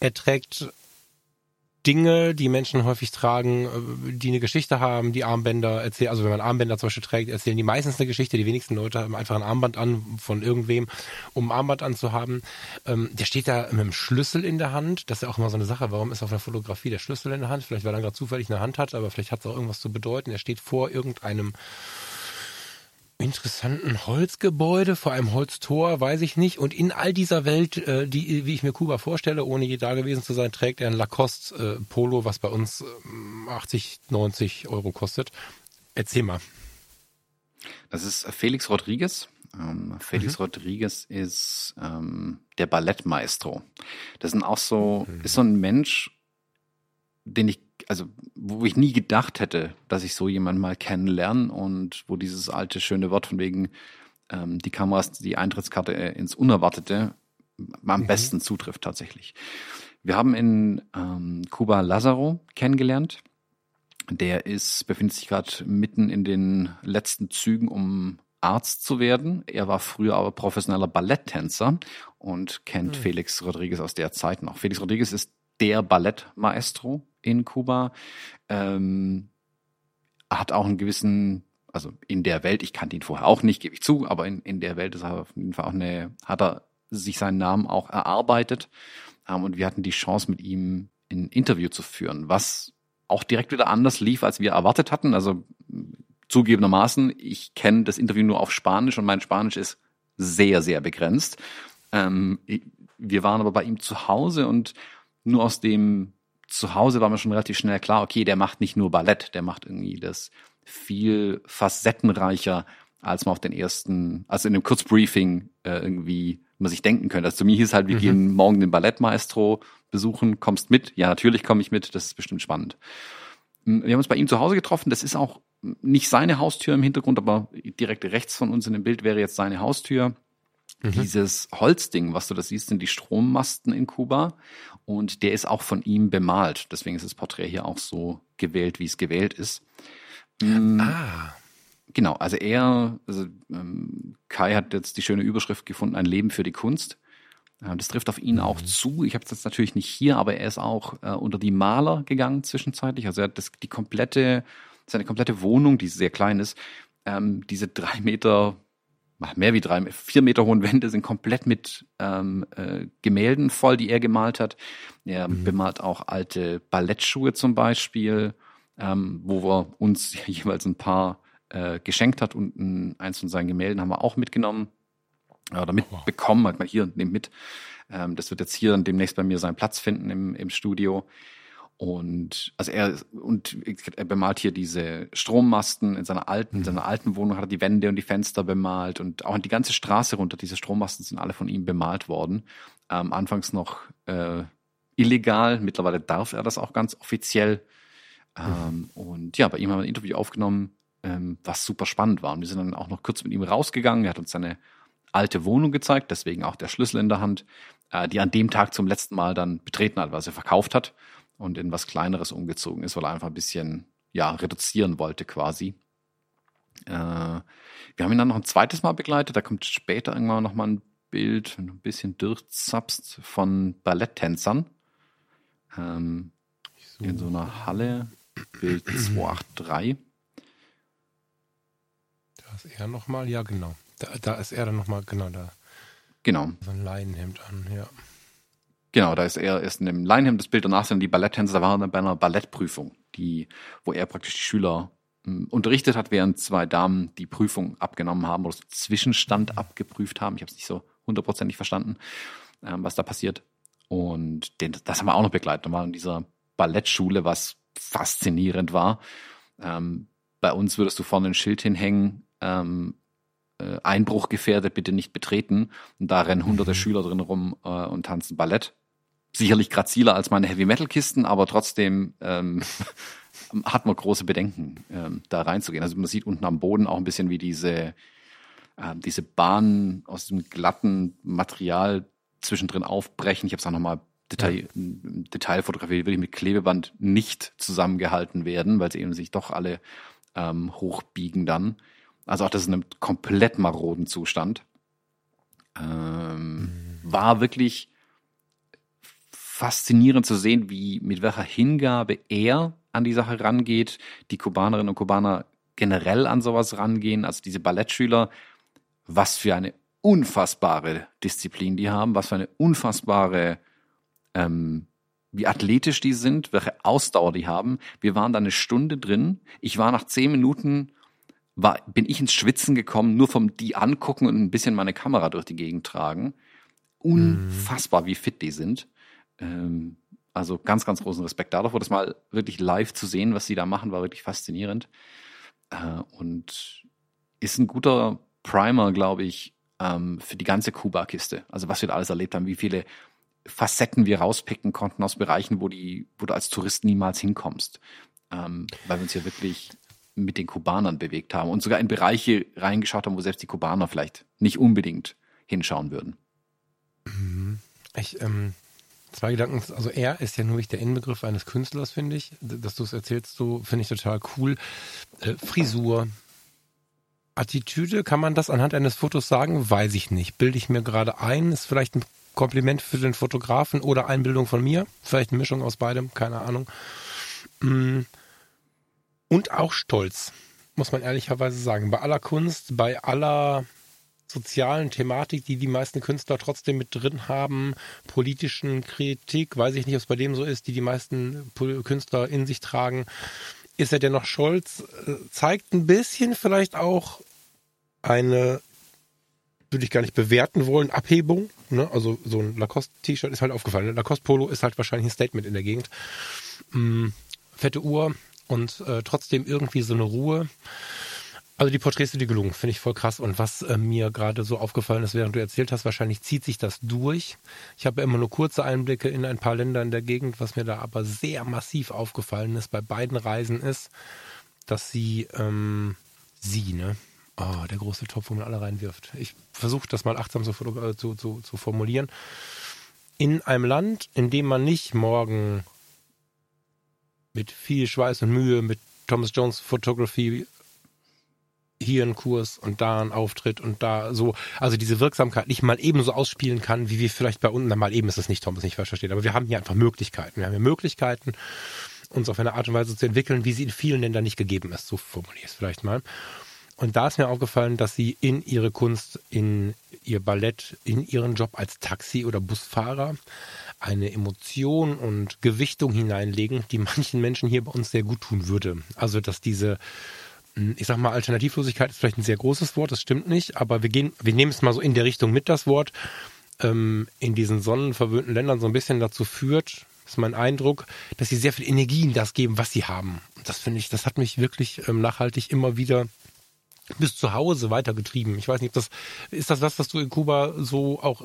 S2: Er trägt Dinge, die Menschen häufig tragen, äh, die eine Geschichte haben, die Armbänder erzählen, also wenn man Armbänder zum Beispiel trägt, erzählen die meistens eine Geschichte, die wenigsten Leute haben einfach ein Armband an von irgendwem, um ein Armband anzuhaben. Ähm, der steht da mit einem Schlüssel in der Hand, das ist ja auch immer so eine Sache, warum ist auf einer Fotografie der Schlüssel in der Hand? Vielleicht weil er gerade zufällig eine Hand hat, aber vielleicht hat es auch irgendwas zu bedeuten. Er steht vor irgendeinem interessanten Holzgebäude, vor einem Holztor, weiß ich nicht. Und in all dieser Welt, äh, die, wie ich mir Kuba vorstelle, ohne je da gewesen zu sein, trägt er ein Lacoste äh, Polo, was bei uns äh, 80, 90 Euro kostet. Erzähl mal.
S1: Das ist Felix Rodriguez. Ähm, Felix mhm. Rodriguez ist ähm, der Ballettmaestro. Das ist auch so, mhm. ist so ein Mensch, den ich also wo ich nie gedacht hätte, dass ich so jemanden mal kennenlerne und wo dieses alte schöne Wort von wegen ähm, die Kameras, die Eintrittskarte ins Unerwartete am mhm. besten zutrifft tatsächlich. Wir haben in ähm, Cuba Lazaro kennengelernt. Der ist, befindet sich gerade mitten in den letzten Zügen, um Arzt zu werden. Er war früher aber professioneller Balletttänzer und kennt mhm. Felix Rodriguez aus der Zeit noch. Felix Rodriguez ist der Ballettmaestro in Kuba. Ähm, hat auch einen gewissen, also in der Welt, ich kannte ihn vorher auch nicht, gebe ich zu, aber in, in der Welt ist er auf jeden Fall auch eine, hat er sich seinen Namen auch erarbeitet. Ähm, und wir hatten die Chance, mit ihm ein Interview zu führen, was auch direkt wieder anders lief, als wir erwartet hatten. Also zugegebenermaßen, ich kenne das Interview nur auf Spanisch und mein Spanisch ist sehr, sehr begrenzt. Ähm, wir waren aber bei ihm zu Hause und nur aus dem zu Hause war mir schon relativ schnell klar, okay, der macht nicht nur Ballett, der macht irgendwie das viel facettenreicher, als man auf den ersten, also in dem Kurzbriefing äh, irgendwie man sich denken könnte. Also zu mir hieß halt, wir mhm. gehen morgen den Ballettmaestro besuchen, kommst mit? Ja, natürlich komme ich mit, das ist bestimmt spannend. Hm, wir haben uns bei ihm zu Hause getroffen, das ist auch nicht seine Haustür im Hintergrund, aber direkt rechts von uns in dem Bild wäre jetzt seine Haustür. Mhm. Dieses Holzding, was du da siehst, sind die Strommasten in Kuba und der ist auch von ihm bemalt. Deswegen ist das Porträt hier auch so gewählt, wie es gewählt ist.
S2: Mhm. Ah.
S1: Genau, also er, also ähm, Kai hat jetzt die schöne Überschrift gefunden, ein Leben für die Kunst. Äh, das trifft auf ihn mhm. auch zu. Ich habe es jetzt natürlich nicht hier, aber er ist auch äh, unter die Maler gegangen zwischenzeitlich. Also er hat das, die komplette, seine komplette Wohnung, die sehr klein ist, ähm, diese drei Meter mehr wie drei, vier Meter hohen Wände sind komplett mit ähm, äh, Gemälden voll, die er gemalt hat. Er mhm. bemalt auch alte Ballettschuhe zum Beispiel, ähm, wo er uns jeweils ein paar äh, geschenkt hat und ein, eins von seinen Gemälden haben wir auch mitgenommen oder mitbekommen, halt mal hier, nehmt mit. Ähm, das wird jetzt hier demnächst bei mir seinen Platz finden im, im Studio. Und also er und er bemalt hier diese Strommasten in seiner alten, in seiner alten Wohnung hat er die Wände und die Fenster bemalt und auch die ganze Straße runter. Diese Strommasten sind alle von ihm bemalt worden. Ähm, anfangs noch äh, illegal, mittlerweile darf er das auch ganz offiziell. Ähm, und ja, bei ihm haben wir ein Interview aufgenommen, ähm, was super spannend war. Und wir sind dann auch noch kurz mit ihm rausgegangen. Er hat uns seine alte Wohnung gezeigt, deswegen auch der Schlüssel in der Hand, äh, die er an dem Tag zum letzten Mal dann betreten hat, was er verkauft hat und in was Kleineres umgezogen ist, weil er einfach ein bisschen ja, reduzieren wollte quasi. Äh, wir haben ihn dann noch ein zweites Mal begleitet, da kommt später irgendwann noch mal ein Bild, ein bisschen durchzapst, von Balletttänzern ähm, so. in so einer Halle. Bild 283.
S2: Da ist er nochmal, ja genau. Da, da ist er dann nochmal, genau da.
S1: Genau.
S2: So ein Leinenhemd an, ja.
S1: Genau, da ist er erst in dem Leinenhemd, das Bild danach sind die Balletttänzer, da waren dann bei einer Ballettprüfung, die, wo er praktisch die Schüler mh, unterrichtet hat, während zwei Damen die Prüfung abgenommen haben oder den Zwischenstand abgeprüft haben. Ich habe es nicht so hundertprozentig verstanden, ähm, was da passiert. Und den, das haben wir auch noch begleitet. Da war in dieser Ballettschule, was faszinierend war. Ähm, bei uns würdest du vorne ein Schild hinhängen, ähm, äh, Einbruch gefährdet, bitte nicht betreten. Und da rennen hunderte Schüler drin rum äh, und tanzen Ballett. Sicherlich graziler als meine Heavy-Metal-Kisten, aber trotzdem ähm, hat man große Bedenken, ähm, da reinzugehen. Also man sieht unten am Boden auch ein bisschen, wie diese, äh, diese Bahnen aus dem glatten Material zwischendrin aufbrechen. Ich habe es auch nochmal Detail, im Detail fotografiert, wirklich mit Klebeband nicht zusammengehalten werden, weil sie eben sich doch alle ähm, hochbiegen dann. Also auch das ist in einem komplett maroden Zustand. Ähm, war wirklich faszinierend zu sehen, wie mit welcher Hingabe er an die Sache rangeht, die Kubanerinnen und Kubaner generell an sowas rangehen, also diese Ballettschüler, was für eine unfassbare Disziplin die haben, was für eine unfassbare, ähm, wie athletisch die sind, welche Ausdauer die haben. Wir waren da eine Stunde drin. Ich war nach zehn Minuten, war, bin ich ins Schwitzen gekommen, nur vom die angucken und ein bisschen meine Kamera durch die Gegend tragen. Unfassbar, wie fit die sind. Ähm, also ganz, ganz großen Respekt dafür, das mal wirklich live zu sehen, was sie da machen, war wirklich faszinierend. Äh, und ist ein guter Primer, glaube ich, ähm, für die ganze Kuba-Kiste. Also was wir da alles erlebt haben, wie viele Facetten wir rauspicken konnten aus Bereichen, wo, die, wo du als Tourist niemals hinkommst. Ähm, weil wir uns hier wirklich mit den Kubanern bewegt haben und sogar in Bereiche reingeschaut haben, wo selbst die Kubaner vielleicht nicht unbedingt hinschauen würden.
S2: Ich, ähm, zwei Gedanken. Also er ist ja nur nicht der Inbegriff eines Künstlers, finde ich. Dass du es erzählst, so finde ich total cool. Äh, Frisur, Attitüde, kann man das anhand eines Fotos sagen? Weiß ich nicht. Bilde ich mir gerade ein, ist vielleicht ein Kompliment für den Fotografen oder Einbildung von mir. Vielleicht eine Mischung aus beidem, keine Ahnung. Mm. Und auch Stolz, muss man ehrlicherweise sagen. Bei aller Kunst, bei aller sozialen Thematik, die die meisten Künstler trotzdem mit drin haben, politischen Kritik, weiß ich nicht, ob es bei dem so ist, die die meisten Künstler in sich tragen, ist er dennoch stolz, äh, zeigt ein bisschen vielleicht auch eine, würde ich gar nicht bewerten wollen, Abhebung. Ne? Also so ein Lacoste-T-Shirt ist halt aufgefallen. Lacoste-Polo ist halt wahrscheinlich ein Statement in der Gegend. Mm, fette Uhr und äh, trotzdem irgendwie so eine Ruhe. Also die Porträts sind dir gelungen, finde ich voll krass. Und was äh, mir gerade so aufgefallen ist, während du erzählt hast, wahrscheinlich zieht sich das durch. Ich habe immer nur kurze Einblicke in ein paar Länder in der Gegend. Was mir da aber sehr massiv aufgefallen ist bei beiden Reisen ist, dass sie, ähm, sie, ne? Oh, der große Topf, wo man alle reinwirft. Ich versuche das mal achtsam zu, zu, zu, zu formulieren. In einem Land, in dem man nicht morgen mit viel Schweiß und Mühe, mit Thomas Jones Photography hier einen Kurs und da einen Auftritt und da so, also diese Wirksamkeit nicht mal eben so ausspielen kann, wie wir vielleicht bei na mal eben ist es nicht, Thomas nicht falsch versteht, aber wir haben hier einfach Möglichkeiten. Wir haben hier Möglichkeiten, uns auf eine Art und Weise zu entwickeln, wie sie in vielen Ländern nicht gegeben ist. So formuliere ich es vielleicht mal. Und da ist mir aufgefallen, dass sie in ihre Kunst, in ihr Ballett, in ihren Job als Taxi- oder Busfahrer eine Emotion und Gewichtung hineinlegen, die manchen Menschen hier bei uns sehr gut tun würde. Also, dass diese, ich sag mal, Alternativlosigkeit ist vielleicht ein sehr großes Wort, das stimmt nicht, aber wir gehen, wir nehmen es mal so in der Richtung mit, das Wort, ähm, in diesen sonnenverwöhnten Ländern so ein bisschen dazu führt, ist mein Eindruck, dass sie sehr viel Energie in das geben, was sie haben. Das finde ich, das hat mich wirklich ähm, nachhaltig immer wieder bis zu Hause weitergetrieben. Ich weiß nicht, ob das, ist das was, was du in Kuba so auch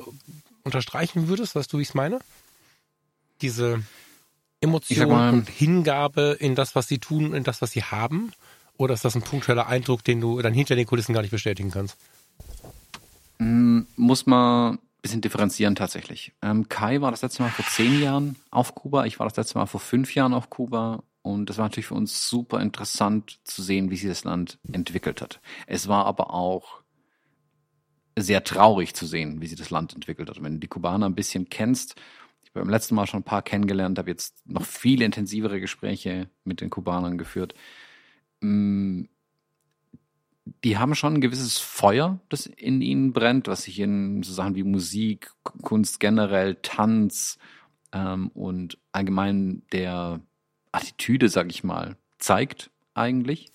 S2: unterstreichen würdest? Weißt du, wie ich es meine? Diese Emotion
S1: mal,
S2: und Hingabe in das, was sie tun, in das, was sie haben? Oder ist das ein punktueller Eindruck, den du dann hinter den Kulissen gar nicht bestätigen kannst?
S1: Muss man ein bisschen differenzieren tatsächlich. Ähm, Kai war das letzte Mal vor zehn Jahren auf Kuba, ich war das letzte Mal vor fünf Jahren auf Kuba und das war natürlich für uns super interessant zu sehen, wie sich das Land entwickelt hat. Es war aber auch sehr traurig zu sehen, wie sich das Land entwickelt hat. Und wenn du die Kubaner ein bisschen kennst, ich beim letzten Mal schon ein paar kennengelernt, habe jetzt noch viel intensivere Gespräche mit den Kubanern geführt. Mm, die haben schon ein gewisses Feuer, das in ihnen brennt, was sich in so Sachen wie Musik, Kunst generell, Tanz ähm, und allgemein der Attitüde, sag ich mal, zeigt eigentlich.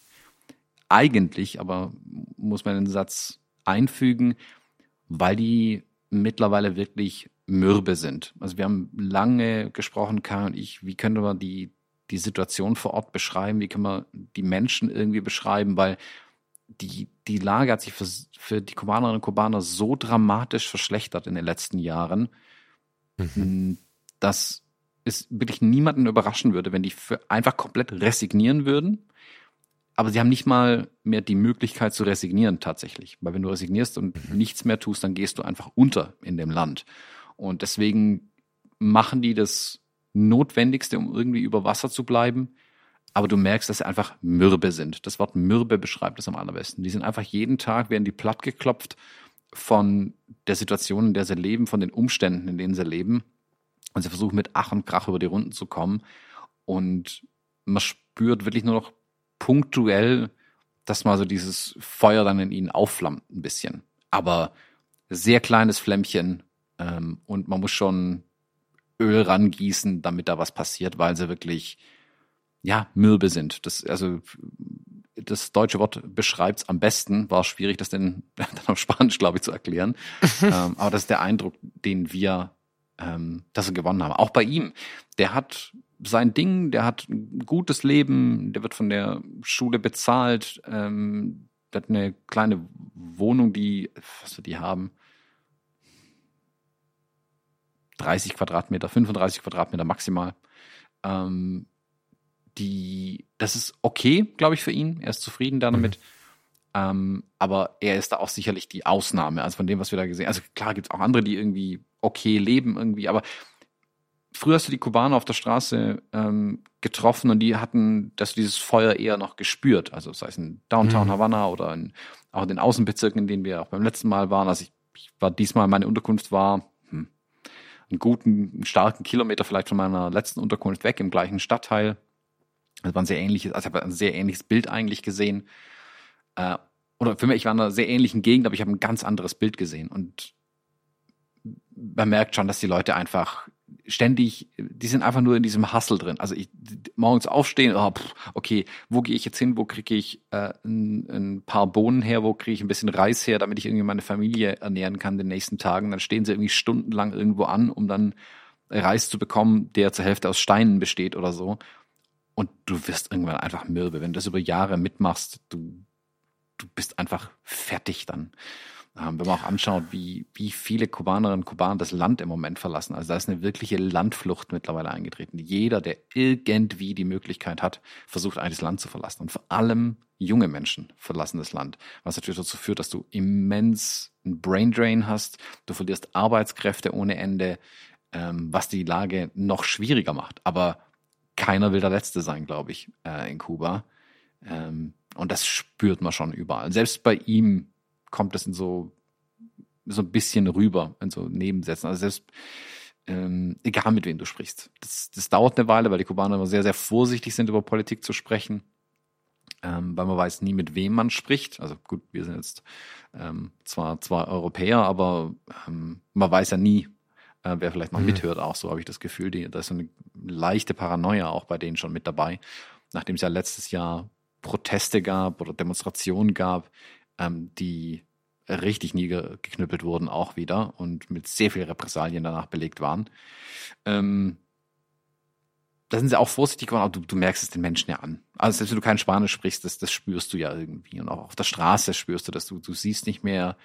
S1: Eigentlich, aber muss man den Satz einfügen, weil die mittlerweile wirklich mürbe sind. Also wir haben lange gesprochen, Kai und ich, wie könnte man die, die Situation vor Ort beschreiben, wie können wir die Menschen irgendwie beschreiben, weil die, die Lage hat sich für, für die Kubanerinnen und Kubaner so dramatisch verschlechtert in den letzten Jahren, mhm. dass es wirklich niemanden überraschen würde, wenn die einfach komplett resignieren würden. Aber sie haben nicht mal mehr die Möglichkeit zu resignieren tatsächlich. Weil wenn du resignierst und mhm. nichts mehr tust, dann gehst du einfach unter in dem Land. Und deswegen machen die das Notwendigste, um irgendwie über Wasser zu bleiben. Aber du merkst, dass sie einfach mürbe sind. Das Wort mürbe beschreibt das am allerbesten. Die sind einfach jeden Tag, werden die platt geklopft von der Situation, in der sie leben, von den Umständen, in denen sie leben. Und sie versuchen mit Ach und Krach über die Runden zu kommen. Und man spürt wirklich nur noch punktuell, dass mal so dieses Feuer dann in ihnen aufflammt ein bisschen. Aber sehr kleines Flämmchen, ähm, und man muss schon Öl rangießen, damit da was passiert, weil sie wirklich, ja, mürbe sind. Das, also, das deutsche Wort beschreibt es am besten. War schwierig, das denn dann auf Spanisch, glaube ich, zu erklären. ähm, aber das ist der Eindruck, den wir, ähm, dass wir gewonnen haben. Auch bei ihm. Der hat sein Ding, der hat ein gutes Leben, der wird von der Schule bezahlt, ähm, der hat eine kleine Wohnung, die, was wir die haben, 30 Quadratmeter, 35 Quadratmeter maximal. Ähm, die, das ist okay, glaube ich, für ihn. Er ist zufrieden damit. Mhm. Ähm, aber er ist da auch sicherlich die Ausnahme. Also von dem, was wir da gesehen haben. Also klar gibt es auch andere, die irgendwie okay leben irgendwie, aber früher hast du die Kubaner auf der Straße ähm, getroffen und die hatten das, dieses Feuer eher noch gespürt. Also sei es in Downtown mhm. Havanna oder in, auch in den Außenbezirken, in denen wir auch beim letzten Mal waren. Also ich, ich war diesmal, meine Unterkunft war einen guten, starken Kilometer vielleicht von meiner letzten Unterkunft weg im gleichen Stadtteil. Das war ein sehr ähnliches, also ich habe ein sehr ähnliches Bild eigentlich gesehen. Äh, oder für mich, ich war in einer sehr ähnlichen Gegend, aber ich habe ein ganz anderes Bild gesehen. Und man merkt schon, dass die Leute einfach ständig, die sind einfach nur in diesem Hustle drin. Also ich morgens aufstehen, oh, pff, okay, wo gehe ich jetzt hin, wo kriege ich äh, ein, ein, paar Bohnen her, wo kriege ich ein bisschen Reis her, damit ich irgendwie meine Familie ernähren kann den nächsten Tagen. Dann stehen sie irgendwie stundenlang irgendwo an, um dann Reis zu bekommen, der zur Hälfte aus Steinen besteht oder so. Und du wirst irgendwann einfach mürbe. Wenn du das über Jahre mitmachst, du, du bist einfach fertig dann. Ähm, wenn man auch anschaut, wie, wie viele Kubanerinnen und Kubaner das Land im Moment verlassen. Also da ist eine wirkliche Landflucht mittlerweile eingetreten. Jeder, der irgendwie die Möglichkeit hat, versucht eigentlich Land zu verlassen. Und vor allem junge Menschen verlassen das Land. Was natürlich dazu führt, dass du immens einen Braindrain hast. Du verlierst Arbeitskräfte ohne Ende, ähm, was die Lage noch schwieriger macht. Aber keiner will der Letzte sein, glaube ich, äh, in Kuba. Ähm, und das spürt man schon überall. Selbst bei ihm kommt das in so, so ein bisschen rüber, in so Nebensätzen. Also selbst, ähm, egal mit wem du sprichst. Das, das dauert eine Weile, weil die Kubaner immer sehr, sehr vorsichtig sind, über Politik zu sprechen. Ähm, weil man weiß nie, mit wem man spricht. Also gut, wir sind jetzt ähm, zwar, zwar Europäer, aber ähm, man weiß ja nie, äh, wer vielleicht noch mhm. mithört, auch so habe ich das Gefühl. Die, da ist so eine leichte Paranoia auch bei denen schon mit dabei. Nachdem es ja letztes Jahr Proteste gab oder Demonstrationen gab, ähm, die richtig niedergeknüppelt wurden auch wieder und mit sehr viel Repressalien danach belegt waren. Ähm, da sind sie auch vorsichtig geworden, aber du, du merkst es den Menschen ja an. Also selbst wenn du kein Spanisch sprichst, das, das spürst du ja irgendwie. Und auch auf der Straße spürst du dass Du, du siehst nicht mehr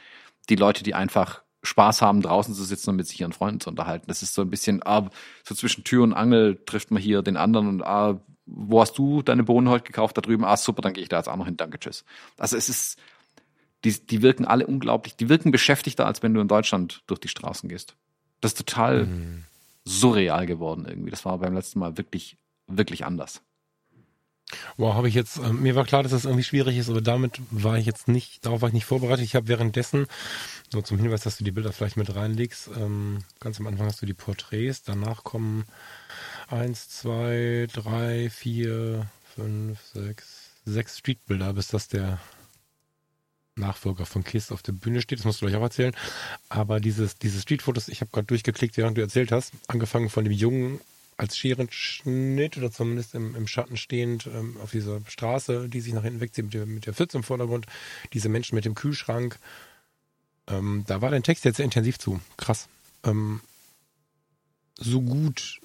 S1: die Leute, die einfach Spaß haben, draußen zu sitzen und mit sich ihren Freunden zu unterhalten. Das ist so ein bisschen, ah, so zwischen Tür und Angel trifft man hier den anderen und ah, wo hast du deine Bohnen heute gekauft? Da drüben, ah, super, dann gehe ich da jetzt auch noch hin, danke, tschüss. Also es ist, die, die wirken alle unglaublich, die wirken beschäftigter, als wenn du in Deutschland durch die Straßen gehst. Das ist total mhm. surreal geworden irgendwie. Das war beim letzten Mal wirklich, wirklich anders.
S2: Wow, habe ich jetzt, äh, mir war klar, dass das irgendwie schwierig ist, aber damit war ich jetzt nicht, darauf war ich nicht vorbereitet. Ich habe währenddessen, nur zum Hinweis, dass du die Bilder vielleicht mit reinlegst, ähm, ganz am Anfang hast du die Porträts, danach kommen eins, zwei, drei, vier, fünf, sechs, sechs Streetbilder, bis das der Nachfolger von Kiss auf der Bühne steht. Das musst du gleich auch erzählen. Aber dieses, diese Streetfotos, ich habe gerade durchgeklickt, während du erzählt hast, angefangen von dem Jungen als Scherenschnitt oder zumindest im, im Schatten stehend ähm, auf dieser Straße, die sich nach hinten wegzieht mit der, mit der Pfütze im Vordergrund, diese Menschen mit dem Kühlschrank. Ähm, da war dein Text jetzt sehr intensiv zu. Krass. Ähm, so gut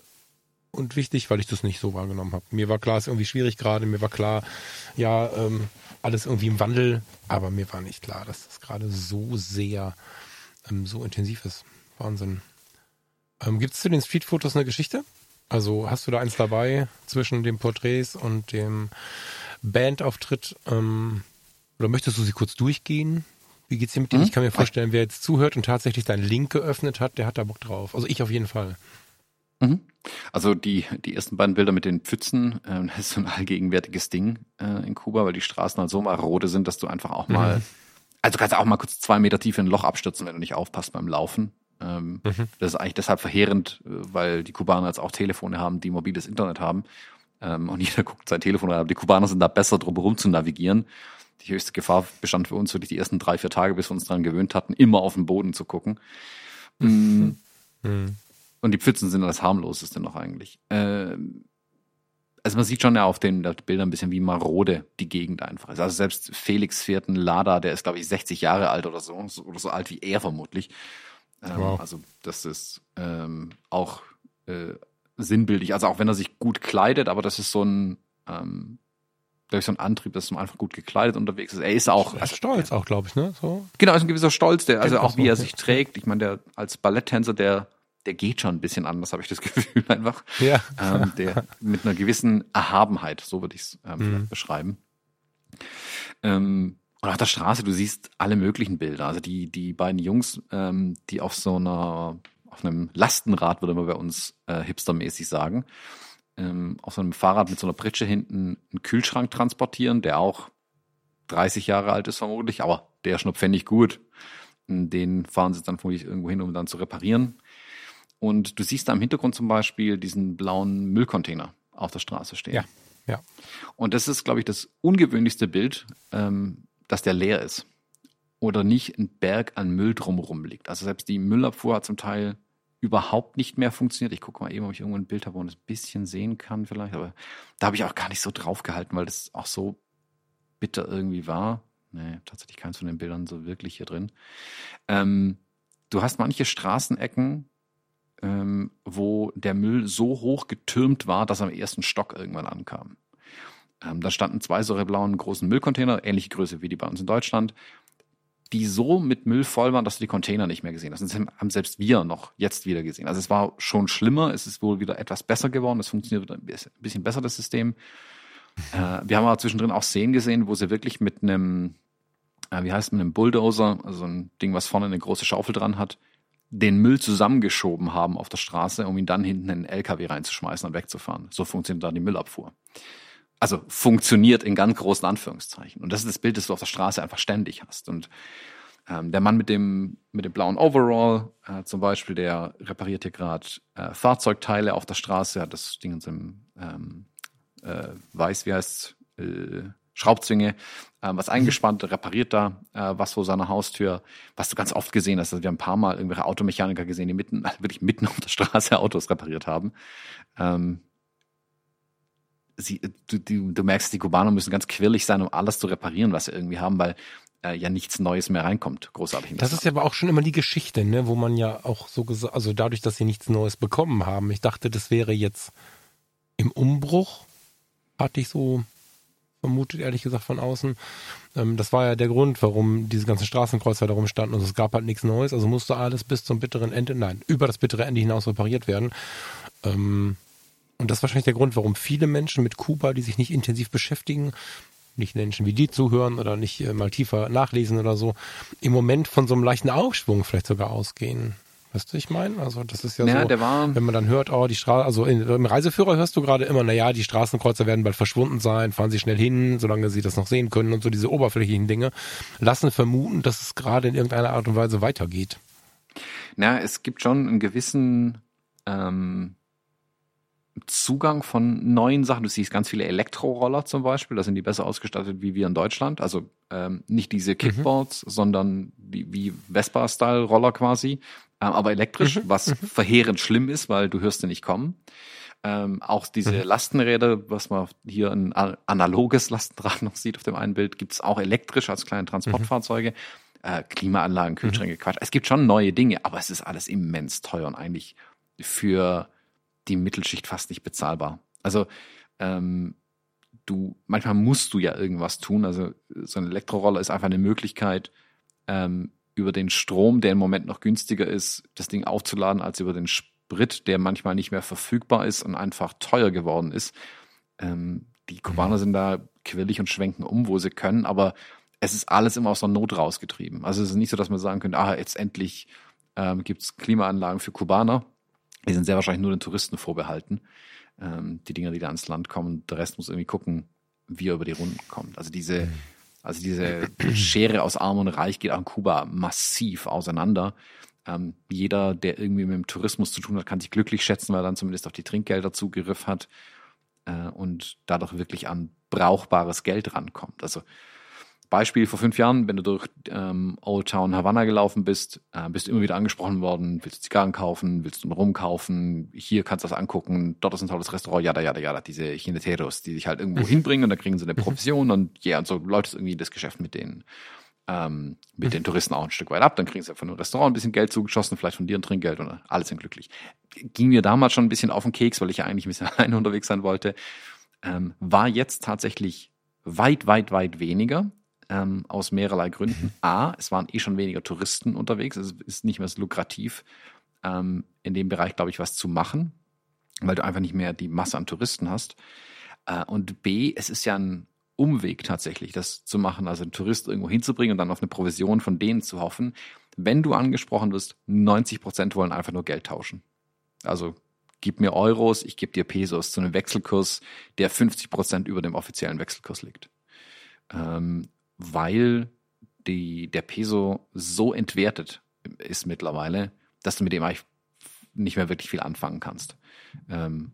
S2: und wichtig, weil ich das nicht so wahrgenommen habe. Mir war klar, es ist irgendwie schwierig gerade. Mir war klar, ja, ähm, alles irgendwie im Wandel, aber mir war nicht klar, dass das gerade so sehr, ähm, so intensiv ist. Wahnsinn. Ähm, Gibt es zu den Streetfotos eine Geschichte? Also hast du da eins dabei zwischen den Porträts und dem Bandauftritt? Ähm, oder möchtest du sie kurz durchgehen? Wie geht's dir mit dir? Mhm. Ich kann mir vorstellen, wer jetzt zuhört und tatsächlich deinen Link geöffnet hat, der hat da Bock drauf. Also ich auf jeden Fall.
S1: Mhm. Also die, die ersten beiden Bilder mit den Pfützen, äh, das ist so ein allgegenwärtiges Ding äh, in Kuba, weil die Straßen halt so marode sind, dass du einfach auch mal, mhm. also kannst du auch mal kurz zwei Meter tief in ein Loch abstürzen, wenn du nicht aufpasst beim Laufen. Ähm, mhm. Das ist eigentlich deshalb verheerend, äh, weil die Kubaner jetzt auch Telefone haben, die mobiles Internet haben. Ähm, und jeder guckt sein Telefon an, aber die Kubaner sind da besser drum herum zu navigieren. Die höchste Gefahr bestand für uns wirklich die ersten drei, vier Tage, bis wir uns daran gewöhnt hatten, immer auf den Boden zu gucken. Mhm. Und die Pfützen sind das harmloseste noch eigentlich. Ähm, also man sieht schon ja auf den Bildern ein bisschen wie marode die Gegend einfach ist. Also selbst Felix einen Lada, der ist glaube ich 60 Jahre alt oder so, oder so alt wie er vermutlich. Ähm, wow. Also das ist ähm, auch äh, sinnbildlich. Also auch wenn er sich gut kleidet, aber das ist so ein, ähm, ich, so ein Antrieb, dass man einfach gut gekleidet unterwegs ist. Er ist auch.
S2: Also, stolz auch, glaube ich, ne?
S1: So. Genau, ist ein gewisser Stolz, der, also auch wie er sich trägt. Ich meine, der als Balletttänzer, der, der geht schon ein bisschen anders, habe ich das Gefühl einfach. Ja. Ähm, der mit einer gewissen Erhabenheit, so würde ich es ähm, mhm. beschreiben. Ähm, und auf der Straße, du siehst alle möglichen Bilder. Also die, die beiden Jungs, ähm, die auf so einer, auf einem Lastenrad, würde man bei uns äh, hipstermäßig sagen, ähm, auf so einem Fahrrad mit so einer Pritsche hinten einen Kühlschrank transportieren, der auch 30 Jahre alt ist vermutlich, aber der ist schnupfendig gut. Den fahren sie dann vermutlich irgendwo hin, um dann zu reparieren. Und du siehst da im Hintergrund zum Beispiel diesen blauen Müllcontainer auf der Straße stehen.
S2: Ja, ja.
S1: Und das ist, glaube ich, das ungewöhnlichste Bild, ähm, dass der leer ist oder nicht ein Berg an Müll drumherum liegt. Also selbst die Müllabfuhr hat zum Teil überhaupt nicht mehr funktioniert. Ich gucke mal eben, ob ich irgendwo ein Bild habe, wo man das ein bisschen sehen kann vielleicht, aber da habe ich auch gar nicht so drauf gehalten, weil das auch so bitter irgendwie war. Nee, tatsächlich keins von den Bildern so wirklich hier drin. Ähm, du hast manche Straßenecken, ähm, wo der Müll so hoch getürmt war, dass er am ersten Stock irgendwann ankam. Ähm, da standen zwei solche blauen großen Müllcontainer, ähnliche Größe wie die bei uns in Deutschland, die so mit Müll voll waren, dass du die Container nicht mehr gesehen hast. Das haben selbst wir noch jetzt wieder gesehen. Also es war schon schlimmer, es ist wohl wieder etwas besser geworden, es funktioniert wieder ein bisschen besser, das System. Äh, wir haben aber zwischendrin auch Szenen gesehen, wo sie wirklich mit einem, äh, wie heißt es, mit einem Bulldozer, also ein Ding, was vorne eine große Schaufel dran hat, den Müll zusammengeschoben haben auf der Straße, um ihn dann hinten in den LKW reinzuschmeißen und wegzufahren. So funktioniert da die Müllabfuhr also funktioniert in ganz großen Anführungszeichen. Und das ist das Bild, das du auf der Straße einfach ständig hast. Und ähm, der Mann mit dem, mit dem blauen Overall äh, zum Beispiel, der repariert hier gerade äh, Fahrzeugteile auf der Straße, hat das Ding in seinem ähm, äh, weiß, wie heißt äh, Schraubzwinge, äh, was mhm. eingespannt, repariert da äh, was vor seiner Haustür, was du ganz oft gesehen hast. Also wir haben ein paar Mal irgendwelche Automechaniker gesehen, die mitten, wirklich mitten auf der Straße Autos repariert haben. Ähm, sie, du, du, du merkst, die Kubaner müssen ganz quirlig sein, um alles zu reparieren, was sie irgendwie haben, weil äh, ja nichts Neues mehr reinkommt. Großartig.
S2: Das ist ja aber auch schon immer die Geschichte, ne, wo man ja auch so gesagt, also dadurch, dass sie nichts Neues bekommen haben. Ich dachte, das wäre jetzt im Umbruch, hatte ich so vermutet, ehrlich gesagt, von außen. Ähm, das war ja der Grund, warum diese ganzen Straßenkreuzer da rumstanden und es gab halt nichts Neues. Also musste alles bis zum bitteren Ende, nein, über das bittere Ende hinaus repariert werden. Ähm, und das ist wahrscheinlich der Grund, warum viele Menschen mit Kuba, die sich nicht intensiv beschäftigen, nicht Menschen wie die zuhören oder nicht äh, mal tiefer nachlesen oder so, im Moment von so einem leichten Aufschwung vielleicht sogar ausgehen. Weißt du, ich meine? Also das ist ja,
S1: Ja,
S2: so,
S1: der war-
S2: wenn man dann hört, oh, die Straße, also in, im Reiseführer hörst du gerade immer, naja, die Straßenkreuzer werden bald verschwunden sein, fahren sie schnell hin, solange sie das noch sehen können und so diese oberflächlichen Dinge lassen vermuten, dass es gerade in irgendeiner Art und Weise weitergeht.
S1: Na, es gibt schon einen gewissen ähm, Zugang von neuen Sachen. Du siehst ganz viele Elektroroller zum Beispiel, da sind die besser ausgestattet wie wir in Deutschland. Also ähm, nicht diese Kickboards, sondern die, wie Vespa-Style-Roller quasi, aber elektrisch, was verheerend schlimm ist, weil du hörst sie nicht kommen. Ähm, auch diese Lastenräder, was man hier ein analoges Lastenrad noch sieht auf dem einen Bild, gibt's auch elektrisch als kleine Transportfahrzeuge. Äh, Klimaanlagen, Kühlschränke, Quatsch. Es gibt schon neue Dinge, aber es ist alles immens teuer und eigentlich für die Mittelschicht fast nicht bezahlbar. Also ähm, du, manchmal musst du ja irgendwas tun. Also so ein Elektroroller ist einfach eine Möglichkeit, ähm, über den Strom, der im Moment noch günstiger ist, das Ding aufzuladen, als über den Sprit, der manchmal nicht mehr verfügbar ist und einfach teuer geworden ist. Ähm, die Kubaner sind da quirlig und schwenken um, wo sie können, aber es ist alles immer aus der Not rausgetrieben. Also es ist nicht so, dass man sagen könnte, ah, jetzt endlich ähm, gibt es Klimaanlagen für Kubaner. Die sind sehr wahrscheinlich nur den Touristen vorbehalten. Ähm, die Dinger, die da ans Land kommen. Der Rest muss irgendwie gucken, wie er über die Runden kommt. Also diese, also diese Schere aus Arm und Reich geht in Kuba massiv auseinander. Ähm, jeder, der irgendwie mit dem Tourismus zu tun hat, kann sich glücklich schätzen, weil er dann zumindest auf die Trinkgelder Zugriff hat äh, und dadurch wirklich an brauchbares Geld rankommt. Also Beispiel vor fünf Jahren, wenn du durch ähm, Old Town Havana gelaufen bist, äh, bist du immer wieder angesprochen worden, willst du Zigarren kaufen, willst du einen Rum kaufen, hier kannst du das angucken, dort ist ein tolles Restaurant, jada, jada, jada, diese Chineteros, die dich halt irgendwo hinbringen und dann kriegen sie eine Provision und ja, und so läuft es irgendwie das Geschäft mit denen, ähm, mit den Touristen auch ein Stück weit ab, dann kriegen sie von einem Restaurant ein bisschen Geld zugeschossen, vielleicht von dir ein Trinkgeld und alle sind glücklich. Ging mir damals schon ein bisschen auf den Keks, weil ich ja eigentlich ein bisschen alleine unterwegs sein wollte, ähm, war jetzt tatsächlich weit, weit, weit weniger ähm, aus mehrerlei Gründen. A, es waren eh schon weniger Touristen unterwegs, es ist nicht mehr so lukrativ, ähm, in dem Bereich, glaube ich, was zu machen, weil du einfach nicht mehr die Masse an Touristen hast. Äh, und B, es ist ja ein Umweg tatsächlich, das zu machen, also einen Tourist irgendwo hinzubringen und dann auf eine Provision von denen zu hoffen. Wenn du angesprochen wirst, 90 Prozent wollen einfach nur Geld tauschen. Also gib mir Euros, ich gebe dir Pesos zu einem Wechselkurs, der 50 Prozent über dem offiziellen Wechselkurs liegt. Ähm, weil die, der Peso so entwertet ist mittlerweile, dass du mit dem eigentlich nicht mehr wirklich viel anfangen kannst. Ähm,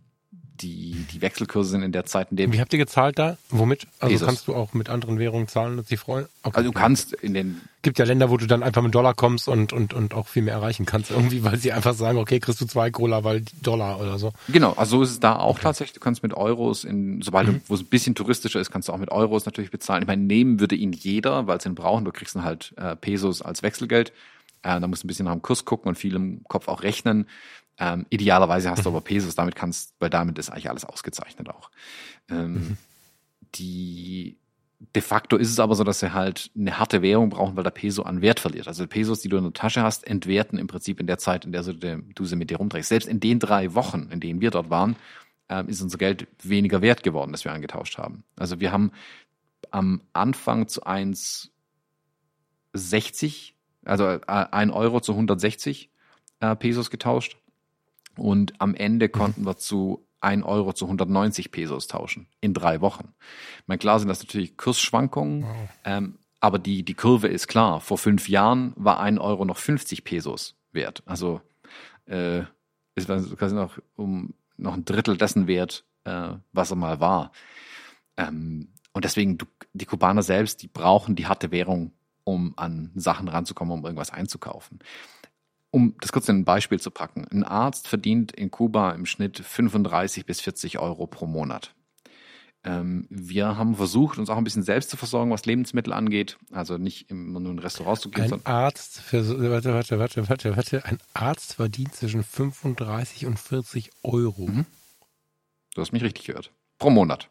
S1: die, die Wechselkurse sind in der Zeit, in der
S2: Wie habt ihr gezahlt da? Womit? Also
S1: Pesos.
S2: kannst du auch mit anderen Währungen zahlen und sie freuen? Okay.
S1: also du kannst in den
S2: gibt ja Länder, wo du dann einfach mit Dollar kommst und, und, und auch viel mehr erreichen kannst irgendwie, weil sie einfach sagen, okay, kriegst du zwei Cola, weil Dollar oder so.
S1: Genau, also so ist es da auch tatsächlich. Du kannst mit Euros, in, sobald du, wo es ein bisschen touristischer ist, kannst du auch mit Euros natürlich bezahlen. Ich meine, nehmen würde ihn jeder, weil sie ihn brauchen. Du kriegst dann halt äh, Pesos als Wechselgeld. Äh, da musst du ein bisschen nach dem Kurs gucken und viel im Kopf auch rechnen. Ähm, idealerweise hast du aber Pesos, damit kannst, weil damit ist eigentlich alles ausgezeichnet auch. Ähm, Die de facto ist es aber so, dass sie halt eine harte Währung brauchen, weil der Peso an Wert verliert. Also Pesos, die du in der Tasche hast, entwerten im Prinzip in der Zeit, in der du, sie mit dir rumdrehst. Selbst in den drei Wochen, in denen wir dort waren, ähm, ist unser Geld weniger wert geworden, das wir angetauscht haben. Also wir haben am Anfang zu 1,60, also äh, ein Euro zu 160 äh, Pesos getauscht und am Ende konnten wir zu 1 Euro zu 190 Pesos tauschen in drei Wochen. Ich meine, klar sind das natürlich Kursschwankungen, ähm, aber die, die Kurve ist klar. Vor fünf Jahren war ein Euro noch 50 Pesos wert. Also äh, ist das quasi noch um noch ein Drittel dessen wert, äh, was er mal war. Ähm, und deswegen, du, die Kubaner selbst, die brauchen die harte Währung, um an Sachen ranzukommen, um irgendwas einzukaufen. Um das kurz in ein Beispiel zu packen. Ein Arzt verdient in Kuba im Schnitt 35 bis 40 Euro pro Monat. Ähm, wir haben versucht, uns auch ein bisschen selbst zu versorgen, was Lebensmittel angeht. Also nicht immer nur in Restaurants zu gehen,
S2: Ein
S1: sondern
S2: Arzt für, warte, warte, warte, warte, warte, ein Arzt verdient zwischen 35 und 40 Euro.
S1: Mhm. du hast mich richtig gehört. Pro Monat.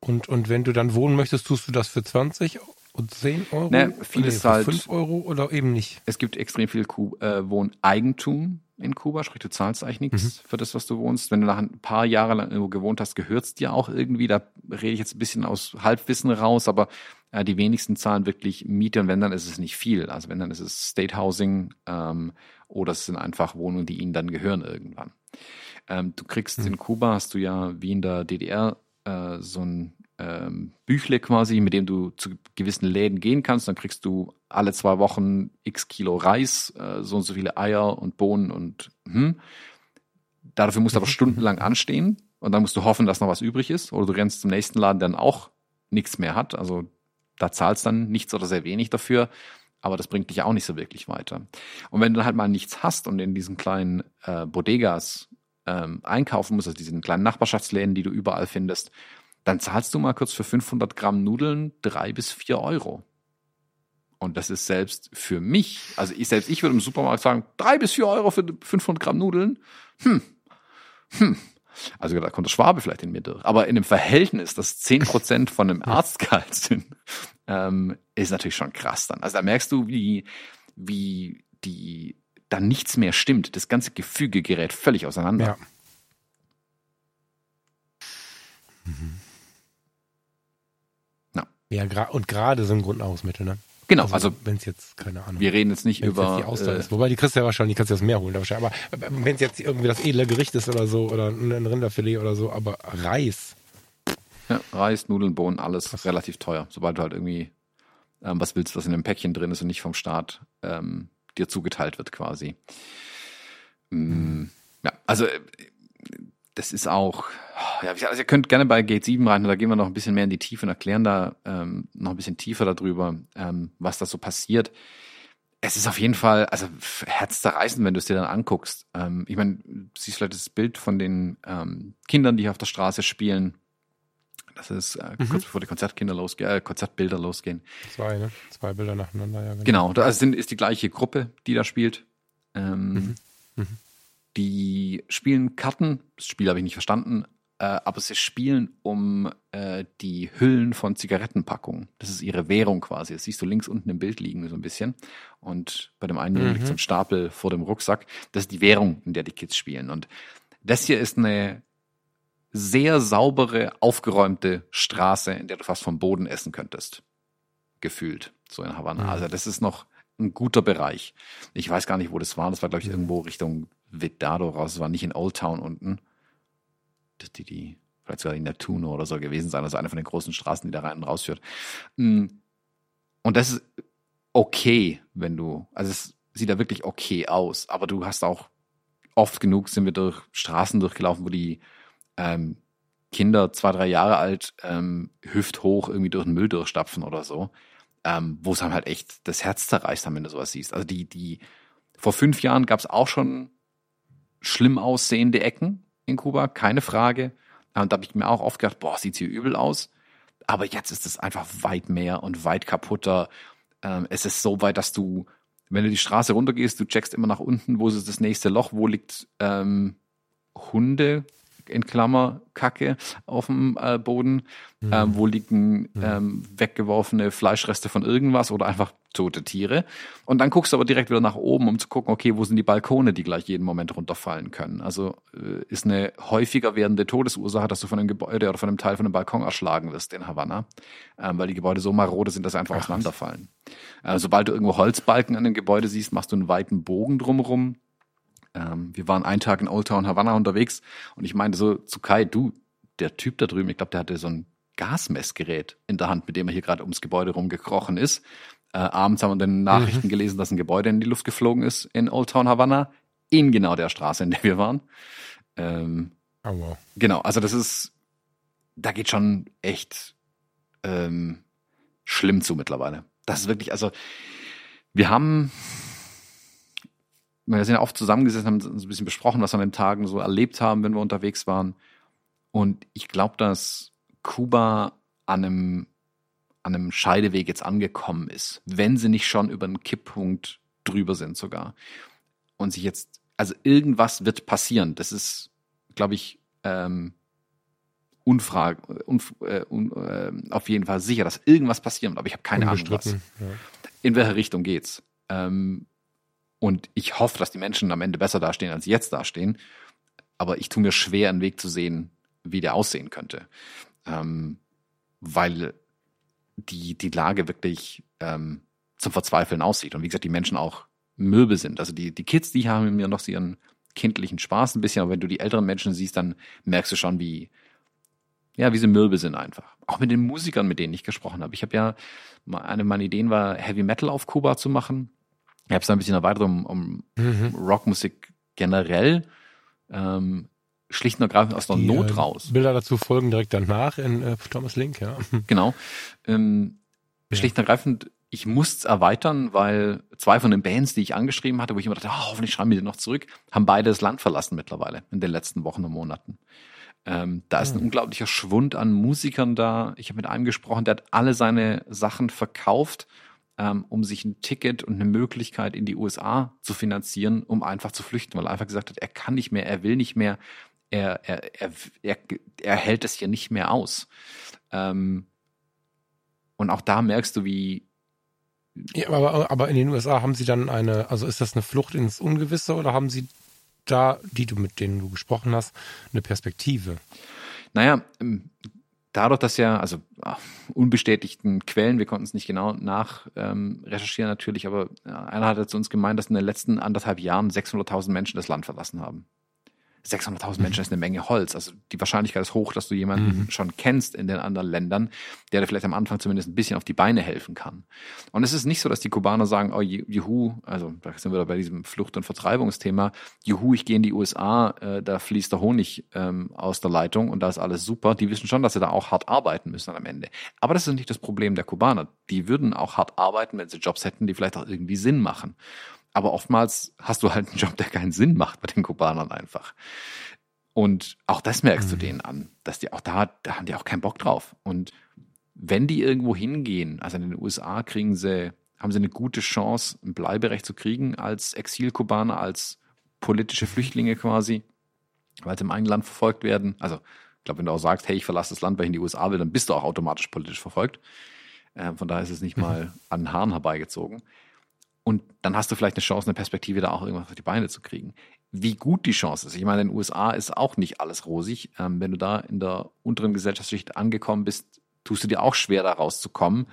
S2: Und, und wenn du dann wohnen möchtest, tust du das für 20 und 10 Euro?
S1: Ne, vieles
S2: Nee,
S1: halt-
S2: 5 Euro oder eben nicht?
S1: Es gibt extrem viel Ku äh, Wohneigentum in Kuba, sprich du zahlst eigentlich nichts für das, was du wohnst. Wenn du nach ein paar Jahre lang irgendwo gewohnt hast, gehört's dir auch irgendwie. Da rede ich jetzt ein bisschen aus Halbwissen raus, aber äh, die wenigsten zahlen wirklich Miete und wenn dann ist es nicht viel. Also wenn dann ist es State Housing ähm, oder es sind einfach Wohnungen, die ihnen dann gehören irgendwann. Ähm, du kriegst mhm. in Kuba, hast du ja wie in der DDR äh, so ein ähm, Büchle quasi, mit dem du zu gewissen Läden gehen kannst. Dann kriegst du alle zwei Wochen x Kilo Reis, äh, so und so viele Eier und Bohnen und hm. Dafür musst du aber mhm. stundenlang anstehen und dann musst du hoffen, dass noch was übrig ist. Oder du rennst zum nächsten Laden, der dann auch nichts mehr hat. Also da zahlst dann nichts oder sehr wenig dafür. Aber das bringt dich auch nicht so wirklich weiter. Und wenn du halt mal nichts hast und in diesen kleinen äh, Bodegas ähm, einkaufen musst, also diesen kleinen Nachbarschaftsläden, die du überall findest, dann zahlst du mal kurz für 500 Gramm Nudeln drei bis vier Euro. Und das ist selbst für mich, also ich selbst, ich würde im Supermarkt sagen, drei bis vier Euro für 500 Gramm Nudeln. Hm, hm. Also da kommt der Schwabe vielleicht in mir durch. Aber in dem Verhältnis, dass zehn Prozent von einem Arztgehalt sind, ähm, ist natürlich schon krass dann. Also da merkst du, wie, wie die, da nichts mehr stimmt. Das ganze Gefüge gerät völlig auseinander. Ja.
S2: Mhm. Ja, und gerade so ein Grundnahrungsmittel, ne?
S1: Genau, also, also
S2: wenn es jetzt keine Ahnung.
S1: Wir reden jetzt nicht über
S2: jetzt die Austern äh, ist, wobei die kriegst du ja wahrscheinlich, die kannst du das Meer holen, wahrscheinlich. Aber wenn es jetzt irgendwie das edle Gericht ist oder so oder ein Rinderfilet oder so, aber Reis.
S1: Ja, Reis, Nudeln, Bohnen, alles Krass. relativ teuer. Sobald du halt irgendwie ähm, was willst, was in einem Päckchen drin ist und nicht vom Staat ähm, dir zugeteilt wird, quasi. Mhm. Ja, also äh, das ist auch, ja, also ihr könnt gerne bei Gate 7 rein, da gehen wir noch ein bisschen mehr in die Tiefe und erklären da ähm, noch ein bisschen tiefer darüber, ähm, was da so passiert. Es ist auf jeden Fall, also herzzerreißend, wenn du es dir dann anguckst. Ähm, ich meine, du siehst vielleicht das Bild von den ähm, Kindern, die hier auf der Straße spielen. Das ist äh, mhm. kurz bevor die Konzertkinder losgehen, äh, Konzertbilder losgehen.
S2: Zwei, ne? Zwei Bilder nacheinander, ja.
S1: Genau, genau da sind, ist die gleiche Gruppe, die da spielt. Ähm, mhm. Mhm. Die spielen Karten, das Spiel habe ich nicht verstanden, äh, aber sie spielen um äh, die Hüllen von Zigarettenpackungen. Das ist ihre Währung quasi. Das siehst du links unten im Bild liegen so ein bisschen. Und bei dem einen mhm. liegt so ein Stapel vor dem Rucksack. Das ist die Währung, in der die Kids spielen. Und das hier ist eine sehr saubere, aufgeräumte Straße, in der du fast vom Boden essen könntest. Gefühlt, so in Havanna. Mhm. Also das ist noch ein guter Bereich. Ich weiß gar nicht, wo das war. Das war, glaube ich, irgendwo Richtung Vedado raus. Es war nicht in Old Town unten. Die, die, vielleicht sogar in Neptuno oder so gewesen sein. Also eine von den großen Straßen, die da rein und rausführt. Mm. Und das ist okay, wenn du, also es sieht da wirklich okay aus. Aber du hast auch oft genug sind wir durch Straßen durchgelaufen, wo die ähm, Kinder zwei, drei Jahre alt ähm, hüfthoch irgendwie durch den Müll durchstapfen oder so. Ähm, wo es halt echt das Herz zerreißt, wenn du sowas siehst. Also die, die, vor fünf Jahren gab es auch schon schlimm aussehende Ecken in Kuba, keine Frage. Und da habe ich mir auch oft gedacht, boah, sieht's hier übel aus. Aber jetzt ist es einfach weit mehr und weit kaputter. Ähm, es ist so weit, dass du, wenn du die Straße runtergehst, du checkst immer nach unten, wo ist das nächste Loch, wo liegt ähm, Hunde, in Klammer Kacke auf dem äh, Boden, mhm. ähm, wo liegen mhm. ähm, weggeworfene Fleischreste von irgendwas oder einfach tote Tiere. Und dann guckst du aber direkt wieder nach oben, um zu gucken, okay, wo sind die Balkone, die gleich jeden Moment runterfallen können. Also äh, ist eine häufiger werdende Todesursache, dass du von einem Gebäude oder von einem Teil von einem Balkon erschlagen wirst in Havanna, ähm, weil die Gebäude so marode sind, dass sie einfach Ach. auseinanderfallen. Äh, sobald du irgendwo Holzbalken an dem Gebäude siehst, machst du einen weiten Bogen drumherum ähm, wir waren einen Tag in Old Town Havana unterwegs und ich meinte so zu Kai, du, der Typ da drüben, ich glaube, der hatte so ein Gasmessgerät in der Hand, mit dem er hier gerade ums Gebäude rumgekrochen ist. Äh, abends haben wir in den Nachrichten mhm. gelesen, dass ein Gebäude in die Luft geflogen ist in Old Town Havana, in genau der Straße, in der wir waren. Ähm, oh, wow. Genau, also das ist, da geht schon echt ähm, schlimm zu mittlerweile. Das ist wirklich, also wir haben wir sind ja oft zusammengesessen, haben uns ein bisschen besprochen, was wir an den Tagen so erlebt haben, wenn wir unterwegs waren. Und ich glaube, dass Kuba an einem, an einem Scheideweg jetzt angekommen ist, wenn sie nicht schon über einen Kipppunkt drüber sind sogar. Und sich jetzt, also irgendwas wird passieren. Das ist, glaube ich, ähm, unfrag, unf, äh, un, äh, auf jeden Fall sicher, dass irgendwas passieren wird. Aber ich habe keine Ahnung, was. Ja. In welche Richtung geht's? Ähm, und ich hoffe, dass die Menschen am Ende besser dastehen, als sie jetzt dastehen. Aber ich tue mir schwer, einen Weg zu sehen, wie der aussehen könnte. Ähm, weil die, die Lage wirklich ähm, zum Verzweifeln aussieht. Und wie gesagt, die Menschen auch mürbe sind. Also die, die Kids, die haben mir noch so ihren kindlichen Spaß ein bisschen, aber wenn du die älteren Menschen siehst, dann merkst du schon, wie, ja, wie sie mürbe sind einfach. Auch mit den Musikern, mit denen ich gesprochen habe. Ich habe ja, eine meiner Ideen war, Heavy Metal auf Kuba zu machen. Ich habe es ein bisschen erweitert um, um mhm. Rockmusik generell. Ähm, schlicht und ergreifend aus der Die, Not äh, raus.
S2: Bilder dazu folgen direkt danach in äh, Thomas Link, ja.
S1: Genau. Ähm, ja. Schlicht und ergreifend, ich musste es erweitern, weil zwei von den Bands, die ich angeschrieben hatte, wo ich immer dachte, oh, hoffentlich schreiben die noch zurück, haben beide das Land verlassen mittlerweile in den letzten Wochen und Monaten. Ähm, da ist ein hm. unglaublicher Schwund an Musikern da. Ich habe mit einem gesprochen, der hat alle seine Sachen verkauft, ähm, um sich ein Ticket und eine Möglichkeit in die USA zu finanzieren, um einfach zu flüchten, weil er einfach gesagt hat, er kann nicht mehr, er will nicht mehr, er, er, er, er, er hält es hier nicht mehr aus. Ähm, und auch da merkst du, wie.
S2: Ja, aber, aber in den USA haben sie dann eine, also ist das eine Flucht ins Ungewisse oder haben sie da, die du mit denen du gesprochen hast, eine Perspektive?
S1: Naja, ähm, dadurch, dass ja, also unbestätigten Quellen, wir konnten es nicht genau nach ähm, recherchieren natürlich, aber einer hat zu uns gemeint, dass in den letzten anderthalb Jahren 600.000 Menschen das Land verlassen haben. 600.000 Menschen ist eine Menge Holz. Also die Wahrscheinlichkeit ist hoch, dass du jemanden mhm. schon kennst in den anderen Ländern, der dir vielleicht am Anfang zumindest ein bisschen auf die Beine helfen kann. Und es ist nicht so, dass die Kubaner sagen, oh juhu, also da sind wir bei diesem Flucht- und Vertreibungsthema, juhu, ich gehe in die USA, äh, da fließt der Honig ähm, aus der Leitung und da ist alles super. Die wissen schon, dass sie da auch hart arbeiten müssen am Ende. Aber das ist nicht das Problem der Kubaner. Die würden auch hart arbeiten, wenn sie Jobs hätten, die vielleicht auch irgendwie Sinn machen. Aber oftmals hast du halt einen Job, der keinen Sinn macht bei den Kubanern einfach. Und auch das merkst mhm. du denen an, dass die auch da, da haben die auch keinen Bock drauf. Und wenn die irgendwo hingehen, also in den USA kriegen sie, haben sie eine gute Chance, ein Bleiberecht zu kriegen als Exilkubaner, als politische Flüchtlinge quasi, weil sie im eigenen Land verfolgt werden. Also, ich glaube, wenn du auch sagst, hey, ich verlasse das Land, weil ich in die USA will, dann bist du auch automatisch politisch verfolgt. Äh, von daher ist es nicht mal an den Haaren herbeigezogen. Und dann hast du vielleicht eine Chance, eine Perspektive, da auch irgendwas auf die Beine zu kriegen. Wie gut die Chance ist. Ich meine, in den USA ist auch nicht alles rosig. Ähm, wenn du da in der unteren Gesellschaftsschicht angekommen bist, tust du dir auch schwer, da rauszukommen.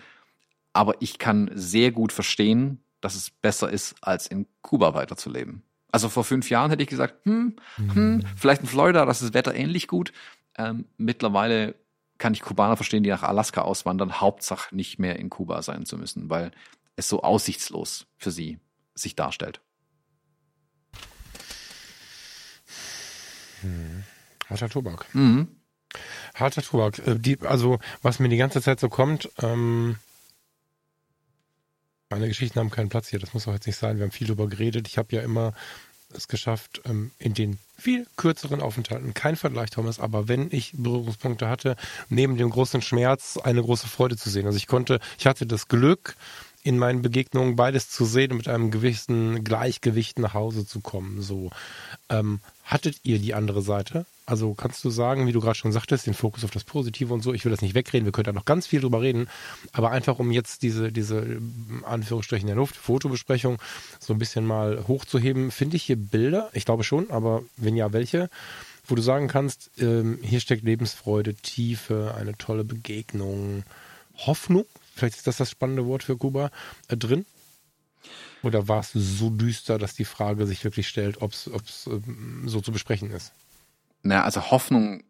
S1: Aber ich kann sehr gut verstehen, dass es besser ist, als in Kuba weiterzuleben. Also vor fünf Jahren hätte ich gesagt, hm, hm, vielleicht in Florida, das ist das Wetter ähnlich gut. Ähm, mittlerweile kann ich Kubaner verstehen, die nach Alaska auswandern, Hauptsache nicht mehr in Kuba sein zu müssen, weil es so aussichtslos für sie sich darstellt.
S2: Hm. Harter Tobak. Mhm. Harter Tobak. Äh, die, also, was mir die ganze Zeit so kommt, ähm, meine Geschichten haben keinen Platz hier. Das muss auch jetzt nicht sein. Wir haben viel darüber geredet. Ich habe ja immer es geschafft, ähm, in den viel kürzeren Aufenthalten, kein Vergleich, Thomas, aber wenn ich Berührungspunkte hatte, neben dem großen Schmerz eine große Freude zu sehen. Also ich konnte, ich hatte das Glück, in meinen Begegnungen beides zu sehen und mit einem gewissen Gleichgewicht nach Hause zu kommen. So ähm, hattet ihr die andere Seite? Also kannst du sagen, wie du gerade schon sagtest, den Fokus auf das Positive und so. Ich will das nicht wegreden, wir können da noch ganz viel drüber reden, aber einfach um jetzt diese diese Anführungsstrichen der Luft Fotobesprechung so ein bisschen mal hochzuheben, finde ich hier Bilder. Ich glaube schon, aber wenn ja, welche? Wo du sagen kannst, ähm, hier steckt Lebensfreude, Tiefe, eine tolle Begegnung, Hoffnung vielleicht ist das das spannende Wort für Kuba, äh, drin? Oder war es so düster, dass die Frage sich wirklich stellt, ob es ähm, so zu besprechen ist?
S1: Na, also Hoffnung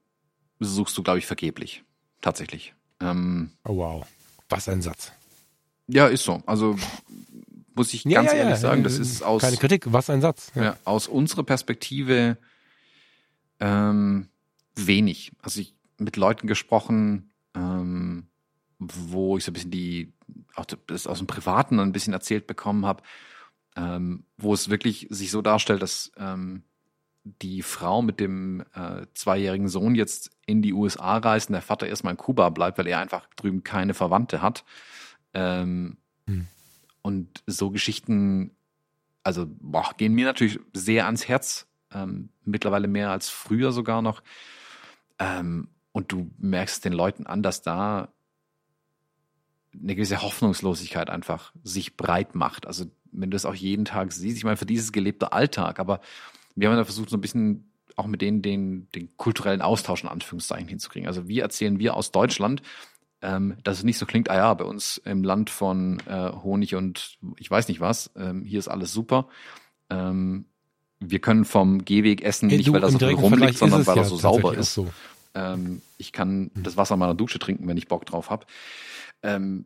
S1: suchst du, glaube ich, vergeblich. Tatsächlich.
S2: Ähm, oh wow. Was ein Satz.
S1: Ja, ist so. Also muss ich ja, ganz ja, ehrlich ja. sagen, das ist aus.
S2: Keine Kritik, was ein Satz.
S1: Ja. aus unserer Perspektive ähm, wenig. Also ich mit Leuten gesprochen, ähm, wo ich so ein bisschen die, auch das aus dem Privaten ein bisschen erzählt bekommen habe, ähm, wo es wirklich sich so darstellt, dass ähm, die Frau mit dem äh, zweijährigen Sohn jetzt in die USA reist und der Vater erstmal in Kuba bleibt, weil er einfach drüben keine Verwandte hat. Ähm, hm. Und so Geschichten, also boah, gehen mir natürlich sehr ans Herz, ähm, mittlerweile mehr als früher sogar noch. Ähm, und du merkst den Leuten an, dass da eine gewisse Hoffnungslosigkeit einfach sich breit macht. Also wenn du das auch jeden Tag siehst, ich meine, für dieses gelebte Alltag, aber wir haben ja versucht, so ein bisschen auch mit denen den, den kulturellen Austausch in Anführungszeichen hinzukriegen. Also wie erzählen wir aus Deutschland ähm, dass es nicht so klingt, ah ja, bei uns im Land von äh, Honig und ich weiß nicht was, ähm, hier ist alles super. Ähm, wir können vom Gehweg essen,
S2: Ey,
S1: nicht weil das so rumliegt, sondern
S2: es
S1: weil das so sauber ist.
S2: So.
S1: Ähm, ich kann das Wasser meiner Dusche trinken, wenn ich Bock drauf habe. Ähm,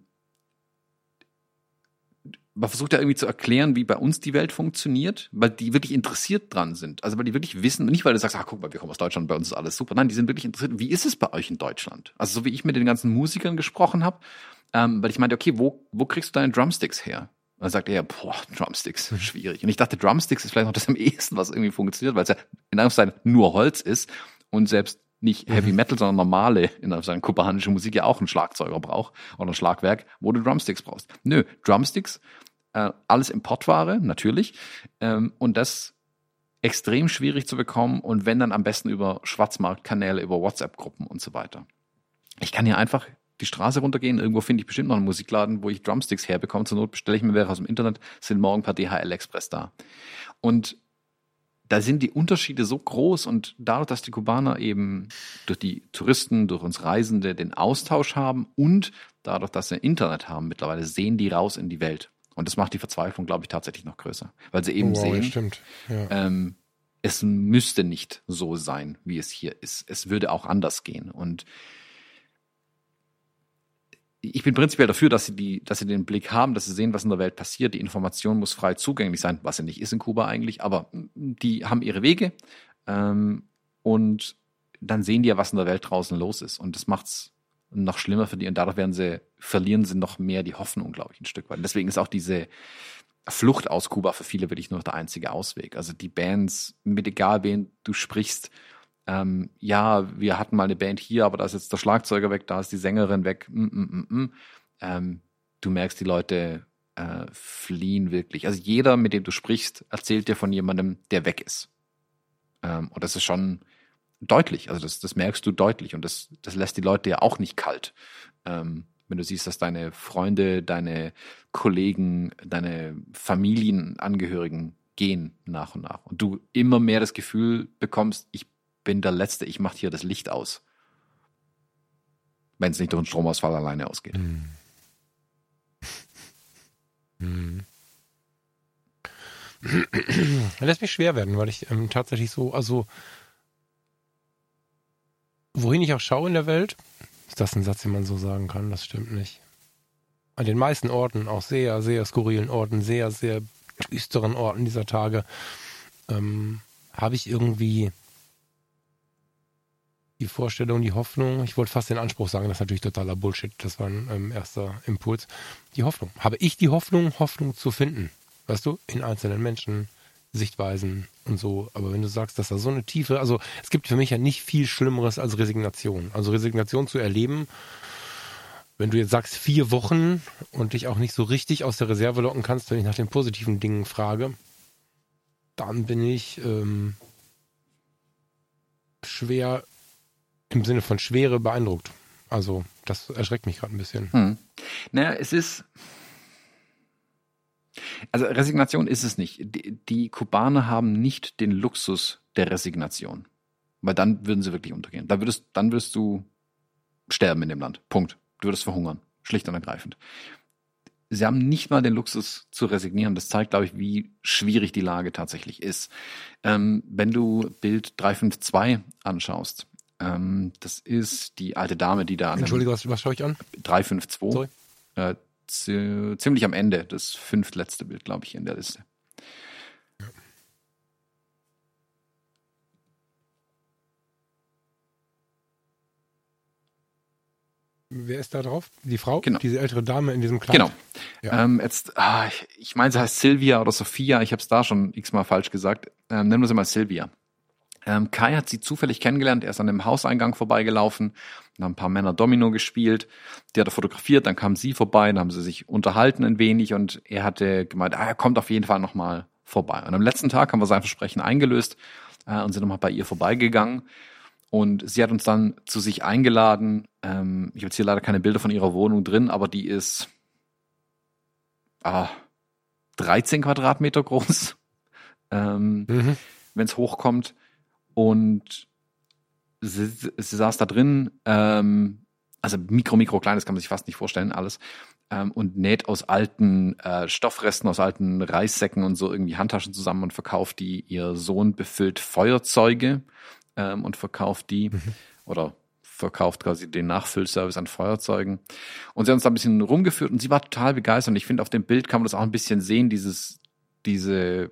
S1: man versucht ja irgendwie zu erklären, wie bei uns die Welt funktioniert, weil die wirklich interessiert dran sind. Also weil die wirklich wissen, nicht weil du sagst, ach guck mal, wir kommen aus Deutschland, bei uns ist alles super. Nein, die sind wirklich interessiert, wie ist es bei euch in Deutschland? Also so wie ich mit den ganzen Musikern gesprochen habe, ähm, weil ich meinte, okay, wo, wo kriegst du deine Drumsticks her? Und dann sagt er, boah, Drumsticks, schwierig. Und ich dachte, Drumsticks ist vielleicht noch das am ehesten, was irgendwie funktioniert, weil es ja in Anführungszeichen nur Holz ist und selbst nicht Heavy Metal, sondern normale, in Anführungszeichen kubanische Musik ja auch einen Schlagzeuger braucht oder ein Schlagwerk, wo du Drumsticks brauchst. Nö, Drumsticks, äh, alles Importware, natürlich, ähm, und das extrem schwierig zu bekommen und wenn dann am besten über Schwarzmarktkanäle, über WhatsApp-Gruppen und so weiter. Ich kann hier einfach die Straße runtergehen, irgendwo finde ich bestimmt noch einen Musikladen, wo ich Drumsticks herbekomme. Zur Not bestelle ich mir welche aus dem Internet, sind morgen per DHL Express da. Und da sind die Unterschiede so groß und dadurch, dass die Kubaner eben durch die Touristen, durch uns Reisende den Austausch haben und dadurch, dass sie Internet haben, mittlerweile sehen die raus in die Welt. Und das macht die Verzweiflung, glaube ich, tatsächlich noch größer. Weil sie eben
S2: wow,
S1: sehen.
S2: Ja.
S1: ähm, es müsste nicht so sein, wie es hier ist. Es würde auch anders gehen. Und ich bin prinzipiell dafür, dass sie die, dass sie den Blick haben, dass sie sehen, was in der Welt passiert. Die Information muss frei zugänglich sein, was sie nicht ist in Kuba eigentlich, aber die haben ihre Wege ähm, und dann sehen die ja, was in der Welt draußen los ist. Und das macht's noch schlimmer für die und dadurch werden sie, verlieren sie noch mehr die Hoffnung, glaube ich, ein Stück weit. Deswegen ist auch diese Flucht aus Kuba für viele wirklich nur der einzige Ausweg. Also die Bands, mit egal wen du sprichst, ähm, ja, wir hatten mal eine Band hier, aber da ist jetzt der Schlagzeuger weg, da ist die Sängerin weg. Mm, mm, mm, mm. Ähm, du merkst, die Leute äh, fliehen wirklich. Also jeder, mit dem du sprichst, erzählt dir von jemandem, der weg ist. Ähm, und das ist schon deutlich. Also das, das merkst du deutlich und das, das lässt die Leute ja auch nicht kalt. Ähm, wenn du siehst, dass deine Freunde, deine Kollegen, deine Familienangehörigen gehen nach und nach und du immer mehr das Gefühl bekommst, ich bin der Letzte, ich mache hier das Licht aus. Wenn es nicht durch einen Stromausfall alleine ausgeht.
S2: Hm. Hm. Lässt mich schwer werden, weil ich ähm, tatsächlich so, also wohin ich auch schaue in der Welt, ist das ein Satz, den man so sagen kann, das stimmt nicht. An den meisten Orten, auch sehr, sehr skurrilen Orten, sehr, sehr düsteren Orten dieser Tage, ähm, habe ich irgendwie die Vorstellung, die Hoffnung, ich wollte fast den Anspruch sagen, das ist natürlich totaler Bullshit, das war ein ähm, erster Impuls. Die Hoffnung. Habe ich die Hoffnung, Hoffnung zu finden? Weißt du, in einzelnen Menschen, Sichtweisen und so. Aber wenn du sagst, dass da so eine Tiefe, also es gibt für mich ja nicht viel Schlimmeres als Resignation. Also Resignation zu erleben, wenn du jetzt sagst vier Wochen und dich auch nicht so richtig aus der Reserve locken kannst, wenn ich nach den positiven Dingen frage, dann bin ich ähm, schwer im Sinne von Schwere beeindruckt. Also das erschreckt mich gerade ein bisschen.
S1: Hm. Naja, es ist. Also Resignation ist es nicht. Die, die Kubaner haben nicht den Luxus der Resignation. Weil dann würden sie wirklich untergehen. Da würdest, dann würdest du sterben in dem Land. Punkt. Du würdest verhungern. Schlicht und ergreifend. Sie haben nicht mal den Luxus zu resignieren. Das zeigt, glaube ich, wie schwierig die Lage tatsächlich ist. Ähm, wenn du Bild 352 anschaust, ähm, das ist die alte Dame, die da an
S2: Entschuldige, was, was schaue ich an?
S1: 352.
S2: Sorry.
S1: Äh, zi- ziemlich am Ende, das fünftletzte Bild, glaube ich, in der Liste.
S2: Wer ist da drauf? Die Frau?
S1: Genau.
S2: Diese ältere Dame in diesem Kleid?
S1: Genau.
S2: Ja.
S1: Ähm, jetzt, ah, ich, ich meine, sie heißt Silvia oder Sophia. Ich habe es da schon x-mal falsch gesagt. Ähm, nennen wir sie mal Silvia. Ähm, Kai hat sie zufällig kennengelernt. Er ist an dem Hauseingang vorbeigelaufen. Dann haben ein paar Männer Domino gespielt. Die hat er fotografiert. Dann kam sie vorbei. Dann haben sie sich unterhalten ein wenig und er hatte gemeint, ah, er kommt auf jeden Fall nochmal vorbei. Und am letzten Tag haben wir sein Versprechen eingelöst äh, und sind nochmal bei ihr vorbeigegangen. Und sie hat uns dann zu sich eingeladen. Ähm, ich habe jetzt hier leider keine Bilder von ihrer Wohnung drin, aber die ist ah, 13 Quadratmeter groß, ähm,
S2: Mhm.
S1: wenn es hochkommt. Und sie, sie saß da drin, ähm, also mikro, mikro klein, das kann man sich fast nicht vorstellen, alles. Ähm, und näht aus alten äh, Stoffresten, aus alten Reissäcken und so irgendwie Handtaschen zusammen und verkauft die. Ihr Sohn befüllt Feuerzeuge ähm, und verkauft die mhm. oder verkauft quasi den Nachfüllservice an Feuerzeugen. Und sie hat uns da ein bisschen rumgeführt und sie war total begeistert. Und ich finde, auf dem Bild kann man das auch ein bisschen sehen, dieses, diese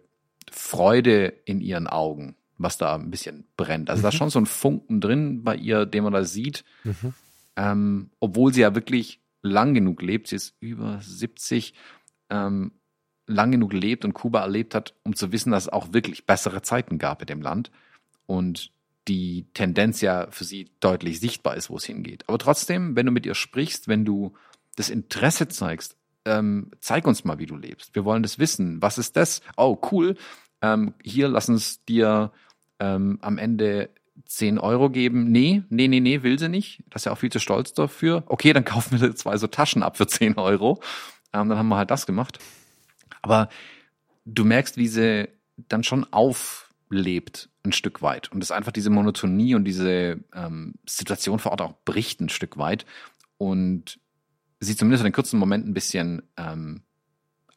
S1: Freude in ihren Augen, was da ein bisschen brennt. Also mhm. da ist schon so ein Funken drin bei ihr, den man da sieht. Mhm. Ähm, obwohl sie ja wirklich lang genug lebt, sie ist über 70, ähm, lang genug lebt und Kuba erlebt hat, um zu wissen, dass es auch wirklich bessere Zeiten gab in dem Land. Und die Tendenz ja für sie deutlich sichtbar ist, wo es hingeht. Aber trotzdem, wenn du mit ihr sprichst, wenn du das Interesse zeigst, ähm, zeig uns mal, wie du lebst. Wir wollen das wissen. Was ist das? Oh, cool. Ähm, hier, lass uns dir ähm, am Ende 10 Euro geben. Nee, nee, nee, nee, will sie nicht. Das ist ja auch viel zu stolz dafür. Okay, dann kaufen wir zwei so Taschen ab für 10 Euro. Ähm, dann haben wir halt das gemacht. Aber du merkst, wie sie dann schon auflebt ein Stück weit und es einfach diese Monotonie und diese ähm, Situation vor Ort auch bricht ein Stück weit und sie zumindest in den kurzen Momenten ein bisschen ähm,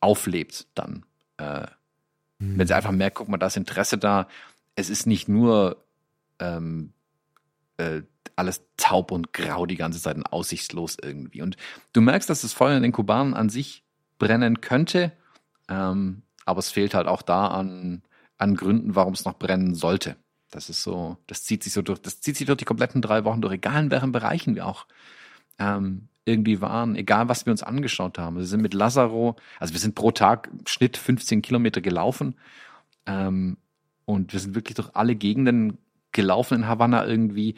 S1: auflebt dann. Äh, mhm. Wenn sie einfach merkt, guck mal, da ist Interesse da. Es ist nicht nur ähm, äh, alles taub und grau die ganze Zeit und aussichtslos irgendwie. Und du merkst, dass das Feuer in den Kubanen an sich brennen könnte, ähm, aber es fehlt halt auch da an an Gründen, warum es noch brennen sollte. Das ist so, das zieht sich so durch, das zieht sich durch die kompletten drei Wochen durch, egal in welchen Bereichen wir auch ähm, irgendwie waren, egal was wir uns angeschaut haben. Wir sind mit Lazaro, also wir sind pro Tag Schnitt 15 Kilometer gelaufen ähm, und wir sind wirklich durch alle Gegenden gelaufen in Havanna irgendwie,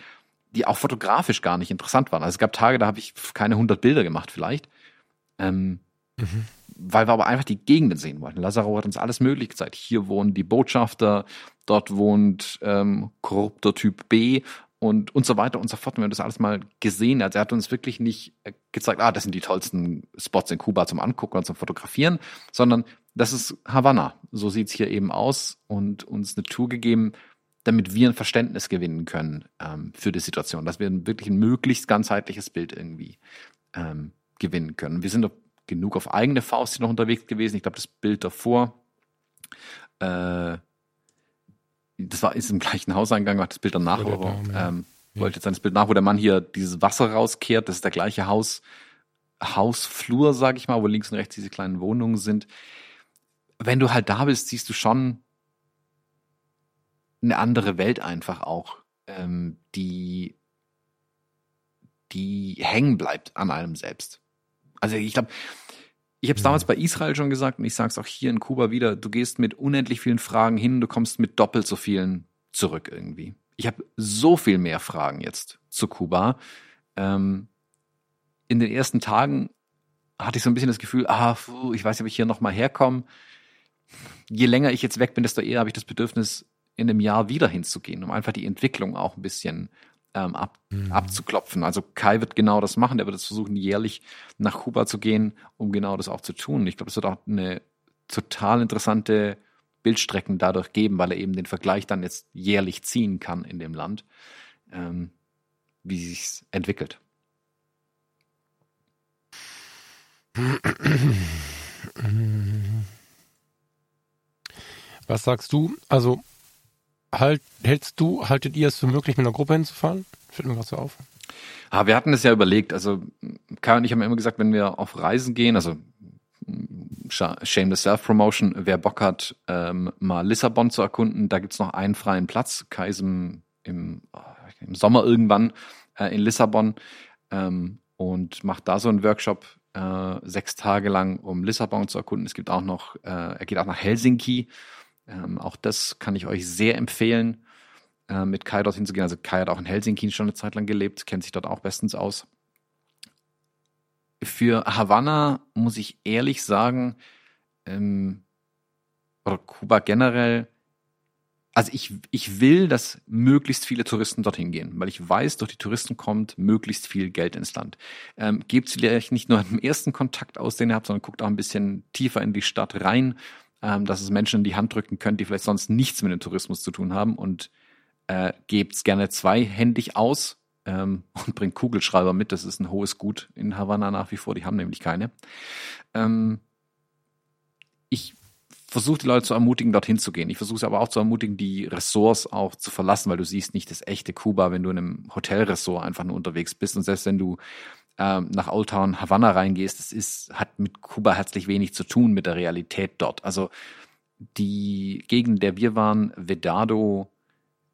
S1: die auch fotografisch gar nicht interessant waren. Also es gab Tage, da habe ich keine 100 Bilder gemacht vielleicht. Ähm, mhm weil wir aber einfach die Gegenden sehen wollten. Lazaro hat uns alles möglich gezeigt. Hier wohnen die Botschafter, dort wohnt ähm, korrupter Typ B und, und so weiter und so fort. Und wir haben das alles mal gesehen. Also er hat uns wirklich nicht äh, gezeigt, ah, das sind die tollsten Spots in Kuba zum Angucken und zum Fotografieren, sondern das ist Havanna. So sieht's hier eben aus und uns eine Tour gegeben, damit wir ein Verständnis gewinnen können ähm, für die Situation, dass wir wirklich ein möglichst ganzheitliches Bild irgendwie ähm, gewinnen können. Wir sind genug auf eigene Faust noch unterwegs gewesen. Ich glaube, das Bild davor, äh, das war ist im gleichen Hauseingang, hat das Bild danach, ja, aber, ähm, ja. wollte jetzt ein Bild nach, wo der Mann hier dieses Wasser rauskehrt. Das ist der gleiche Haus, Hausflur, sag ich mal, wo links und rechts diese kleinen Wohnungen sind. Wenn du halt da bist, siehst du schon eine andere Welt einfach auch, ähm, die, die hängen bleibt an einem selbst. Also ich glaube, ich habe es damals bei Israel schon gesagt und ich sage es auch hier in Kuba wieder, du gehst mit unendlich vielen Fragen hin, du kommst mit doppelt so vielen zurück irgendwie. Ich habe so viel mehr Fragen jetzt zu Kuba. Ähm, in den ersten Tagen hatte ich so ein bisschen das Gefühl, ah, puh, ich weiß nicht, ob ich hier nochmal herkomme. Je länger ich jetzt weg bin, desto eher habe ich das Bedürfnis, in einem Jahr wieder hinzugehen, um einfach die Entwicklung auch ein bisschen ähm, ab, mhm. abzuklopfen. Also Kai wird genau das machen. Der wird es versuchen, jährlich nach Kuba zu gehen, um genau das auch zu tun. Ich glaube, es wird auch eine total interessante Bildstrecken dadurch geben, weil er eben den Vergleich dann jetzt jährlich ziehen kann in dem Land, ähm, wie sich's entwickelt.
S2: Was sagst du? Also halt, hältst du, haltet ihr es für möglich, mit einer Gruppe hinzufahren? Fällt mir gerade so auf.
S1: Ah, wir hatten es ja überlegt. Also Kai und ich haben immer gesagt, wenn wir auf Reisen gehen, also Shameless Self-Promotion, wer Bock hat, ähm, mal Lissabon zu erkunden, da gibt's noch einen freien Platz. Kai ist im, im, im Sommer irgendwann äh, in Lissabon ähm, und macht da so einen Workshop äh, sechs Tage lang, um Lissabon zu erkunden. Es gibt auch noch, äh, er geht auch nach Helsinki ähm, auch das kann ich euch sehr empfehlen, äh, mit Kai dorthin zu gehen. Also Kai hat auch in Helsinki schon eine Zeit lang gelebt, kennt sich dort auch bestens aus. Für Havanna muss ich ehrlich sagen, ähm, oder Kuba generell, also ich, ich will, dass möglichst viele Touristen dorthin gehen, weil ich weiß, durch die Touristen kommt möglichst viel Geld ins Land. Ähm, Gebt vielleicht nicht nur im ersten Kontakt aus, den ihr habt, sondern guckt auch ein bisschen tiefer in die Stadt rein ähm, dass es Menschen in die Hand drücken können, die vielleicht sonst nichts mit dem Tourismus zu tun haben und äh, gebt es gerne zweihändig aus, ähm, und bringt Kugelschreiber mit. Das ist ein hohes Gut in Havanna nach wie vor. Die haben nämlich keine. Ähm, ich versuche die Leute zu ermutigen, dorthin zu gehen. Ich versuche sie aber auch zu ermutigen, die Ressorts auch zu verlassen, weil du siehst nicht das echte Kuba, wenn du in einem Hotelressort einfach nur unterwegs bist. Und selbst wenn du ähm, nach Old Town Havanna reingehst, das ist, hat mit Kuba herzlich wenig zu tun mit der Realität dort. Also die Gegend, in der wir waren, Vedado,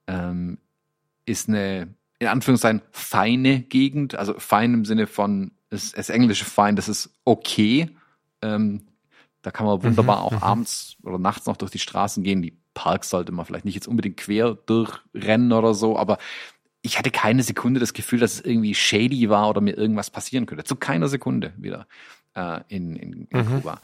S1: ähm, ist eine, in Anführungszeichen, feine Gegend. Also fein im Sinne von, das, das englische fein, das ist okay. Ähm, da kann man wunderbar mhm, auch mhm. abends oder nachts noch durch die Straßen gehen. Die Parks sollte man vielleicht nicht jetzt unbedingt quer durchrennen oder so, aber ich hatte keine Sekunde das Gefühl, dass es irgendwie shady war oder mir irgendwas passieren könnte. Zu keiner Sekunde wieder äh, in, in, in mhm. Kuba.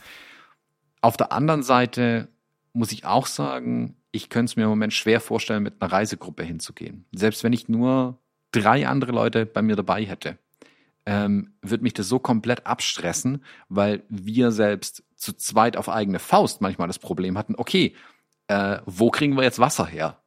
S1: Auf der anderen Seite muss ich auch sagen, ich könnte es mir im Moment schwer vorstellen, mit einer Reisegruppe hinzugehen. Selbst wenn ich nur drei andere Leute bei mir dabei hätte, ähm, wird mich das so komplett abstressen, weil wir selbst zu zweit auf eigene Faust manchmal das Problem hatten, okay, äh, wo kriegen wir jetzt Wasser her,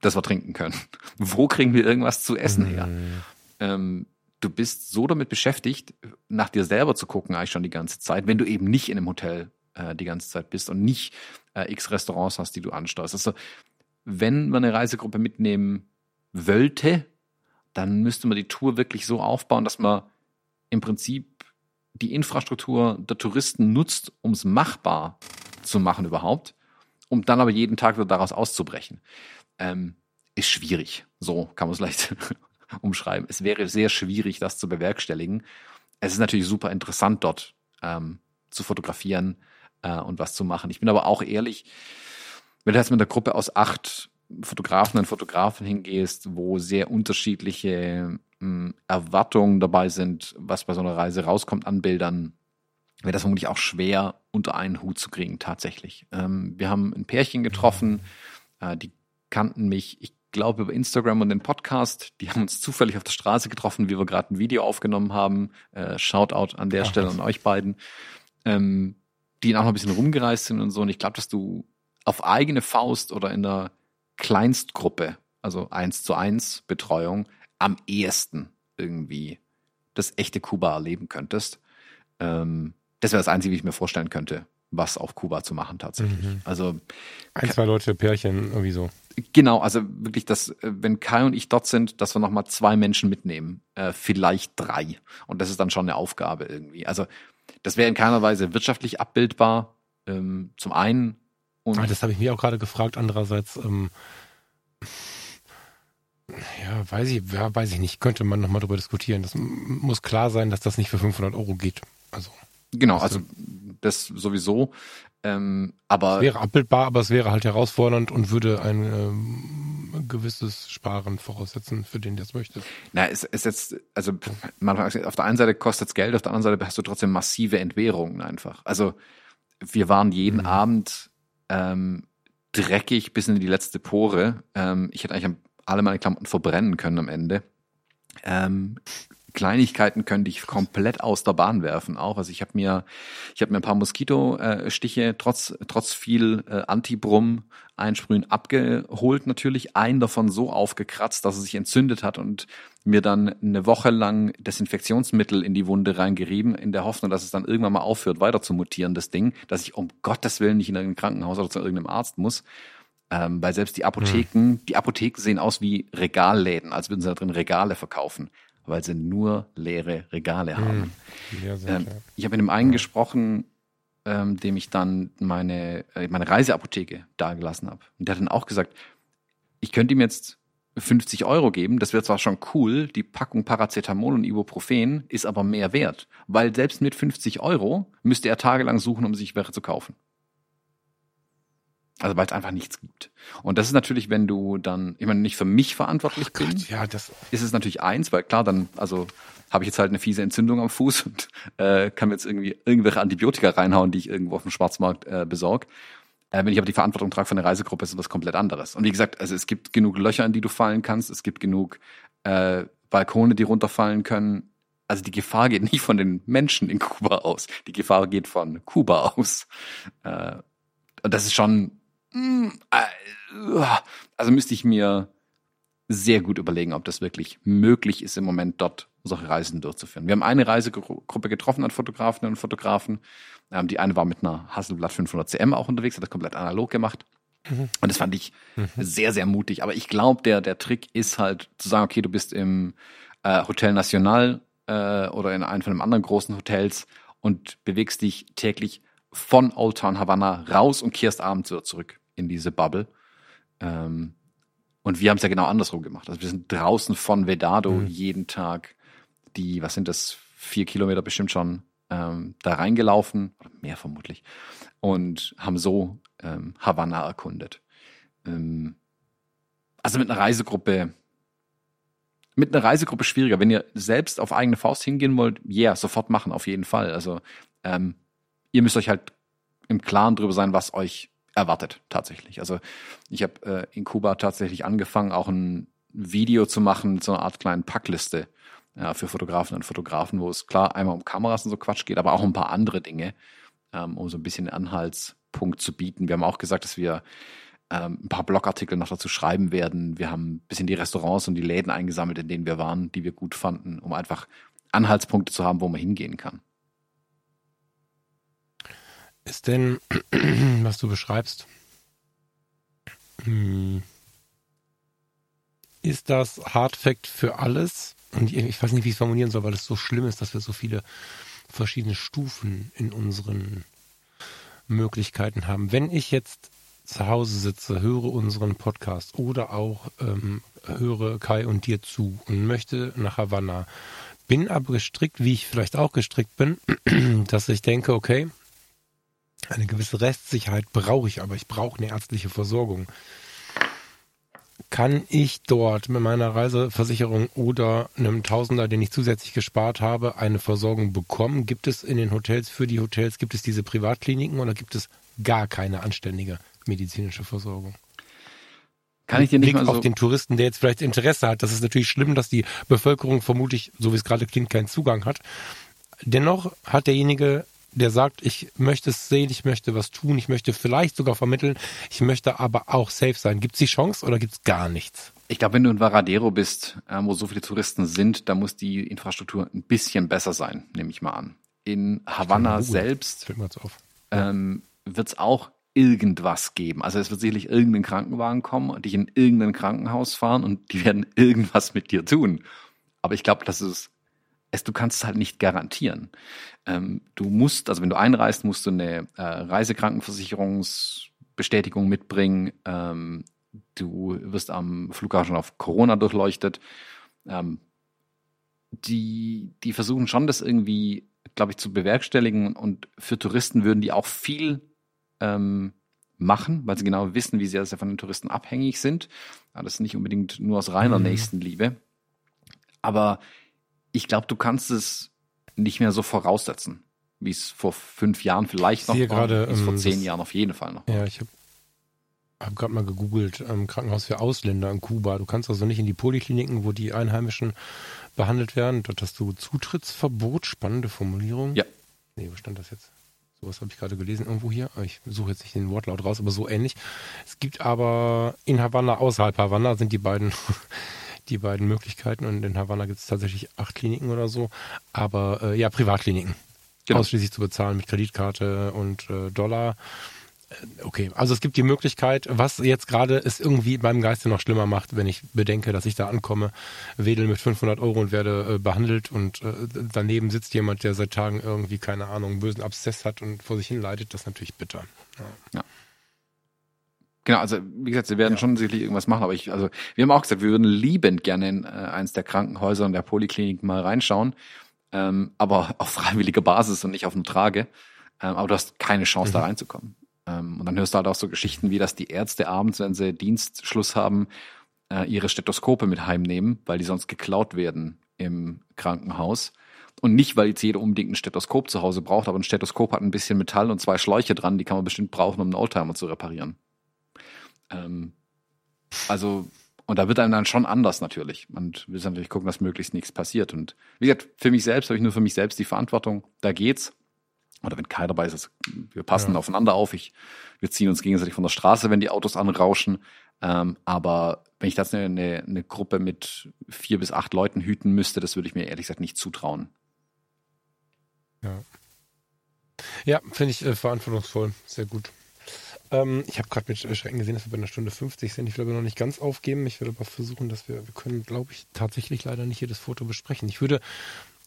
S1: das wir trinken können? wo kriegen wir irgendwas zu essen her? Mhm. Ähm, du bist so damit beschäftigt, nach dir selber zu gucken, eigentlich schon die ganze Zeit, wenn du eben nicht in einem Hotel äh, die ganze Zeit bist und nicht äh, x Restaurants hast, die du ansteuerst. Also, wenn man eine Reisegruppe mitnehmen wollte, dann müsste man die Tour wirklich so aufbauen, dass man im Prinzip die Infrastruktur der Touristen nutzt, um es machbar zu machen überhaupt, um dann aber jeden Tag wieder daraus auszubrechen, ähm, ist schwierig. So kann man es leicht umschreiben. Es wäre sehr schwierig, das zu bewerkstelligen. Es ist natürlich super interessant, dort ähm, zu fotografieren äh, und was zu machen. Ich bin aber auch ehrlich, wenn du jetzt mit einer Gruppe aus acht Fotografen und Fotografen hingehst, wo sehr unterschiedliche mh, Erwartungen dabei sind, was bei so einer Reise rauskommt an Bildern, wäre das vermutlich auch schwer unter einen Hut zu kriegen, tatsächlich. Ähm, wir haben ein Pärchen getroffen, äh, die kannten mich, ich glaube, über Instagram und den Podcast. Die haben uns zufällig auf der Straße getroffen, wie wir gerade ein Video aufgenommen haben. Äh, Shoutout an der Ach, Stelle an euch beiden. Ähm, die auch noch ein bisschen rumgereist sind und so. Und ich glaube, dass du auf eigene Faust oder in der Kleinstgruppe, also eins zu eins Betreuung, am ehesten irgendwie das echte Kuba erleben könntest. Ähm, das wäre das Einzige, wie ich mir vorstellen könnte, was auf Kuba zu machen tatsächlich. Mhm. Also
S2: ein, zwei Leute, Pärchen, irgendwie so.
S1: Genau, also wirklich, dass wenn Kai und ich dort sind, dass wir nochmal zwei Menschen mitnehmen, äh, vielleicht drei. Und das ist dann schon eine Aufgabe irgendwie. Also das wäre in keiner Weise wirtschaftlich abbildbar. Ähm, zum einen
S2: und ah, das habe ich mir auch gerade gefragt. Andererseits, ähm, ja, weiß ich, ja, weiß ich nicht. Könnte man nochmal darüber diskutieren. Das muss klar sein, dass das nicht für 500 Euro geht. Also.
S1: Genau, also das sowieso. Ähm, aber
S2: es wäre abbildbar, aber es wäre halt herausfordernd und würde ein ähm, gewisses Sparen voraussetzen, für den der es möchte.
S1: Na, es ist jetzt, also man, auf der einen Seite kostet es Geld, auf der anderen Seite hast du trotzdem massive Entbehrungen einfach. Also wir waren jeden mhm. Abend ähm, dreckig bis in die letzte Pore. Ähm, ich hätte eigentlich alle meine Klamotten verbrennen können am Ende. Ähm, Kleinigkeiten könnte ich komplett aus der Bahn werfen auch. Also ich habe mir, ich habe mir ein paar Moskitostiche trotz trotz viel äh, Antibrum einsprühen abgeholt natürlich. Einen davon so aufgekratzt, dass es sich entzündet hat und mir dann eine Woche lang Desinfektionsmittel in die Wunde reingerieben, in der Hoffnung, dass es dann irgendwann mal aufhört, weiter zu mutieren, das Ding, dass ich um Gottes Willen nicht in irgendein Krankenhaus oder zu irgendeinem Arzt muss. Ähm, weil selbst die Apotheken, mhm. die Apotheken sehen aus wie Regalläden, als würden sie da drin Regale verkaufen weil sie nur leere Regale hm. haben. Ja, ähm, ich habe mit dem einen ja. gesprochen, ähm, dem ich dann meine, äh, meine Reiseapotheke dagelassen habe. Und der hat dann auch gesagt, ich könnte ihm jetzt 50 Euro geben, das wäre zwar schon cool, die Packung Paracetamol und Ibuprofen ist aber mehr wert, weil selbst mit 50 Euro müsste er tagelang suchen, um sich welche zu kaufen. Also weil es einfach nichts gibt. Und das ist natürlich, wenn du dann, ich meine, nicht für mich verantwortlich oh bin,
S2: ja, das
S1: ist es natürlich eins, weil klar, dann, also habe ich jetzt halt eine fiese Entzündung am Fuß und äh, kann mir jetzt irgendwie irgendwelche Antibiotika reinhauen, die ich irgendwo auf dem Schwarzmarkt äh, besorge. Äh, wenn ich aber die Verantwortung trage für eine Reisegruppe, ist das was komplett anderes. Und wie gesagt, also es gibt genug Löcher, in die du fallen kannst, es gibt genug äh, Balkone, die runterfallen können. Also die Gefahr geht nicht von den Menschen in Kuba aus, die Gefahr geht von Kuba aus. Äh, und das ist schon also müsste ich mir sehr gut überlegen, ob das wirklich möglich ist, im Moment dort solche Reisen durchzuführen. Wir haben eine Reisegruppe getroffen an Fotografinnen und Fotografen. Ähm, die eine war mit einer Hasselblatt 500 CM auch unterwegs, hat das komplett analog gemacht. Mhm. Und das fand ich mhm. sehr, sehr mutig. Aber ich glaube, der, der Trick ist halt zu sagen, okay, du bist im äh, Hotel National äh, oder in einem von den anderen großen Hotels und bewegst dich täglich von Old Town Havana raus und kehrst abends wieder zurück in diese Bubble. Ähm, und wir haben es ja genau andersrum gemacht. Also wir sind draußen von Vedado mhm. jeden Tag die, was sind das, vier Kilometer bestimmt schon ähm, da reingelaufen, oder mehr vermutlich, und haben so ähm, Havanna erkundet. Ähm, also mit einer Reisegruppe, mit einer Reisegruppe schwieriger. Wenn ihr selbst auf eigene Faust hingehen wollt, ja, yeah, sofort machen, auf jeden Fall. Also ähm, ihr müsst euch halt im Klaren drüber sein, was euch erwartet tatsächlich. Also ich habe äh, in Kuba tatsächlich angefangen, auch ein Video zu machen so einer Art kleinen Packliste ja, für Fotografen und Fotografen, wo es klar einmal um Kameras und so Quatsch geht, aber auch um ein paar andere Dinge, ähm, um so ein bisschen Anhaltspunkt zu bieten. Wir haben auch gesagt, dass wir ähm, ein paar Blogartikel noch dazu schreiben werden. Wir haben ein bisschen die Restaurants und die Läden eingesammelt, in denen wir waren, die wir gut fanden, um einfach Anhaltspunkte zu haben, wo man hingehen kann.
S2: Ist denn, was du beschreibst, hm, ist das Hardfact für alles? Und ich weiß nicht, wie ich es formulieren soll, weil es so schlimm ist, dass wir so viele verschiedene Stufen in unseren Möglichkeiten haben. Wenn ich jetzt zu Hause sitze, höre unseren Podcast oder auch ähm, höre Kai und dir zu und möchte nach Havanna, bin aber gestrickt, wie ich vielleicht auch gestrickt bin, dass ich denke, okay, eine gewisse Restsicherheit brauche ich, aber ich brauche eine ärztliche Versorgung. Kann ich dort mit meiner Reiseversicherung oder einem Tausender, den ich zusätzlich gespart habe, eine Versorgung bekommen? Gibt es in den Hotels, für die Hotels, gibt es diese Privatkliniken oder gibt es gar keine anständige medizinische Versorgung?
S1: Kann ich dir nicht Blick mal
S2: so auf den Touristen, der jetzt vielleicht Interesse hat. Das ist natürlich schlimm, dass die Bevölkerung vermutlich, so wie es gerade klingt, keinen Zugang hat. Dennoch hat derjenige der sagt, ich möchte es sehen, ich möchte was tun, ich möchte vielleicht sogar vermitteln, ich möchte aber auch safe sein. Gibt es die Chance oder gibt es gar nichts?
S1: Ich glaube, wenn du in Varadero bist, äh, wo so viele Touristen sind, da muss die Infrastruktur ein bisschen besser sein, nehme ich mal an. In Havanna selbst ähm, wird es auch irgendwas geben. Also es wird sicherlich irgendein Krankenwagen kommen und dich in irgendein Krankenhaus fahren und die werden irgendwas mit dir tun. Aber ich glaube, das ist es, du kannst es halt nicht garantieren. Ähm, du musst, also wenn du einreist, musst du eine äh, Reisekrankenversicherungsbestätigung mitbringen. Ähm, du wirst am Flughafen auf Corona durchleuchtet. Ähm, die, die versuchen schon, das irgendwie, glaube ich, zu bewerkstelligen. Und für Touristen würden die auch viel ähm, machen, weil sie genau wissen, wie sehr sie von den Touristen abhängig sind. Ja, das ist nicht unbedingt nur aus reiner mhm. Nächstenliebe. Aber ich glaube, du kannst es nicht mehr so voraussetzen, wie es vor fünf Jahren vielleicht noch
S2: war, grade,
S1: wie es vor ähm, zehn Jahren auf jeden Fall noch
S2: war. Ja, ich habe hab gerade mal gegoogelt, ähm, Krankenhaus für Ausländer in Kuba. Du kannst also nicht in die Polikliniken, wo die Einheimischen behandelt werden. Dort hast du Zutrittsverbot, spannende Formulierung.
S1: Ja.
S2: Nee, wo stand das jetzt? Sowas habe ich gerade gelesen irgendwo hier. Ich suche jetzt nicht den Wortlaut raus, aber so ähnlich. Es gibt aber in Havanna, außerhalb Havanna, sind die beiden die beiden Möglichkeiten. Und in Havanna gibt es tatsächlich acht Kliniken oder so. Aber äh, ja, Privatkliniken. Genau. Ausschließlich zu bezahlen mit Kreditkarte und äh, Dollar. Äh, okay, also es gibt die Möglichkeit, was jetzt gerade es irgendwie beim Geiste noch schlimmer macht, wenn ich bedenke, dass ich da ankomme, wedel mit 500 Euro und werde äh, behandelt und äh, daneben sitzt jemand, der seit Tagen irgendwie, keine Ahnung, einen bösen Abszess hat und vor sich hin leidet, das ist natürlich bitter.
S1: Ja. ja. Genau, also wie gesagt, sie werden ja. schon sicherlich irgendwas machen, aber ich, also wir haben auch gesagt, wir würden liebend gerne in äh, eins der Krankenhäuser und der Poliklinik mal reinschauen, ähm, aber auf freiwilliger Basis und nicht auf eine Trage. Ähm, aber du hast keine Chance, mhm. da reinzukommen. Ähm, und dann hörst du halt auch so Geschichten wie, dass die Ärzte abends, wenn sie Dienstschluss haben, äh, ihre Stethoskope mit heimnehmen, weil die sonst geklaut werden im Krankenhaus. Und nicht, weil jetzt jeder unbedingt ein Stethoskop zu Hause braucht, aber ein Stethoskop hat ein bisschen Metall und zwei Schläuche dran, die kann man bestimmt brauchen, um einen Oldtimer zu reparieren. Ähm, also, und da wird einem dann schon anders natürlich. Und will natürlich gucken, dass möglichst nichts passiert. Und wie gesagt, für mich selbst habe ich nur für mich selbst die Verantwortung. Da geht's. Oder wenn keiner dabei ist, wir passen ja. aufeinander auf. Ich, wir ziehen uns gegenseitig von der Straße, wenn die Autos anrauschen. Ähm, aber wenn ich das eine, eine Gruppe mit vier bis acht Leuten hüten müsste, das würde ich mir ehrlich gesagt nicht zutrauen.
S2: Ja. Ja, finde ich äh, verantwortungsvoll. Sehr gut. Ähm, ich habe gerade mit Schrecken gesehen, dass wir bei einer Stunde 50 sind. Ich will aber noch nicht ganz aufgeben. Ich werde aber versuchen, dass wir, wir können, glaube ich, tatsächlich leider nicht jedes Foto besprechen. Ich würde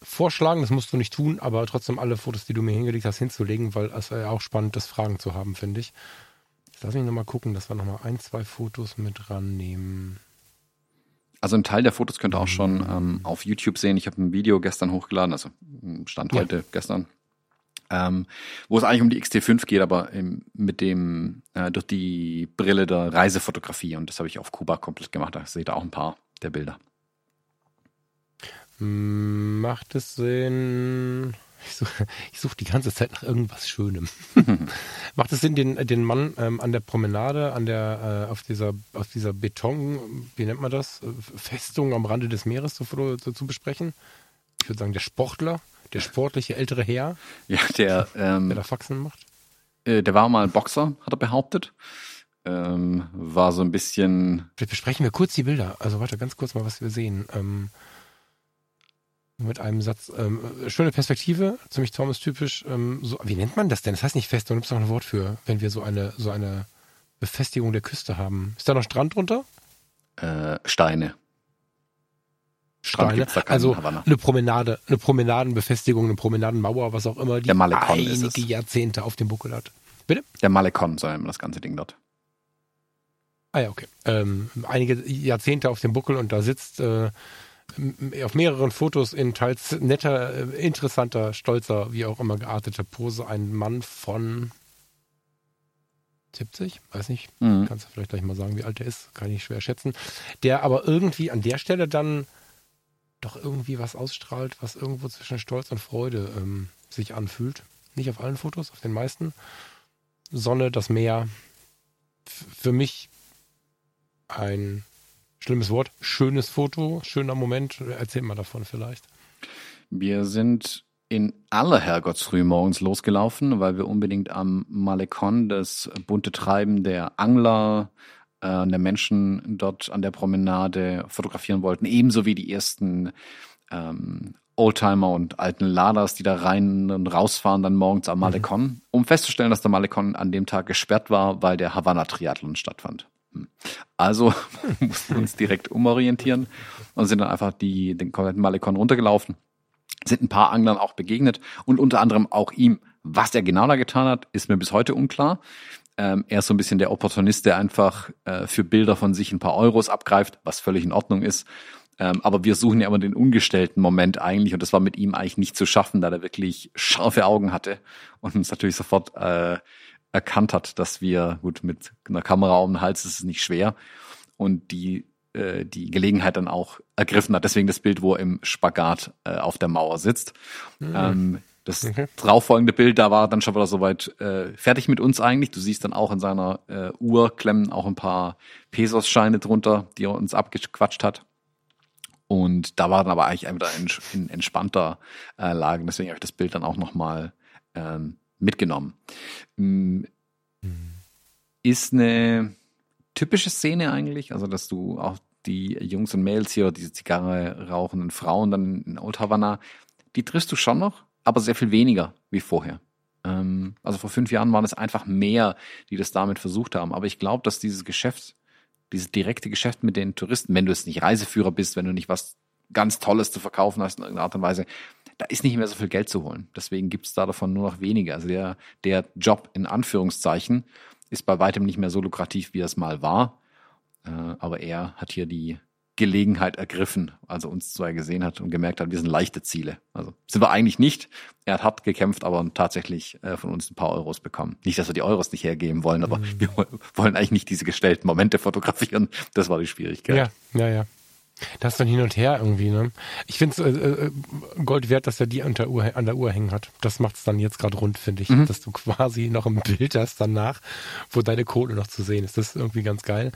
S2: vorschlagen, das musst du nicht tun, aber trotzdem alle Fotos, die du mir hingelegt hast, hinzulegen, weil es ja auch spannend ist, Fragen zu haben, finde ich. Jetzt lass mich nochmal gucken, dass wir nochmal ein, zwei Fotos mit rannehmen.
S1: Also ein Teil der Fotos könnt ihr auch schon ähm, auf YouTube sehen. Ich habe ein Video gestern hochgeladen, also Stand heute ja. gestern, ähm, wo es eigentlich um die XT5 geht, aber im, mit dem äh, durch die Brille der Reisefotografie und das habe ich auf Kuba komplett gemacht. Da seht ihr auch ein paar der Bilder.
S2: Macht es Sinn? Ich suche such die ganze Zeit nach irgendwas Schönem. Macht es Sinn, den, den Mann ähm, an der Promenade, an der, äh, auf dieser, auf dieser Beton, wie nennt man das, Festung am Rande des Meeres zu, zu, zu besprechen? Ich würde sagen, der Sportler, der sportliche ältere Herr.
S1: Ja, der, ähm,
S2: der da Faxen macht.
S1: Äh, der war mal ein Boxer, hat er behauptet. Ähm, war so ein bisschen.
S2: Vielleicht besprechen wir kurz die Bilder. Also warte, ganz kurz mal, was wir sehen. Ähm, mit einem Satz. Ähm, schöne Perspektive, ziemlich Thomas-typisch. Ähm, so, wie nennt man das denn? Das heißt nicht fest, da gibt es noch ein Wort für, wenn wir so eine, so eine Befestigung der Küste haben. Ist da noch Strand drunter?
S1: Äh, Steine.
S2: Strand Steine. Da also eine Promenade, eine Promenadenbefestigung, eine Promenadenmauer, was auch immer, die einige Jahrzehnte auf dem Buckel hat. Bitte?
S1: Der Malekon, so nennt man das ganze Ding dort.
S2: Ah ja, okay. Ähm, einige Jahrzehnte auf dem Buckel und da sitzt äh, auf mehreren Fotos in teils netter, äh, interessanter, stolzer, wie auch immer gearteter Pose ein Mann von 70, weiß nicht, mhm. kannst du vielleicht gleich mal sagen, wie alt er ist, kann ich schwer schätzen, der aber irgendwie an der Stelle dann doch irgendwie was ausstrahlt, was irgendwo zwischen Stolz und Freude ähm, sich anfühlt. Nicht auf allen Fotos, auf den meisten. Sonne, das Meer. Für mich ein schlimmes Wort, schönes Foto, schöner Moment. Erzähl mal davon vielleicht.
S1: Wir sind in aller Herrgottsfrüh morgens losgelaufen, weil wir unbedingt am Malekon das bunte Treiben der Angler, äh, der Menschen dort an der Promenade fotografieren wollten, ebenso wie die ersten ähm, Oldtimer und alten Laders, die da rein und rausfahren dann morgens am Malekon, mhm. um festzustellen, dass der Malekon an dem Tag gesperrt war, weil der Havanna Triathlon stattfand. Also mussten wir uns direkt umorientieren und sind dann einfach die, den kompletten Malekon runtergelaufen. Sind ein paar Anglern auch begegnet und unter anderem auch ihm. Was er genau da getan hat, ist mir bis heute unklar. Ähm, er ist so ein bisschen der Opportunist, der einfach äh, für Bilder von sich ein paar Euros abgreift, was völlig in Ordnung ist. Ähm, aber wir suchen ja immer den ungestellten Moment eigentlich und das war mit ihm eigentlich nicht zu schaffen, da er wirklich scharfe Augen hatte und uns natürlich sofort äh, erkannt hat, dass wir, gut, mit einer Kamera um den Hals ist es nicht schwer und die äh, die Gelegenheit dann auch ergriffen hat. Deswegen das Bild, wo er im Spagat äh, auf der Mauer sitzt. Mhm. Ähm, das okay. darauffolgende Bild, da war dann schon wieder soweit äh, fertig mit uns eigentlich. Du siehst dann auch in seiner äh, Uhr klemmen auch ein paar Pesos-Scheine drunter, die er uns abgequatscht hat. Und da war dann aber eigentlich wieder in, in entspannter äh, Lage. Deswegen habe ich das Bild dann auch nochmal ähm, mitgenommen. Mhm. Ist eine typische Szene eigentlich, also dass du auch die Jungs und Mädels hier, diese Zigarre rauchenden Frauen dann in Old Havana, die triffst du schon noch, aber sehr viel weniger wie vorher. Ähm, also vor fünf Jahren waren es einfach mehr, die das damit versucht haben. Aber ich glaube, dass dieses Geschäft, dieses direkte Geschäft mit den Touristen, wenn du jetzt nicht Reiseführer bist, wenn du nicht was ganz Tolles zu verkaufen hast in irgendeiner Art und Weise, da ist nicht mehr so viel Geld zu holen. Deswegen gibt es da davon nur noch weniger. Also der, der Job in Anführungszeichen ist bei weitem nicht mehr so lukrativ, wie es mal war. Äh, aber er hat hier die Gelegenheit ergriffen, als er uns zwei gesehen hat und gemerkt hat, wir sind leichte Ziele. Also sind wir eigentlich nicht. Er hat hart gekämpft, aber tatsächlich äh, von uns ein paar Euros bekommen. Nicht, dass wir die Euros nicht hergeben wollen, aber mhm. wir wollen eigentlich nicht diese gestellten Momente fotografieren. Das war die Schwierigkeit.
S2: Ja, ja, ja. Das ist dann hin und her irgendwie, ne? Ich finde es äh, äh, Gold wert, dass er die an der Uhr, an der Uhr hängen hat. Das macht es dann jetzt gerade rund, finde ich. Mhm. Dass du quasi noch ein Bild hast danach, wo deine Kohle noch zu sehen ist. Das ist irgendwie ganz geil.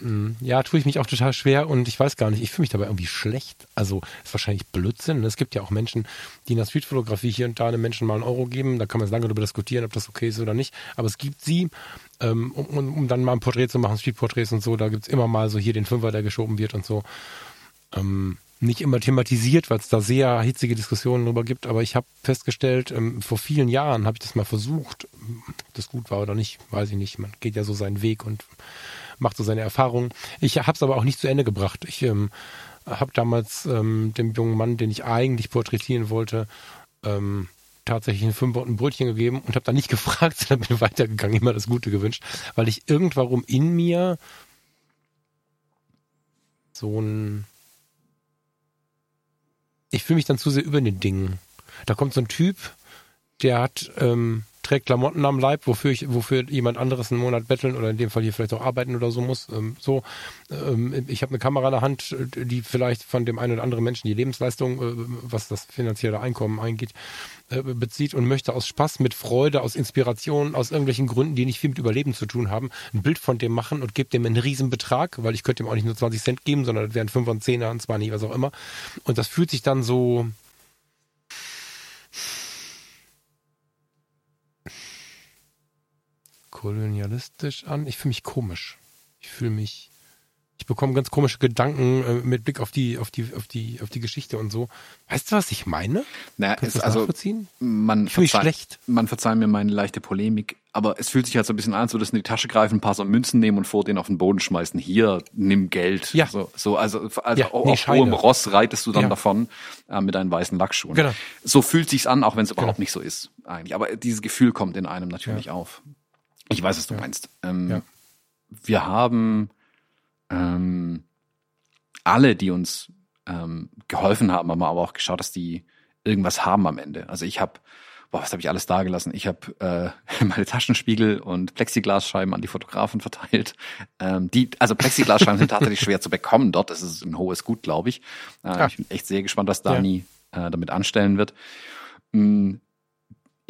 S2: Mm, ja, tue ich mich auch total schwer und ich weiß gar nicht, ich fühle mich dabei irgendwie schlecht. Also ist wahrscheinlich Blödsinn. Ne? Es gibt ja auch Menschen, die in der Streetfotografie hier und da einem Menschen mal einen Euro geben. Da kann man lange darüber diskutieren, ob das okay ist oder nicht. Aber es gibt sie, ähm, um, um, um dann mal ein Porträt zu machen, Streetporträts und so. Da gibt's immer mal so hier den Fünfer, der geschoben wird und so. Ähm, nicht immer thematisiert, weil es da sehr hitzige Diskussionen darüber gibt. Aber ich habe festgestellt, ähm, vor vielen Jahren habe ich das mal versucht. Ob das gut war oder nicht, weiß ich nicht. Man geht ja so seinen Weg und macht so seine Erfahrungen. Ich habe es aber auch nicht zu Ende gebracht. Ich ähm, habe damals ähm, dem jungen Mann, den ich eigentlich porträtieren wollte, ähm, tatsächlich ein Fünfer und ein Brötchen gegeben und habe dann nicht gefragt, sondern bin weitergegangen, immer das Gute gewünscht, weil ich irgendwann in mir so ein ich fühle mich dann zu sehr über den Dingen. Da kommt so ein Typ, der hat ähm, trägt Klamotten am Leib, wofür ich, wofür jemand anderes einen Monat betteln oder in dem Fall hier vielleicht auch arbeiten oder so muss. Ähm, so, ähm, ich habe eine Kamera in der Hand, die vielleicht von dem einen oder anderen Menschen die Lebensleistung, äh, was das finanzielle Einkommen eingeht, äh, bezieht und möchte aus Spaß, mit Freude, aus Inspiration, aus irgendwelchen Gründen, die nicht viel mit Überleben zu tun haben, ein Bild von dem machen und gebe dem einen Riesenbetrag, weil ich könnte ihm auch nicht nur 20 Cent geben, sondern das wären 5 und 10er und zwar nicht, was auch immer. Und das fühlt sich dann so, kolonialistisch an. Ich fühle mich komisch. Ich fühle mich, ich bekomme ganz komische Gedanken äh, mit Blick auf die, auf die, auf die, auf die Geschichte und so. Weißt du, was ich meine?
S1: Naja,
S2: Kannst das
S1: also man
S2: Ich fühle mich
S1: verzeih-
S2: schlecht.
S1: Man verzeiht mir meine leichte Polemik, aber es fühlt sich halt so ein bisschen an, als würdest du in die Tasche greifen, ein paar so Münzen nehmen und vor denen auf den Boden schmeißen. Hier, nimm Geld.
S2: Ja.
S1: So, so also, also
S2: Ja,
S1: auf
S2: nee,
S1: hohem. Ross reitest du dann
S2: Ja.
S1: davon äh, mit deinen weißen Lackschuhen.
S2: Genau.
S1: So fühlt sich's an, auch wenn es überhaupt
S2: Genau.
S1: nicht so ist eigentlich. Aber dieses Gefühl kommt in einem natürlich auf. Ich weiß, was du meinst. Ähm,
S2: Ja.
S1: Wir haben ähm, alle, die uns ähm, geholfen haben, haben aber auch geschaut, dass die irgendwas haben am Ende. Also ich habe, boah, was habe ich alles da gelassen? Ich habe äh, meine Taschenspiegel und Plexiglasscheiben an die Fotografen verteilt. Ähm, die, also Plexiglasscheiben sind tatsächlich schwer zu bekommen dort. Das ist ein hohes Gut, glaube ich. Äh. Ich bin echt sehr gespannt, was Dani äh, damit anstellen wird. Mm,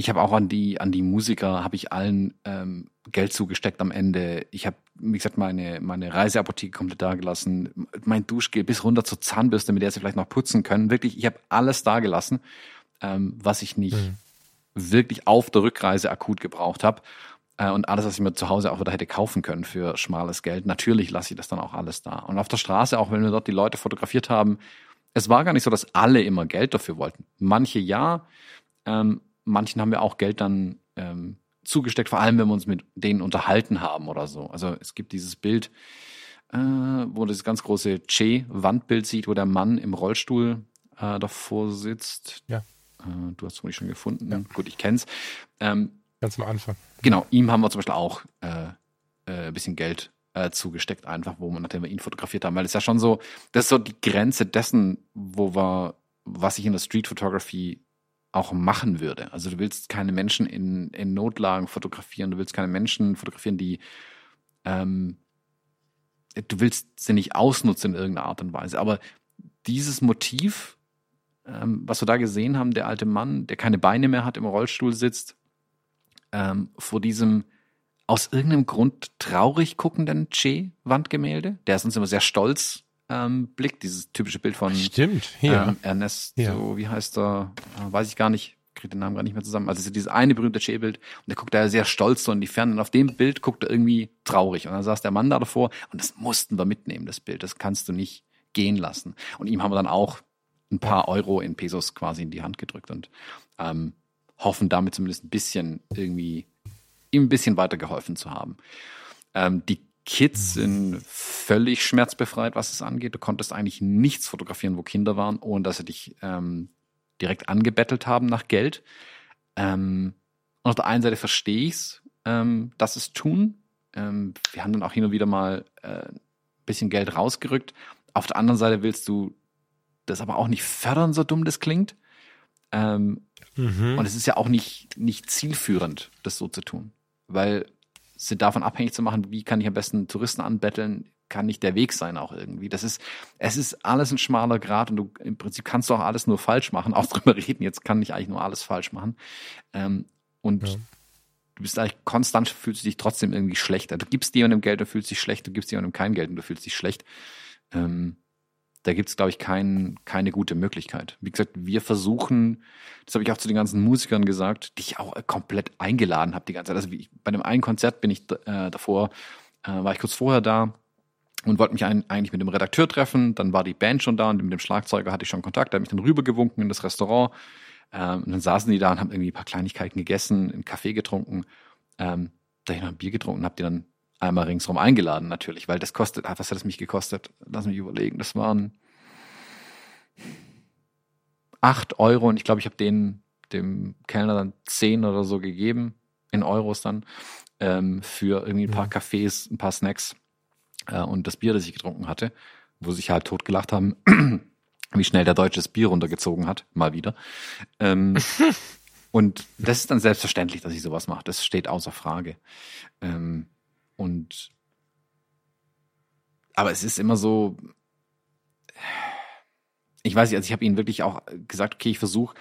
S1: Ich habe auch an die an die Musiker habe ich allen ähm, Geld zugesteckt am Ende. Ich habe, wie gesagt, meine meine Reiseapotheke komplett dagelassen, mein Duschgel bis runter zur Zahnbürste, mit der sie vielleicht noch putzen können. Wirklich, ich habe alles dagelassen, ähm, was ich nicht
S2: Mhm.
S1: wirklich auf der Rückreise akut gebraucht habe. Äh, und alles, was ich mir zu Hause auch wieder hätte kaufen können für schmales Geld. Natürlich lasse ich das dann auch alles da. Und auf der Straße, auch wenn wir dort die Leute fotografiert haben, es war gar nicht so, dass alle immer Geld dafür wollten. Manche ja, ähm, manchen haben wir auch Geld dann ähm, zugesteckt, vor allem wenn wir uns mit denen unterhalten haben oder so. Also es gibt dieses Bild, äh, wo das ganz große Che-Wandbild sieht, wo der Mann im Rollstuhl äh, davor sitzt.
S2: Ja.
S1: Äh, du hast es vermutlich schon gefunden.
S2: Ja.
S1: Gut, ich kenn's. Ähm,
S2: Ganz am Anfang.
S1: Genau, ihm haben wir zum Beispiel auch äh, äh, ein bisschen Geld äh, zugesteckt, einfach, wo man, nachdem wir ihn fotografiert haben, weil es ist ja schon so, das ist so die Grenze dessen, wo wir, was ich in der Street Photography auch machen würde. Also du willst keine Menschen in, in Notlagen fotografieren, du willst keine Menschen fotografieren, die ähm, du willst sie nicht ausnutzen in irgendeiner Art und Weise. Aber dieses Motiv, ähm, was wir da gesehen haben, der alte Mann, der keine Beine mehr hat, im Rollstuhl sitzt, ähm, vor diesem aus irgendeinem Grund traurig guckenden Che-Wandgemälde, der ist uns immer sehr stolz ähm, blickt, dieses typische Bild von
S2: Stimmt, ja.
S1: ähm, Ernesto,
S2: Ja.
S1: wie heißt er, äh, weiß ich gar nicht, kriege den Namen gar nicht mehr zusammen. Also es ist dieses eine berühmte Che-Bild und der guckt da sehr stolz so in die Ferne und auf dem Bild guckt er irgendwie traurig und dann saß der Mann da davor und das mussten wir mitnehmen, das Bild, das kannst du nicht gehen lassen. Und ihm haben wir dann auch ein paar Euro in Pesos quasi in die Hand gedrückt und ähm, hoffen damit zumindest ein bisschen irgendwie ihm ein bisschen weitergeholfen zu haben. Ähm, die Kids sind völlig schmerzbefreit, was es angeht. Du konntest eigentlich nichts fotografieren, wo Kinder waren, ohne dass sie dich ähm, direkt angebettelt haben nach Geld. Ähm, und auf der einen Seite verstehe ich's, ähm, dass es tun. Ähm, wir haben dann auch hin und wieder mal äh, ein bisschen Geld rausgerückt. Auf der anderen Seite willst du das aber auch nicht fördern, so dumm das klingt. Ähm,
S2: Mhm.
S1: und es ist ja auch nicht, nicht zielführend, das so zu tun. Weil sie davon abhängig zu machen, wie kann ich am besten Touristen anbetteln, kann nicht der Weg sein auch irgendwie. Das ist, es ist alles ein schmaler Grad und du im Prinzip kannst du auch alles nur falsch machen. Auch drüber reden, jetzt kann ich eigentlich nur alles falsch machen. Ähm, und
S2: Ja.
S1: du bist eigentlich konstant, fühlst du dich trotzdem irgendwie schlecht. Also du gibst jemandem Geld und fühlst dich schlecht, du gibst jemandem kein Geld und du fühlst dich schlecht. Ähm, da gibt's glaube ich, kein, keine gute Möglichkeit. Wie gesagt, wir versuchen, das habe ich auch zu den ganzen Musikern gesagt, die ich auch komplett eingeladen habe die ganze Zeit. Also wie, bei einem einen Konzert bin ich äh, davor, äh, war ich kurz vorher da und wollte mich ein, eigentlich mit dem Redakteur treffen. Dann war die Band schon da und mit dem Schlagzeuger hatte ich schon Kontakt. Der hat mich dann rübergewunken in das Restaurant. Ähm, und dann saßen die da und haben irgendwie ein paar Kleinigkeiten gegessen, einen Kaffee getrunken. Ähm, da ich noch ein Bier getrunken und habe die dann einmal ringsrum eingeladen natürlich, weil das kostet, was hat es mich gekostet? Lass mich überlegen, das waren acht Euro und ich glaube, ich habe den dem Kellner dann zehn oder so gegeben, in Euros dann, ähm, für irgendwie ein paar Cafés, ein paar Snacks äh, und das Bier, das ich getrunken hatte, wo sich halt tot gelacht haben, wie schnell der Deutsche das Bier runtergezogen hat, mal wieder. Ähm, und das ist dann selbstverständlich, dass ich sowas mache. Das steht außer Frage. Ähm, und aber es ist immer so, ich weiß nicht, also ich habe ihnen wirklich auch gesagt, okay, ich versuche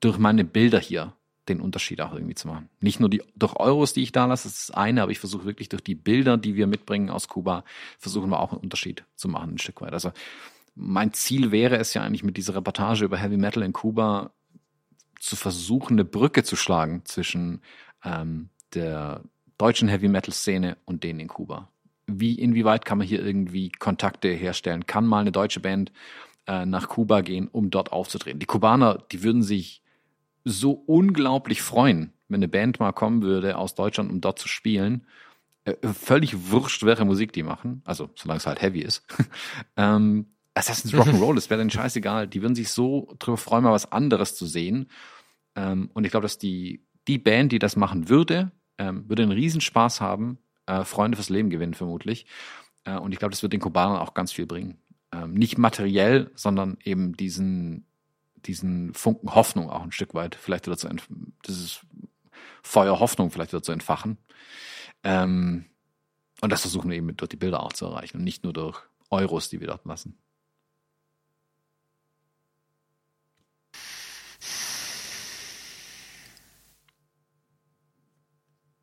S1: durch meine Bilder hier den Unterschied auch irgendwie zu machen. Nicht nur die durch Euros, die ich da lasse, das ist das eine, aber ich versuche wirklich durch die Bilder, die wir mitbringen aus Kuba, versuchen wir auch einen Unterschied zu machen, ein Stück weit. Also mein Ziel wäre es ja eigentlich mit dieser Reportage über Heavy Metal in Kuba zu versuchen, eine Brücke zu schlagen zwischen ähm, der deutschen Heavy Metal Szene und denen in Kuba. Wie, inwieweit kann man hier irgendwie Kontakte herstellen? Kann mal eine deutsche Band äh, nach Kuba gehen, um dort aufzutreten? Die Kubaner, die würden sich so unglaublich freuen, wenn eine Band mal kommen würde aus Deutschland, um dort zu spielen. Äh, völlig wurscht, welche Musik die machen, also solange es halt heavy ist. ähm, Assassin's Rock'n'Roll, das wäre denen scheißegal. Die würden sich so drüber freuen, mal was anderes zu sehen. Ähm, und ich glaube, dass die, die Band, die das machen würde, ähm, würde einen Riesenspaß haben, äh, Freunde fürs Leben gewinnen vermutlich. Äh, und ich glaube, das wird den Kubanern auch ganz viel bringen. Ähm, nicht materiell, sondern eben diesen, diesen Funken Hoffnung auch ein Stück weit vielleicht wieder zu dieses Feuer Hoffnung vielleicht wieder zu entfachen. Ähm, und das versuchen wir eben durch die Bilder auch zu erreichen und nicht nur durch Euros, die wir dort lassen.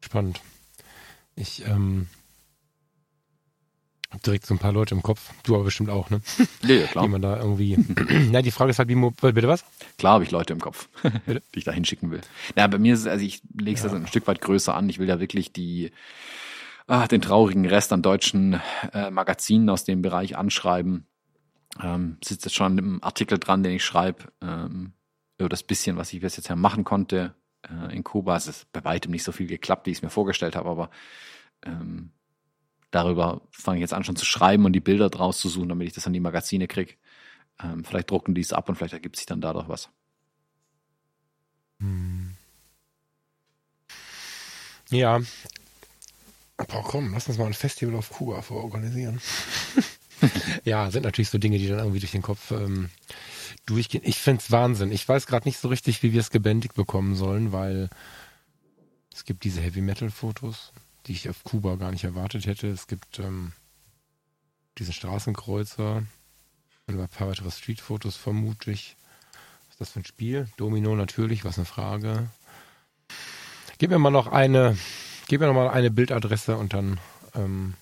S2: Spannend. Ich ähm, habe direkt so ein paar Leute im Kopf. Du aber bestimmt auch, ne?
S1: Ja, ja klar.
S2: Die man da irgendwie. Na, die Frage ist halt, wie bitte was?
S1: Klar habe ich Leute im Kopf, die ich da hinschicken will. Ja, bei mir ist es, also ich lege es ja. ein Stück weit größer an. Ich will ja wirklich die ah, den traurigen Rest an deutschen äh, Magazinen aus dem Bereich anschreiben. Ähm, sitzt jetzt schon im Artikel dran, den ich schreibe, ähm, über das bisschen, was ich bis jetzt ja machen konnte äh, in Kuba. Es ist bei weitem nicht so viel geklappt, wie ich es mir vorgestellt habe, aber ähm, darüber fange ich jetzt an schon zu schreiben und die Bilder draus zu suchen, damit ich das an die Magazine kriege. Ähm, vielleicht drucken die es ab und vielleicht ergibt sich dann dadurch was.
S2: Hm. Ja. Boah, komm, lass uns mal ein Festival auf Kuba vororganisieren. ja, sind natürlich so Dinge, die dann irgendwie durch den Kopf ähm, durchgehen. Ich find's Wahnsinn. Ich weiß gerade nicht so richtig, wie wir es gebändigt bekommen sollen, weil es gibt diese Heavy Metal Fotos, die ich auf Kuba gar nicht erwartet hätte. Es gibt ähm, diesen Straßenkreuzer und ein paar weitere Street-Fotos vermutlich. Was ist das für ein Spiel? Domino natürlich, was eine Frage. Gib mir mal noch eine, gib mir noch mal eine Bildadresse und dann ähm,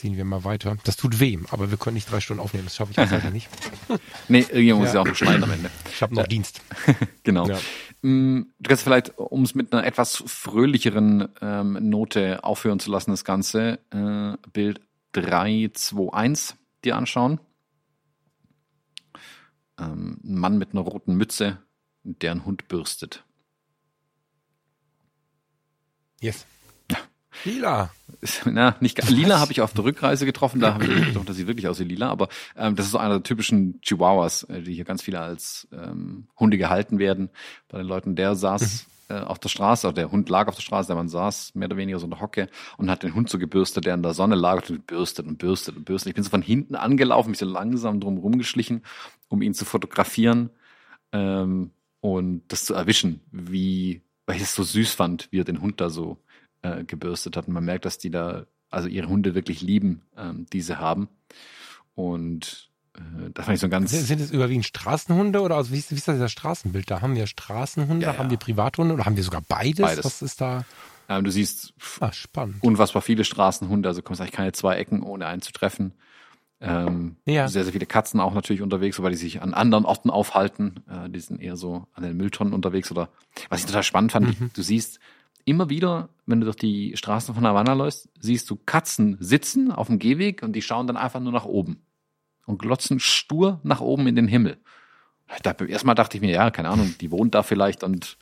S2: ziehen wir mal weiter. Das tut weh, aber wir können nicht drei Stunden aufnehmen. Das schaffe ich jetzt leider nicht.
S1: nee, irgendjemand muss ja auch noch schneiden am Ende.
S2: Ich habe noch äh, Dienst.
S1: genau. Ja. Mm, du kannst vielleicht, um es mit einer etwas fröhlicheren ähm, Note aufhören zu lassen, das Ganze, äh, Bild 321 dir anschauen. Ähm, ein Mann mit einer roten Mütze, der einen Hund bürstet.
S2: Yes. Lila.
S1: Na, nicht Lila habe ich auf der Rückreise getroffen, da habe ich gedacht, das sieht wirklich aus wie Lila, aber ähm, das ist so einer der typischen Chihuahuas, äh, die hier ganz viele als ähm, Hunde gehalten werden. Bei den Leuten, der saß mhm. äh, auf der Straße, oder der Hund lag auf der Straße, der Mann saß mehr oder weniger so in der Hocke und hat den Hund so gebürstet, der in der Sonne lag und bürstet und bürstet und bürstet. Ich bin so von hinten angelaufen, mich so langsam drum rumgeschlichen, um ihn zu fotografieren ähm, und das zu erwischen, wie, weil ich es so süß fand, wie er den Hund da so äh, gebürstet hat. Und man merkt, dass die da, also ihre Hunde wirklich lieben, ähm, diese haben. Und äh, das fand ich so ganz.
S2: Sind, sind es überwiegend Straßenhunde oder also wie, ist, wie ist das, das Straßenbild? Da haben wir Straßenhunde, ja, ja. haben wir Privathunde oder haben wir sogar beides?
S1: Beides.
S2: Was ist da?
S1: Ähm, du siehst
S2: Ah, spannend.
S1: unfassbar viele Straßenhunde, also kommst eigentlich keine zwei Ecken, ohne einen zu treffen. Ähm,
S2: Ja.
S1: Sehr, sehr viele Katzen auch natürlich unterwegs, wobei die sich an anderen Orten aufhalten. Äh, die sind eher so an den Mülltonnen unterwegs oder was ich total spannend fand,
S2: Mhm.
S1: du siehst immer wieder, wenn du durch die Straßen von Havanna läufst, siehst du Katzen sitzen auf dem Gehweg und die schauen dann einfach nur nach oben und glotzen stur nach oben in den Himmel. Dachte, erstmal dachte ich mir, ja, keine Ahnung, die wohnt da vielleicht und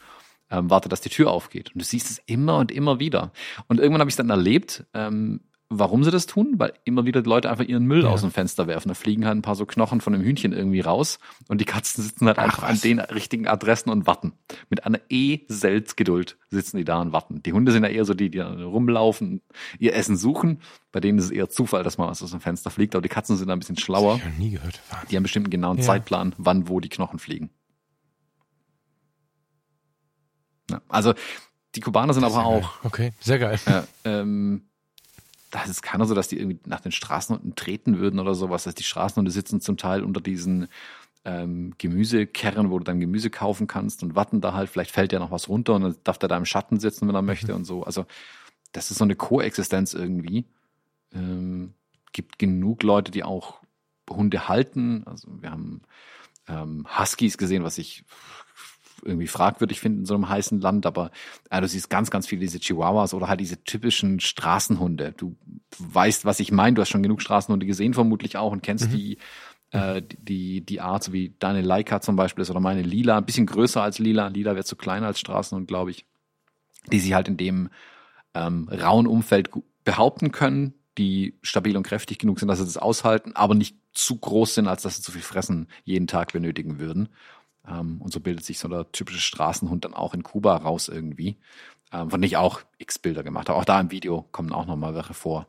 S1: ähm, wartet, dass die Tür aufgeht. Und du siehst es immer und immer wieder. Und irgendwann habe ich dann erlebt, ähm, warum sie das tun, weil immer wieder die Leute einfach ihren Müll
S2: Ja.
S1: aus dem Fenster werfen. Da fliegen halt ein paar so Knochen von einem Hühnchen irgendwie raus und die Katzen sitzen halt
S2: Ach,
S1: einfach an
S2: was.
S1: den richtigen Adressen und warten. Mit einer E-Selz-Geduld sitzen die da und warten. Die Hunde sind ja eher so die, die da rumlaufen, ihr Essen suchen. Bei denen ist es eher Zufall, dass mal was aus dem Fenster fliegt, aber die Katzen sind da ein bisschen schlauer.
S2: Ich habe nie gehört. Wahnsinn.
S1: Die haben bestimmt einen genauen
S2: Ja.
S1: Zeitplan, wann wo die Knochen fliegen. Ja, also die Kubaner sind aber
S2: geil.
S1: auch,
S2: Okay, sehr geil.
S1: äh, ähm, da ist keiner so, dass die irgendwie nach den Straßenhunden treten würden oder sowas. Dass die Straßenhunde sitzen zum Teil unter diesen ähm, Gemüsekerren, wo du dann Gemüse kaufen kannst und warten da halt. Vielleicht fällt ja noch was runter und dann darf der da im Schatten sitzen, wenn er möchte und so. Also das ist so eine Koexistenz irgendwie. Ähm, gibt genug Leute, die auch Hunde halten. Also wir haben ähm, Huskies gesehen, was ich irgendwie fragwürdig finde in so einem heißen Land, aber äh, du siehst ganz, ganz viele diese Chihuahuas oder halt diese typischen Straßenhunde. Du weißt, was ich meine. Du hast schon genug Straßenhunde gesehen, vermutlich auch, und kennst die, äh, die, die Art, so wie deine Leica zum Beispiel ist oder meine Lila, ein bisschen größer als Lila. Lila wäre zu klein als Straßenhund, glaube ich. Die sich halt in dem ähm, rauen Umfeld behaupten können, die stabil und kräftig genug sind, dass sie das aushalten, aber nicht zu groß sind, als dass sie zu viel Fressen jeden Tag benötigen würden. Ähm, und so bildet sich so der typische Straßenhund dann auch in Kuba raus irgendwie. Ähm, von dem ich auch x Bilder gemacht habe. Auch da im Video kommen auch noch mal welche vor.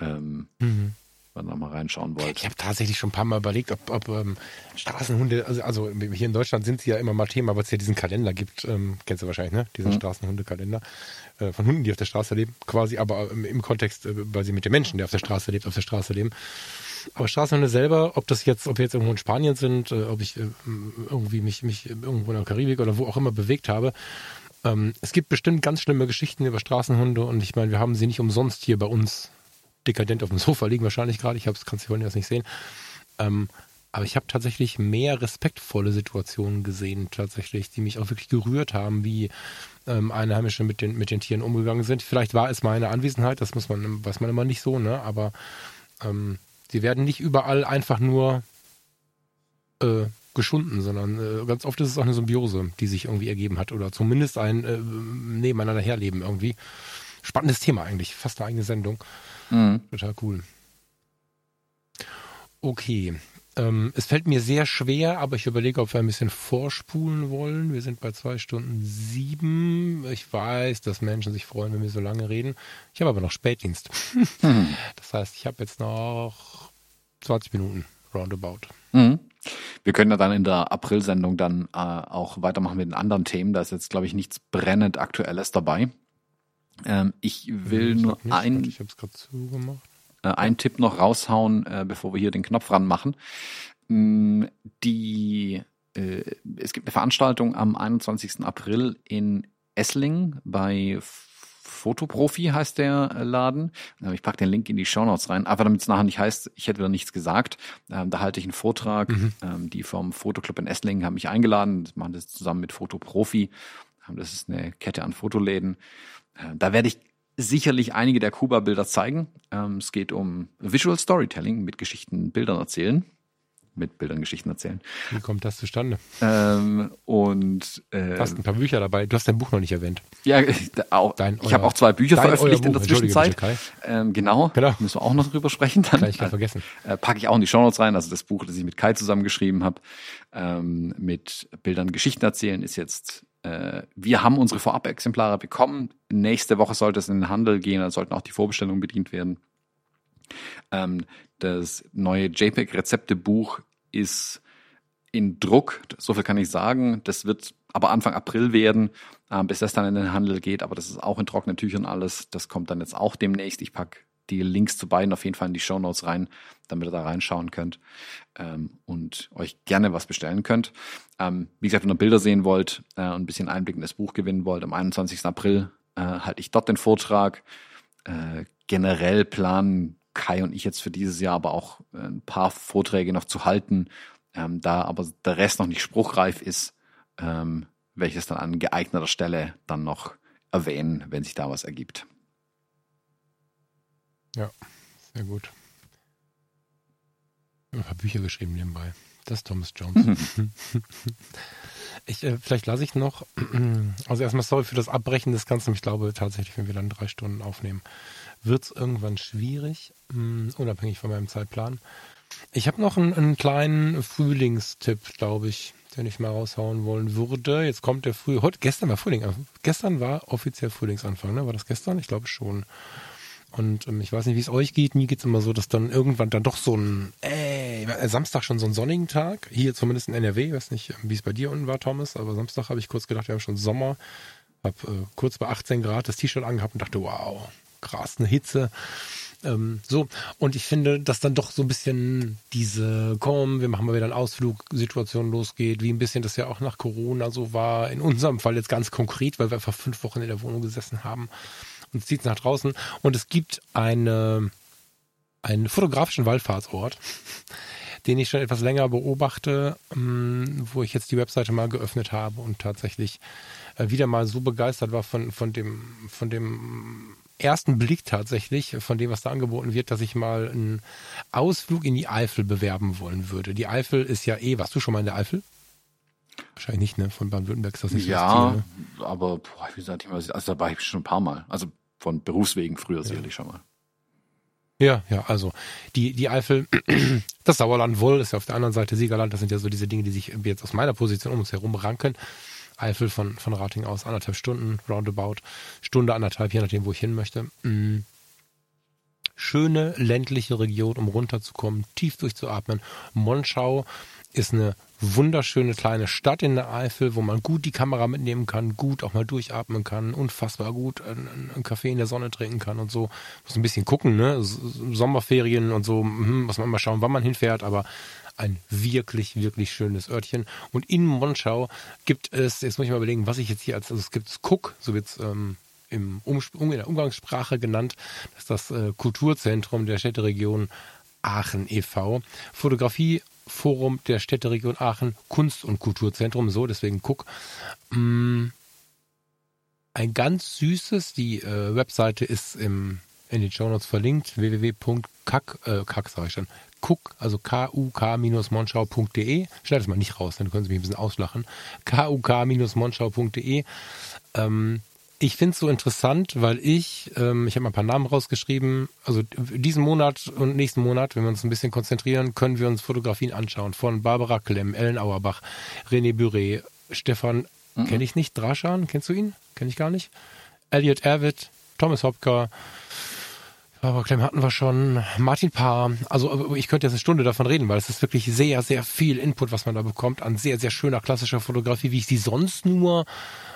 S1: Ähm,
S2: Mhm.
S1: wenn ihr mal reinschauen wollt.
S2: Ich habe tatsächlich schon ein paar Mal überlegt, ob, ob ähm, Straßenhunde, also, also hier in Deutschland sind sie ja immer mal Thema, weil es ja diesen Kalender gibt, ähm, kennst du wahrscheinlich, ne? Diesen
S1: Mhm.
S2: Straßenhundekalender äh, von Hunden, die auf der Straße leben, quasi, aber ähm, im Kontext, äh, weil sie mit den Menschen, der auf der Straße lebt, auf der Straße leben. Aber Straßenhunde selber, ob das jetzt, ob wir jetzt irgendwo in Spanien sind, äh, ob ich äh, irgendwie mich, mich irgendwo in der Karibik oder wo auch immer bewegt habe, ähm, es gibt bestimmt ganz schlimme Geschichten über Straßenhunde und ich meine, wir haben sie nicht umsonst hier bei uns dekadent auf dem Sofa liegen wahrscheinlich gerade. Ich hab's, kannst du jetzt nicht sehen. Ähm, aber ich habe tatsächlich mehr respektvolle Situationen gesehen, tatsächlich, die mich auch wirklich gerührt haben, wie ähm, Einheimische mit den, mit den Tieren umgegangen sind. Vielleicht war es meine Anwesenheit, das muss man, weiß man immer nicht so, ne? Aber ähm, sie werden nicht überall einfach nur äh, geschunden, sondern äh, ganz oft ist es auch eine Symbiose, die sich irgendwie ergeben hat oder zumindest ein äh, nebeneinander herleben irgendwie. Spannendes Thema eigentlich, fast eine eigene Sendung.
S1: Mhm.
S2: Total cool. Okay. Ähm, es fällt mir sehr schwer, aber ich überlege, ob wir ein bisschen vorspulen wollen. Wir sind bei zwei Stunden sieben. Ich weiß, dass Menschen sich freuen, wenn wir so lange reden. Ich habe aber noch Spätdienst.
S1: Mhm.
S2: Das heißt, ich habe jetzt noch 20 Minuten roundabout.
S1: Mhm. Wir können ja dann in der April-Sendung dann äh, auch weitermachen mit den anderen Themen. Da ist jetzt, glaube ich, nichts brennend Aktuelles dabei. Ähm, ich will
S2: Ich
S1: nur
S2: glaub nicht.
S1: ein,
S2: Ich habe es gerade zugemacht.
S1: Äh, einen Tipp noch raushauen, äh, bevor wir hier den Knopf ranmachen. Mm, Die, äh, es gibt eine Veranstaltung am 21. April in Esslingen bei Fotoprofi heißt der äh, Laden. Äh, Ich packe den Link in die Shownotes rein, einfach damit es nachher nicht heißt, ich hätte wieder nichts gesagt. Ähm, da halte ich einen Vortrag.
S2: Mhm.
S1: Ähm, die vom Fotoclub in Esslingen haben mich eingeladen. Das machen das zusammen mit Fotoprofi. Ähm, das ist eine Kette an Fotoläden. Äh, da werde ich sicherlich einige der Kuba-Bilder zeigen. Ähm, es geht um Visual Storytelling mit Geschichten, Bildern erzählen. Mit Bildern Geschichten erzählen.
S2: Wie kommt das zustande?
S1: Ähm, und äh,
S2: Du hast ein paar Bücher dabei. Du hast dein Buch noch nicht erwähnt.
S1: ja, auch,
S2: Dein,
S1: ich habe auch zwei Bücher
S2: dein,
S1: veröffentlicht in der Zwischenzeit. Ähm, genau,
S2: Genau.
S1: müssen wir auch noch drüber sprechen. Dann
S2: Gleich gleich vergessen.
S1: äh, packe ich auch in die Shownotes rein. Also das Buch, das ich mit Kai zusammengeschrieben habe, ähm, mit Bildern Geschichten erzählen, ist jetzt, äh, wir haben unsere Vorab-Exemplare bekommen. Nächste Woche sollte es in den Handel gehen, dann sollten auch die Vorbestellungen bedient werden. Ähm, das neue JPEG-Rezepte-Buch ist in Druck, so viel kann ich sagen. Das wird aber Anfang April werden, äh, bis das dann in den Handel geht. Aber das ist auch in trockenen Tüchern alles. Das kommt dann jetzt auch demnächst. Ich pack die Links zu beiden auf jeden Fall in die Show Notes rein, damit ihr da reinschauen könnt ähm, und euch gerne was bestellen könnt. Ähm, wie gesagt, wenn ihr Bilder sehen wollt äh, und ein bisschen Einblick in das Buch gewinnen wollt, am 21. April, äh, halte ich dort den Vortrag. Äh, generell planen Kai und ich jetzt für dieses Jahr aber auch äh, ein paar Vorträge noch zu halten, ähm, da aber der Rest noch nicht spruchreif ist, ähm, welches dann an geeigneter Stelle dann noch erwähnen, wenn sich da was ergibt.
S2: Ja, sehr gut. Ein paar Bücher geschrieben nebenbei. Das ist Thomas Jones. ich, äh, vielleicht lasse ich noch, also erstmal sorry für das Abbrechen des Ganzen. Ich glaube tatsächlich, wenn wir dann drei Stunden aufnehmen, wird es irgendwann schwierig, mh, hm, unabhängig von meinem Zeitplan. Ich habe noch einen, einen kleinen Frühlingstipp, glaube ich, den ich mal raushauen wollen würde. Jetzt kommt der Früh. Heute, gestern war Frühling. Gestern war offiziell Frühlingsanfang, ne? War das gestern? Ich glaube schon. Und ähm, ich weiß nicht, wie es euch geht. Mir geht's immer so, dass dann irgendwann dann doch so ein, ey, Samstag schon so einen sonnigen Tag. Hier zumindest in NRW. Ich weiß nicht, wie es bei dir unten war, Thomas. Aber Samstag habe ich kurz gedacht, wir haben schon Sommer. Hab äh, kurz bei 18 Grad das T-Shirt angehabt und dachte, wow, krass, eine Hitze. Ähm, so, und ich finde, dass dann doch so ein bisschen diese, komm, wir machen mal wieder einen Ausflug, Situation losgeht, wie ein bisschen das ja auch nach Corona so war. In unserem Fall jetzt ganz konkret, weil wir einfach fünf Wochen in der Wohnung gesessen haben und zieht nach draußen. Und es gibt eine, einen fotografischen Wallfahrtsort, den ich schon etwas länger beobachte, ähm, wo ich jetzt die Webseite mal geöffnet habe und tatsächlich äh, wieder mal so begeistert war von, von dem, von dem ersten Blick tatsächlich von dem, was da angeboten wird, dass ich mal einen Ausflug in die Eifel bewerben wollen würde. Die Eifel ist ja eh, warst du schon mal in der Eifel? Wahrscheinlich nicht, ne? Von Baden-Württemberg ist das nicht
S1: Ja, Ziel, ne? aber boah, wie gesagt, also da war ich schon ein paar Mal. Also von Berufswegen früher sicherlich schon mal.
S2: Ja, ja, also die, die Eifel, das Sauerland Woll ist ja auf der anderen Seite Siegerland, das sind ja so diese Dinge, die sich jetzt aus meiner Position um uns herum ranken. Eifel von, von Rating aus anderthalb Stunden, roundabout, Stunde, anderthalb, je nachdem, wo ich hin möchte. Mhm. Schöne ländliche Region, um runterzukommen, tief durchzuatmen. Monschau ist eine wunderschöne kleine Stadt in der Eifel, wo man gut die Kamera mitnehmen kann, gut auch mal durchatmen kann, unfassbar gut einen, Kaffee in der Sonne trinken kann und so. Muss ein bisschen gucken, ne? Sommerferien und so, hm, muss man mal schauen, wann man hinfährt, aber ein wirklich, wirklich schönes Örtchen. Und in Monschau gibt es, jetzt muss ich mal überlegen, was ich jetzt hier als, also es gibt Cook, so wird es ähm, im um, in der Umgangssprache genannt, das ist das äh, Kulturzentrum der Städteregion Aachen e.V. Fotografieforum der Städteregion Aachen, Kunst- und Kulturzentrum, so, deswegen Cook. Mm, ein ganz süßes, die äh, Webseite ist im, in den Show Notes verlinkt, www.kack, äh, kack sag ich schon, kuk, also kuk-monschau.de. Schneid das mal nicht raus, dann können Sie mich ein bisschen auslachen. kuk-monschau.de. Ähm, ich finde es so interessant, weil ich, ähm, ich habe mal ein paar Namen rausgeschrieben, also diesen Monat und nächsten Monat, wenn wir uns ein bisschen konzentrieren, können wir uns Fotografien anschauen von Barbara Klemm, Ellen Auerbach, René Buret, Stefan, mhm. kenne ich nicht, Draschan, kennst du ihn? Kenne ich gar nicht. Elliot Erwitt, Thomas Hopker, aber Clem hatten wir schon. Martin Paar. Also ich könnte jetzt eine Stunde davon reden, weil es ist wirklich sehr, sehr viel Input, was man da bekommt an sehr, sehr schöner klassischer Fotografie, wie ich sie sonst nur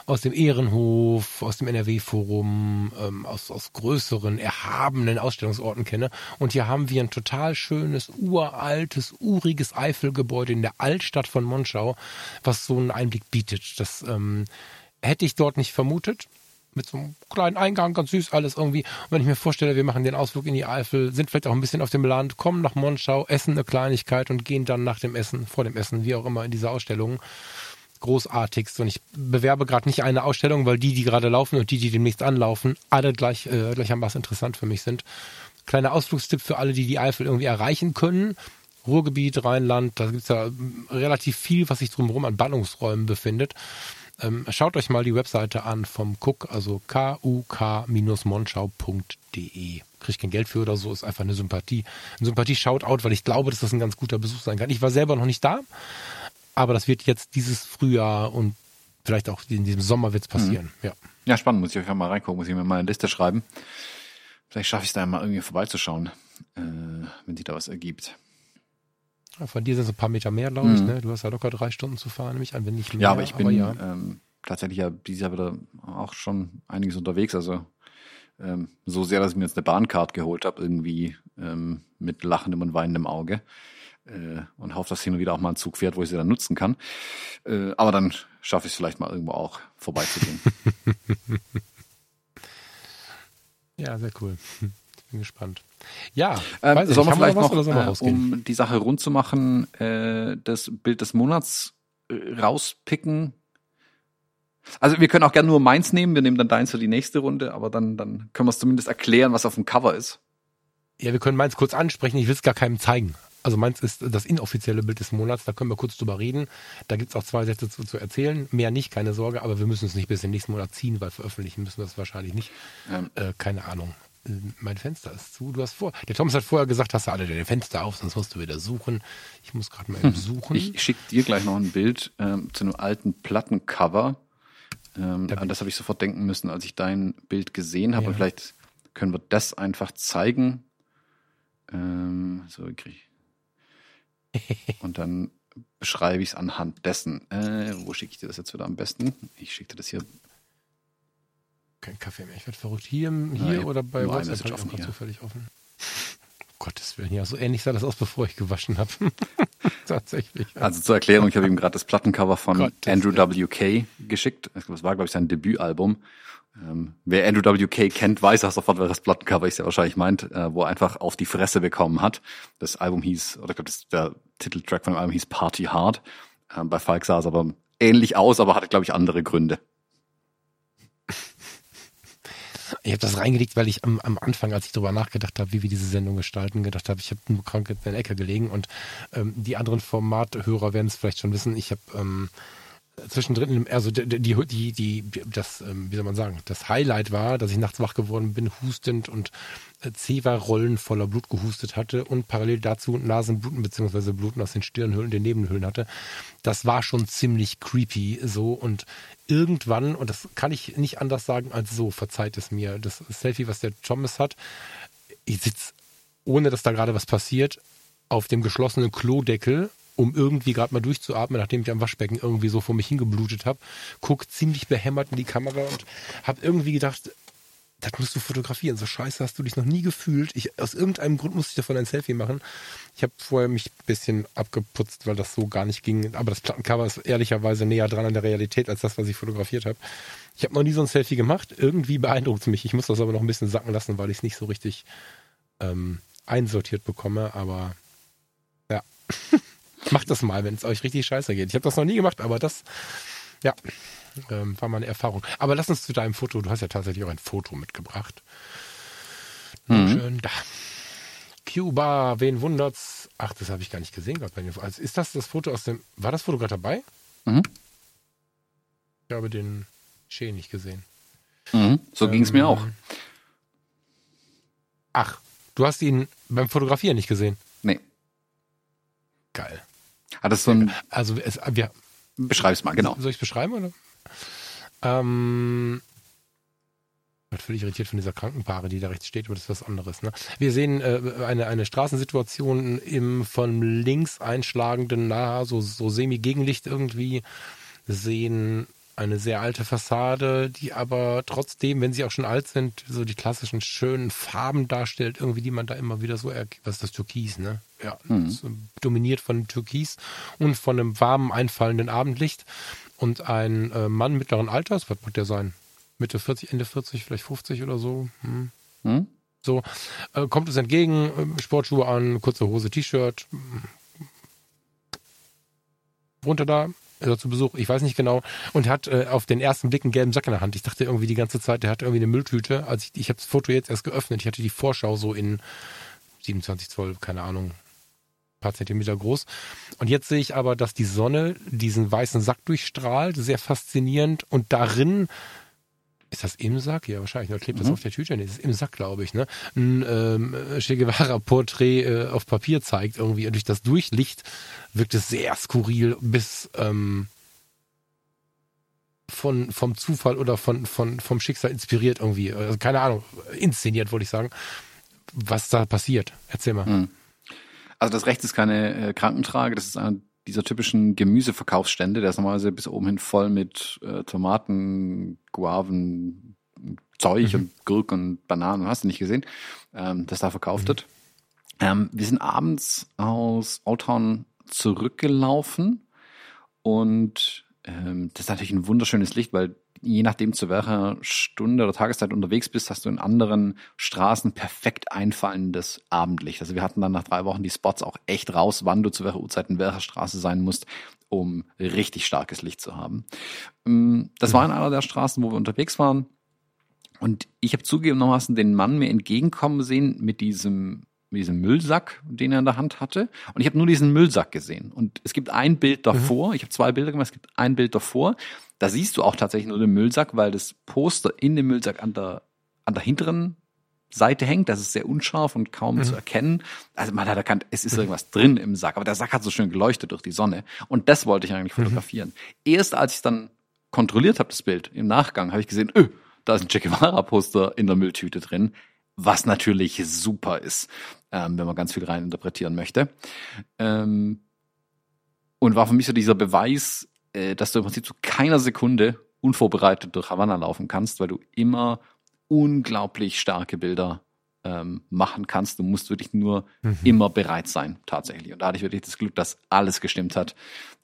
S2: aus dem Ehrenhof, aus dem NRW-Forum, ähm, aus, aus größeren, erhabenen Ausstellungsorten kenne. Und hier haben wir ein total schönes, uraltes, uriges Eifelgebäude in der Altstadt von Monschau, was so einen Einblick bietet. Das ähm, hätte ich dort nicht vermutet mit so einem kleinen Eingang, ganz süß alles irgendwie. Und wenn ich mir vorstelle, wir machen den Ausflug in die Eifel, sind vielleicht auch ein bisschen auf dem Land, kommen nach Monschau, essen eine Kleinigkeit und gehen dann nach dem Essen, vor dem Essen, wie auch immer, in diese Ausstellung. Großartigst. Und ich bewerbe gerade nicht eine Ausstellung, weil die, die gerade laufen und die, die demnächst anlaufen, alle gleich, äh, gleichermaßen interessant für mich sind. Kleiner Ausflugstipp für alle, die die Eifel irgendwie erreichen können. Ruhrgebiet, Rheinland, da gibt es ja relativ viel, was sich drumherum an Ballungsräumen befindet. Ähm, schaut euch mal die Webseite an vom Cook, also kuk-monschau.de. Kriegt kein Geld für oder so, ist einfach eine Sympathie. Ein Sympathie-Shoutout, weil ich glaube, dass das ein ganz guter Besuch sein kann. Ich war selber noch nicht da, aber das wird jetzt dieses Frühjahr und vielleicht auch in diesem Sommer wird es passieren. Mhm. Ja.
S1: ja, spannend. Muss ich euch mal reingucken, muss ich mir mal eine Liste schreiben. Vielleicht schaffe ich es da mal irgendwie vorbeizuschauen, äh, wenn sich da was ergibt.
S2: Ja, von dir sind es ein paar Meter mehr, glaube ich. Mhm. Ne? Du hast ja locker drei Stunden zu fahren, nämlich an, wenn nicht
S1: mehr. Ja, aber ich bin aber ja. ähm, tatsächlich ja dieses Jahr wieder auch schon einiges unterwegs. Also ähm, so sehr, dass ich mir jetzt eine Bahncard geholt habe, irgendwie ähm, mit lachendem und weinendem Auge. Äh, und hoffe, dass hin und wieder auch mal ein Zug fährt, wo ich sie dann nutzen kann. Äh, aber dann schaffe ich es vielleicht mal irgendwo auch vorbeizugehen.
S2: Ja, sehr cool. Ich bin gespannt. Ja,
S1: Ähm,
S2: weiß
S1: sollen wir vielleicht
S2: noch was
S1: noch, äh, um die Sache rund zu machen, äh, das Bild des Monats äh, rauspicken? Also wir können auch gerne nur meins nehmen, wir nehmen dann deins für die nächste Runde, aber dann, dann können wir es zumindest erklären, was auf dem Cover ist.
S2: Ja, wir können meins kurz ansprechen. Ich will es gar keinem zeigen. Also meins ist das inoffizielle Bild des Monats. Da können wir kurz drüber reden. Da gibt's auch zwei Sätze zu, zu erzählen. Mehr nicht, keine Sorge. Aber wir müssen es nicht bis in den nächsten Monat ziehen, weil veröffentlichen müssen wir es wahrscheinlich nicht.
S1: Ähm.
S2: Äh, keine Ahnung. Mein Fenster ist zu. Du hast vor. Der Thomas hat vorher gesagt, hast du alle deine Fenster auf, sonst musst du wieder suchen. Ich muss gerade mal eben suchen.
S1: Ich schicke dir gleich noch ein Bild ähm, zu einem alten Plattencover. Ähm, an das habe ich sofort denken müssen, als ich dein Bild gesehen habe.
S2: Ja.
S1: Vielleicht können wir das einfach zeigen. Ähm, so krieg ich. Und dann beschreibe ich es anhand dessen. Äh, wo schicke ich dir das jetzt wieder am besten? Ich schicke dir das hier.
S2: Kein Kaffee mehr. Ich werde verrückt. Hier,
S1: Ja,
S2: hier
S1: ich
S2: oder bei WhatsApp auch
S1: offen
S2: gerade zufällig offen. Gottes Willen, ja, so ähnlich sah das aus, bevor ich gewaschen habe. Tatsächlich.
S1: Also zur Erklärung, ich habe ihm gerade das Plattencover von
S2: Gottes
S1: Andrew. WK geschickt. Das war, glaube ich, sein Debütalbum. Ähm, wer Andrew WK kennt, weiß auch sofort, wer das Plattencover ist, ja wahrscheinlich meint, äh, wo er einfach auf die Fresse bekommen hat. Das Album hieß, oder ich glaube, der Titeltrack von dem Album hieß Party Hard. Ähm, bei Falk sah es aber ähnlich aus, aber hatte, glaube ich, andere Gründe.
S2: Ich habe das reingelegt, weil ich am, am Anfang, als ich darüber nachgedacht habe, wie wir diese Sendung gestalten, gedacht habe, ich habe nur krank in der Ecke gelegen und ähm, die anderen Formathörer werden es vielleicht schon wissen. Ich habe ähm, zwischendrin, also die, die, die, das, ähm, wie soll man sagen, das Highlight war, dass ich nachts wach geworden bin, hustend und äh, Zewa-Rollen voller Blut gehustet hatte und parallel dazu Nasenbluten beziehungsweise Bluten aus den Stirnhöhlen, den Nebenhöhlen hatte. Das war schon ziemlich creepy so und irgendwann, und das kann ich nicht anders sagen als so, verzeiht es mir, das Selfie, was der Thomas hat, ich sitze, ohne dass da gerade was passiert, auf dem geschlossenen Klodeckel, um irgendwie gerade mal durchzuatmen, nachdem ich am Waschbecken irgendwie so vor mich hingeblutet habe, guck ziemlich behämmert in die Kamera und habe irgendwie gedacht, das musst du fotografieren. So scheiße hast du dich noch nie gefühlt. Ich, aus irgendeinem Grund musste ich davon ein Selfie machen. Ich habe vorher mich ein bisschen abgeputzt, weil das so gar nicht ging. Aber das Plattencover ist ehrlicherweise näher dran an der Realität als das, was ich fotografiert habe. Ich habe noch nie so ein Selfie gemacht. Irgendwie beeindruckt es mich. Ich muss das aber noch ein bisschen sacken lassen, weil ich es nicht so richtig ähm, einsortiert bekomme. Aber ja, macht das mal, wenn es euch richtig scheiße geht. Ich habe das noch nie gemacht, aber das, ja, ähm, war meine Erfahrung. Aber lass uns zu deinem Foto. Du hast ja tatsächlich auch ein Foto mitgebracht.
S1: Mhm.
S2: Schön da. Cuba, wen wundert's? Ach, das habe ich gar nicht gesehen. Gott, bei den- Also ist das das Foto aus dem. War das Foto gerade dabei?
S1: Mhm.
S2: Ich habe den Schee nicht gesehen.
S1: Mhm. So ging es mir auch.
S2: Ähm, Ach, du hast ihn beim Fotografieren nicht gesehen.
S1: Nee.
S2: Geil.
S1: Hat das so ein,
S2: Also es, wir,
S1: beschreib's mal, genau.
S2: Soll ich es beschreiben oder? Ähm, ich bin völlig irritiert von dieser Krankenpaare, die da rechts steht, aber das ist was anderes. Ne? Wir sehen äh, eine, eine Straßensituation im von links einschlagenden, nahe, so, so semi-Gegenlicht irgendwie, sehen eine sehr alte Fassade, die aber trotzdem, wenn sie auch schon alt sind, so die klassischen schönen Farben darstellt, irgendwie, die man da immer wieder so erkennt. Was ist das Türkis, ne? Ja,
S1: Mhm.
S2: so dominiert von Türkis und von einem warmen, einfallenden Abendlicht. Und ein äh, Mann mittleren Alters, was wird der sein? Mitte 40, Ende 40, vielleicht 50 oder so. Hm.
S1: Hm?
S2: So, äh, kommt uns entgegen, äh, Sportschuhe an, kurze Hose, T-Shirt. Runter da, er zu Besuch, ich weiß nicht genau. Und hat äh, auf den ersten Blick einen gelben Sack in der Hand. Ich dachte irgendwie die ganze Zeit, der hat irgendwie eine Mülltüte. Also ich, ich habe das Foto jetzt erst geöffnet. Ich hatte die Vorschau so in 27 Zoll, keine Ahnung, paar Zentimeter groß. Und jetzt sehe ich aber, dass die Sonne diesen weißen Sack durchstrahlt, sehr faszinierend. Und darin ist das im Sack? Ja, wahrscheinlich. Da klebt das
S1: Mhm.
S2: auf der Tüte. Nee, das ist im Sack, glaube ich. Ne? Ein ähm, Che Guevara-Porträt äh, auf Papier zeigt irgendwie. Und durch das Durchlicht wirkt es sehr skurril bis ähm, von, vom Zufall oder von, von, vom Schicksal inspiriert irgendwie. Also keine Ahnung, inszeniert, wollte ich sagen. Was da passiert. Erzähl mal.
S1: Hm. Also das rechts ist keine äh, Krankentrage, das ist einer dieser typischen Gemüseverkaufsstände, der ist normalerweise bis oben hin voll mit äh, Tomaten, Guaven, Zeug
S2: Mhm.
S1: und Gurken und Bananen, hast du nicht gesehen, ähm, das da verkauft wird. Ähm, wir sind abends aus Oldtown zurückgelaufen und Ähm, das ist natürlich ein wunderschönes Licht, weil je nachdem zu welcher Stunde oder Tageszeit unterwegs bist, hast du in anderen Straßen perfekt einfallendes Abendlicht. Also wir hatten dann nach drei Wochen die Spots auch echt raus, wann du zu welcher Uhrzeit in welcher Straße sein musst, um richtig starkes Licht zu haben. Ähm, das war in einer der Straßen, wo wir unterwegs waren. Und ich habe zugegebenermaßen den Mann mir entgegenkommen sehen mit diesem mit diesem Müllsack, den er in der Hand hatte. Und ich habe nur diesen Müllsack gesehen. Und es gibt ein Bild davor, mhm. ich habe zwei Bilder gemacht, es gibt ein Bild davor. Da siehst du auch tatsächlich nur den Müllsack, weil das Poster in dem Müllsack an der, an der hinteren Seite hängt. Das ist sehr unscharf und kaum mhm. zu erkennen. Also man hat erkannt, es ist irgendwas drin im Sack, aber der Sack hat so schön geleuchtet durch die Sonne. Und das wollte ich eigentlich mhm. fotografieren. Mhm. Erst als ich dann kontrolliert habe, das Bild, im Nachgang, habe ich gesehen, öh, da ist ein Che Guevara-Poster in der Mülltüte drin was natürlich super ist, ähm, wenn man ganz viel rein interpretieren möchte. Ähm, und war für mich so dieser Beweis, äh, dass du im Prinzip zu keiner Sekunde unvorbereitet durch Havanna laufen kannst, weil du immer unglaublich starke Bilder ähm, machen kannst. Du musst wirklich nur mhm. immer bereit sein, tatsächlich. Und da hatte ich wirklich das Glück, dass alles gestimmt hat.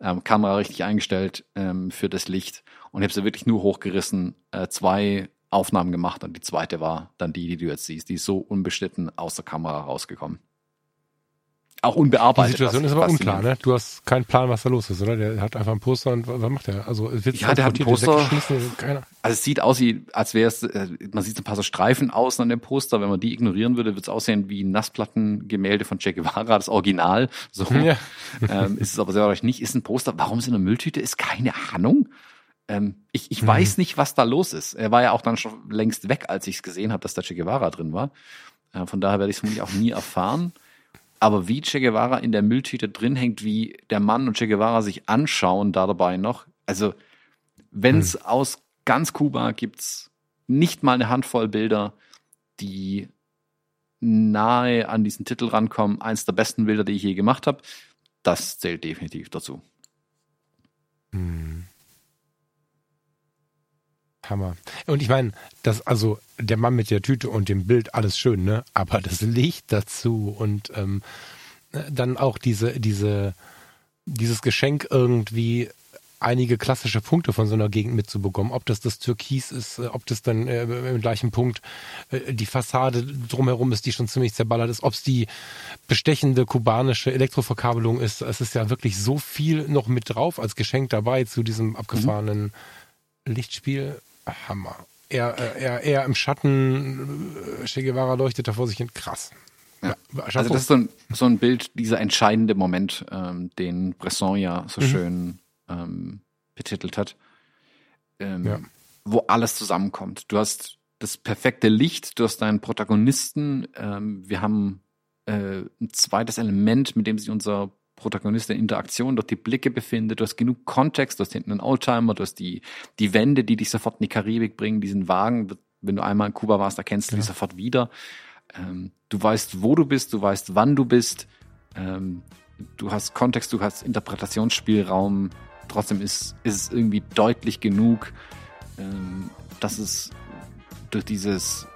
S1: Ähm, Kamera richtig eingestellt ähm, für das Licht und ich habe sie wirklich nur hochgerissen. Äh, zwei Aufnahmen gemacht und die zweite war dann die, die du jetzt siehst. Die ist so unbeschnitten aus der Kamera rausgekommen. Auch unbearbeitet.
S2: Die Situation ist aber unklar, ne? Du hast keinen Plan, was da los ist, oder? Der hat einfach ein Poster und was macht der? Also
S1: ja, der hat ein Poster. Also es sieht aus, wie, als wäre es, äh, man sieht ein paar so Streifen außen an dem Poster. Wenn man die ignorieren würde, wird es aussehen wie ein Nassplattengemälde von Che Guevara, das Original. So ja. ähm, ist es aber sehr wahrscheinlich nicht. Ist ein Poster. Warum ist in der Mülltüte? Ist keine Ahnung. Ähm, ich ich mhm. weiß nicht, was da los ist. Er war ja auch dann schon längst weg, als ich es gesehen habe, dass da Che Guevara drin war. Äh, von daher werde ich es vermutlich auch nie erfahren. Aber wie Che Guevara in der Mülltüte drin hängt, wie der Mann und Che Guevara sich anschauen da dabei noch. Also, wenn es mhm. aus ganz Kuba gibt's nicht mal eine Handvoll Bilder, die nahe an diesen Titel rankommen. Eins der besten Bilder, die ich je gemacht habe. Das zählt definitiv dazu.
S2: Mhm. Hammer. Und ich meine, das, also der Mann mit der Tüte und dem Bild, alles schön, ne? Aber das Licht dazu und ähm, dann auch diese, diese, dieses Geschenk irgendwie einige klassische Punkte von so einer Gegend mitzubekommen. Ob das das Türkis ist, äh, ob das dann äh, im gleichen Punkt äh, die Fassade drumherum ist, die schon ziemlich zerballert ist, ob es die bestechende kubanische Elektroverkabelung ist. Es ist ja wirklich so viel noch mit drauf als Geschenk dabei zu diesem abgefahrenen mhm. Lichtspiel. Hammer. Er, äh, er, er im Schatten, äh, Che Guevara leuchtet da vor sich hin. Krass.
S1: Ja. Also das ist so ein, so ein Bild, dieser entscheidende Moment, ähm, den Bresson ja so mhm. schön ähm, betitelt hat, ähm, ja. wo alles zusammenkommt. Du hast das perfekte Licht, du hast deinen Protagonisten, ähm, wir haben äh, ein zweites Element, mit dem sich unser Protagonist in Interaktion durch die Blicke befindet. Du hast genug Kontext, du hast hinten einen Oldtimer, du hast die, die Wände, die dich sofort in die Karibik bringen, diesen Wagen, wenn du einmal in Kuba warst, erkennst du ja. die sofort wieder. Ähm, du weißt, wo du bist, du weißt, wann du bist. Ähm, du hast Kontext, du hast Interpretationsspielraum. Trotzdem ist, ist es irgendwie deutlich genug, ähm, dass es durch dieses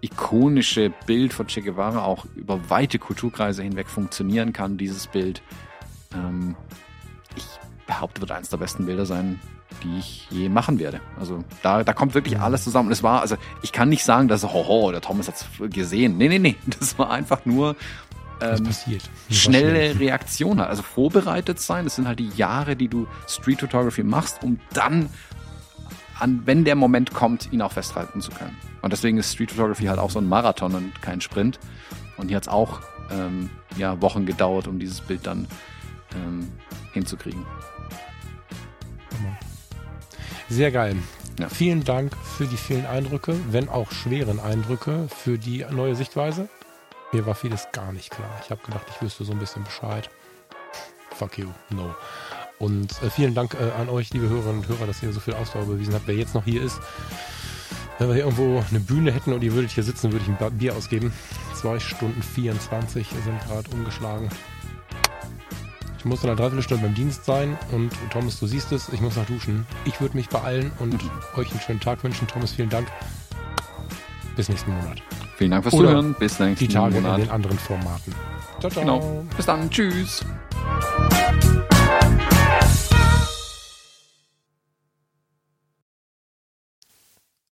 S1: ikonische Bild von Che Guevara auch über weite Kulturkreise hinweg funktionieren kann, dieses Bild. Ähm, ich behaupte, wird eines der besten Bilder sein, die ich je machen werde. Also da, da kommt wirklich alles zusammen. Und es war, also ich kann nicht sagen, dass, hoho, der Thomas hat's gesehen. Nee, nee, nee. Das war einfach nur ähm, schnelle Reaktion Also vorbereitet sein. Das sind halt die Jahre, die du Street Photography machst, um dann an, wenn der Moment kommt, ihn auch festhalten zu können. Und deswegen ist Street Photography halt auch so ein Marathon und kein Sprint. Und hier hat es auch ähm, ja, Wochen gedauert, um dieses Bild dann ähm, hinzukriegen.
S2: Sehr geil. Ja. Vielen Dank für die vielen Eindrücke, wenn auch schweren Eindrücke, für die neue Sichtweise. Mir war vieles gar nicht klar. Ich habe gedacht, ich wüsste so ein bisschen Bescheid. Fuck you, no. Und äh, vielen Dank äh, an euch, liebe Hörerinnen und Hörer, dass ihr so viel Ausdauer bewiesen habt. Wer jetzt noch hier ist, wenn wir hier irgendwo eine Bühne hätten und ihr würdet hier sitzen, würde ich ein Bier ausgeben. Zwei Stunden 24 sind gerade umgeschlagen. Ich muss in einer Dreiviertelstunde beim Dienst sein und Thomas, du siehst es, ich muss noch duschen. Ich würde mich beeilen und mhm. euch einen schönen Tag wünschen. Thomas, vielen Dank. Bis nächsten Monat.
S1: Vielen Dank fürs Zuhören. Bis nächsten
S2: Die Tage Monat. in den anderen Formaten.
S1: Ciao, ciao. Genau. Bis dann. Tschüss.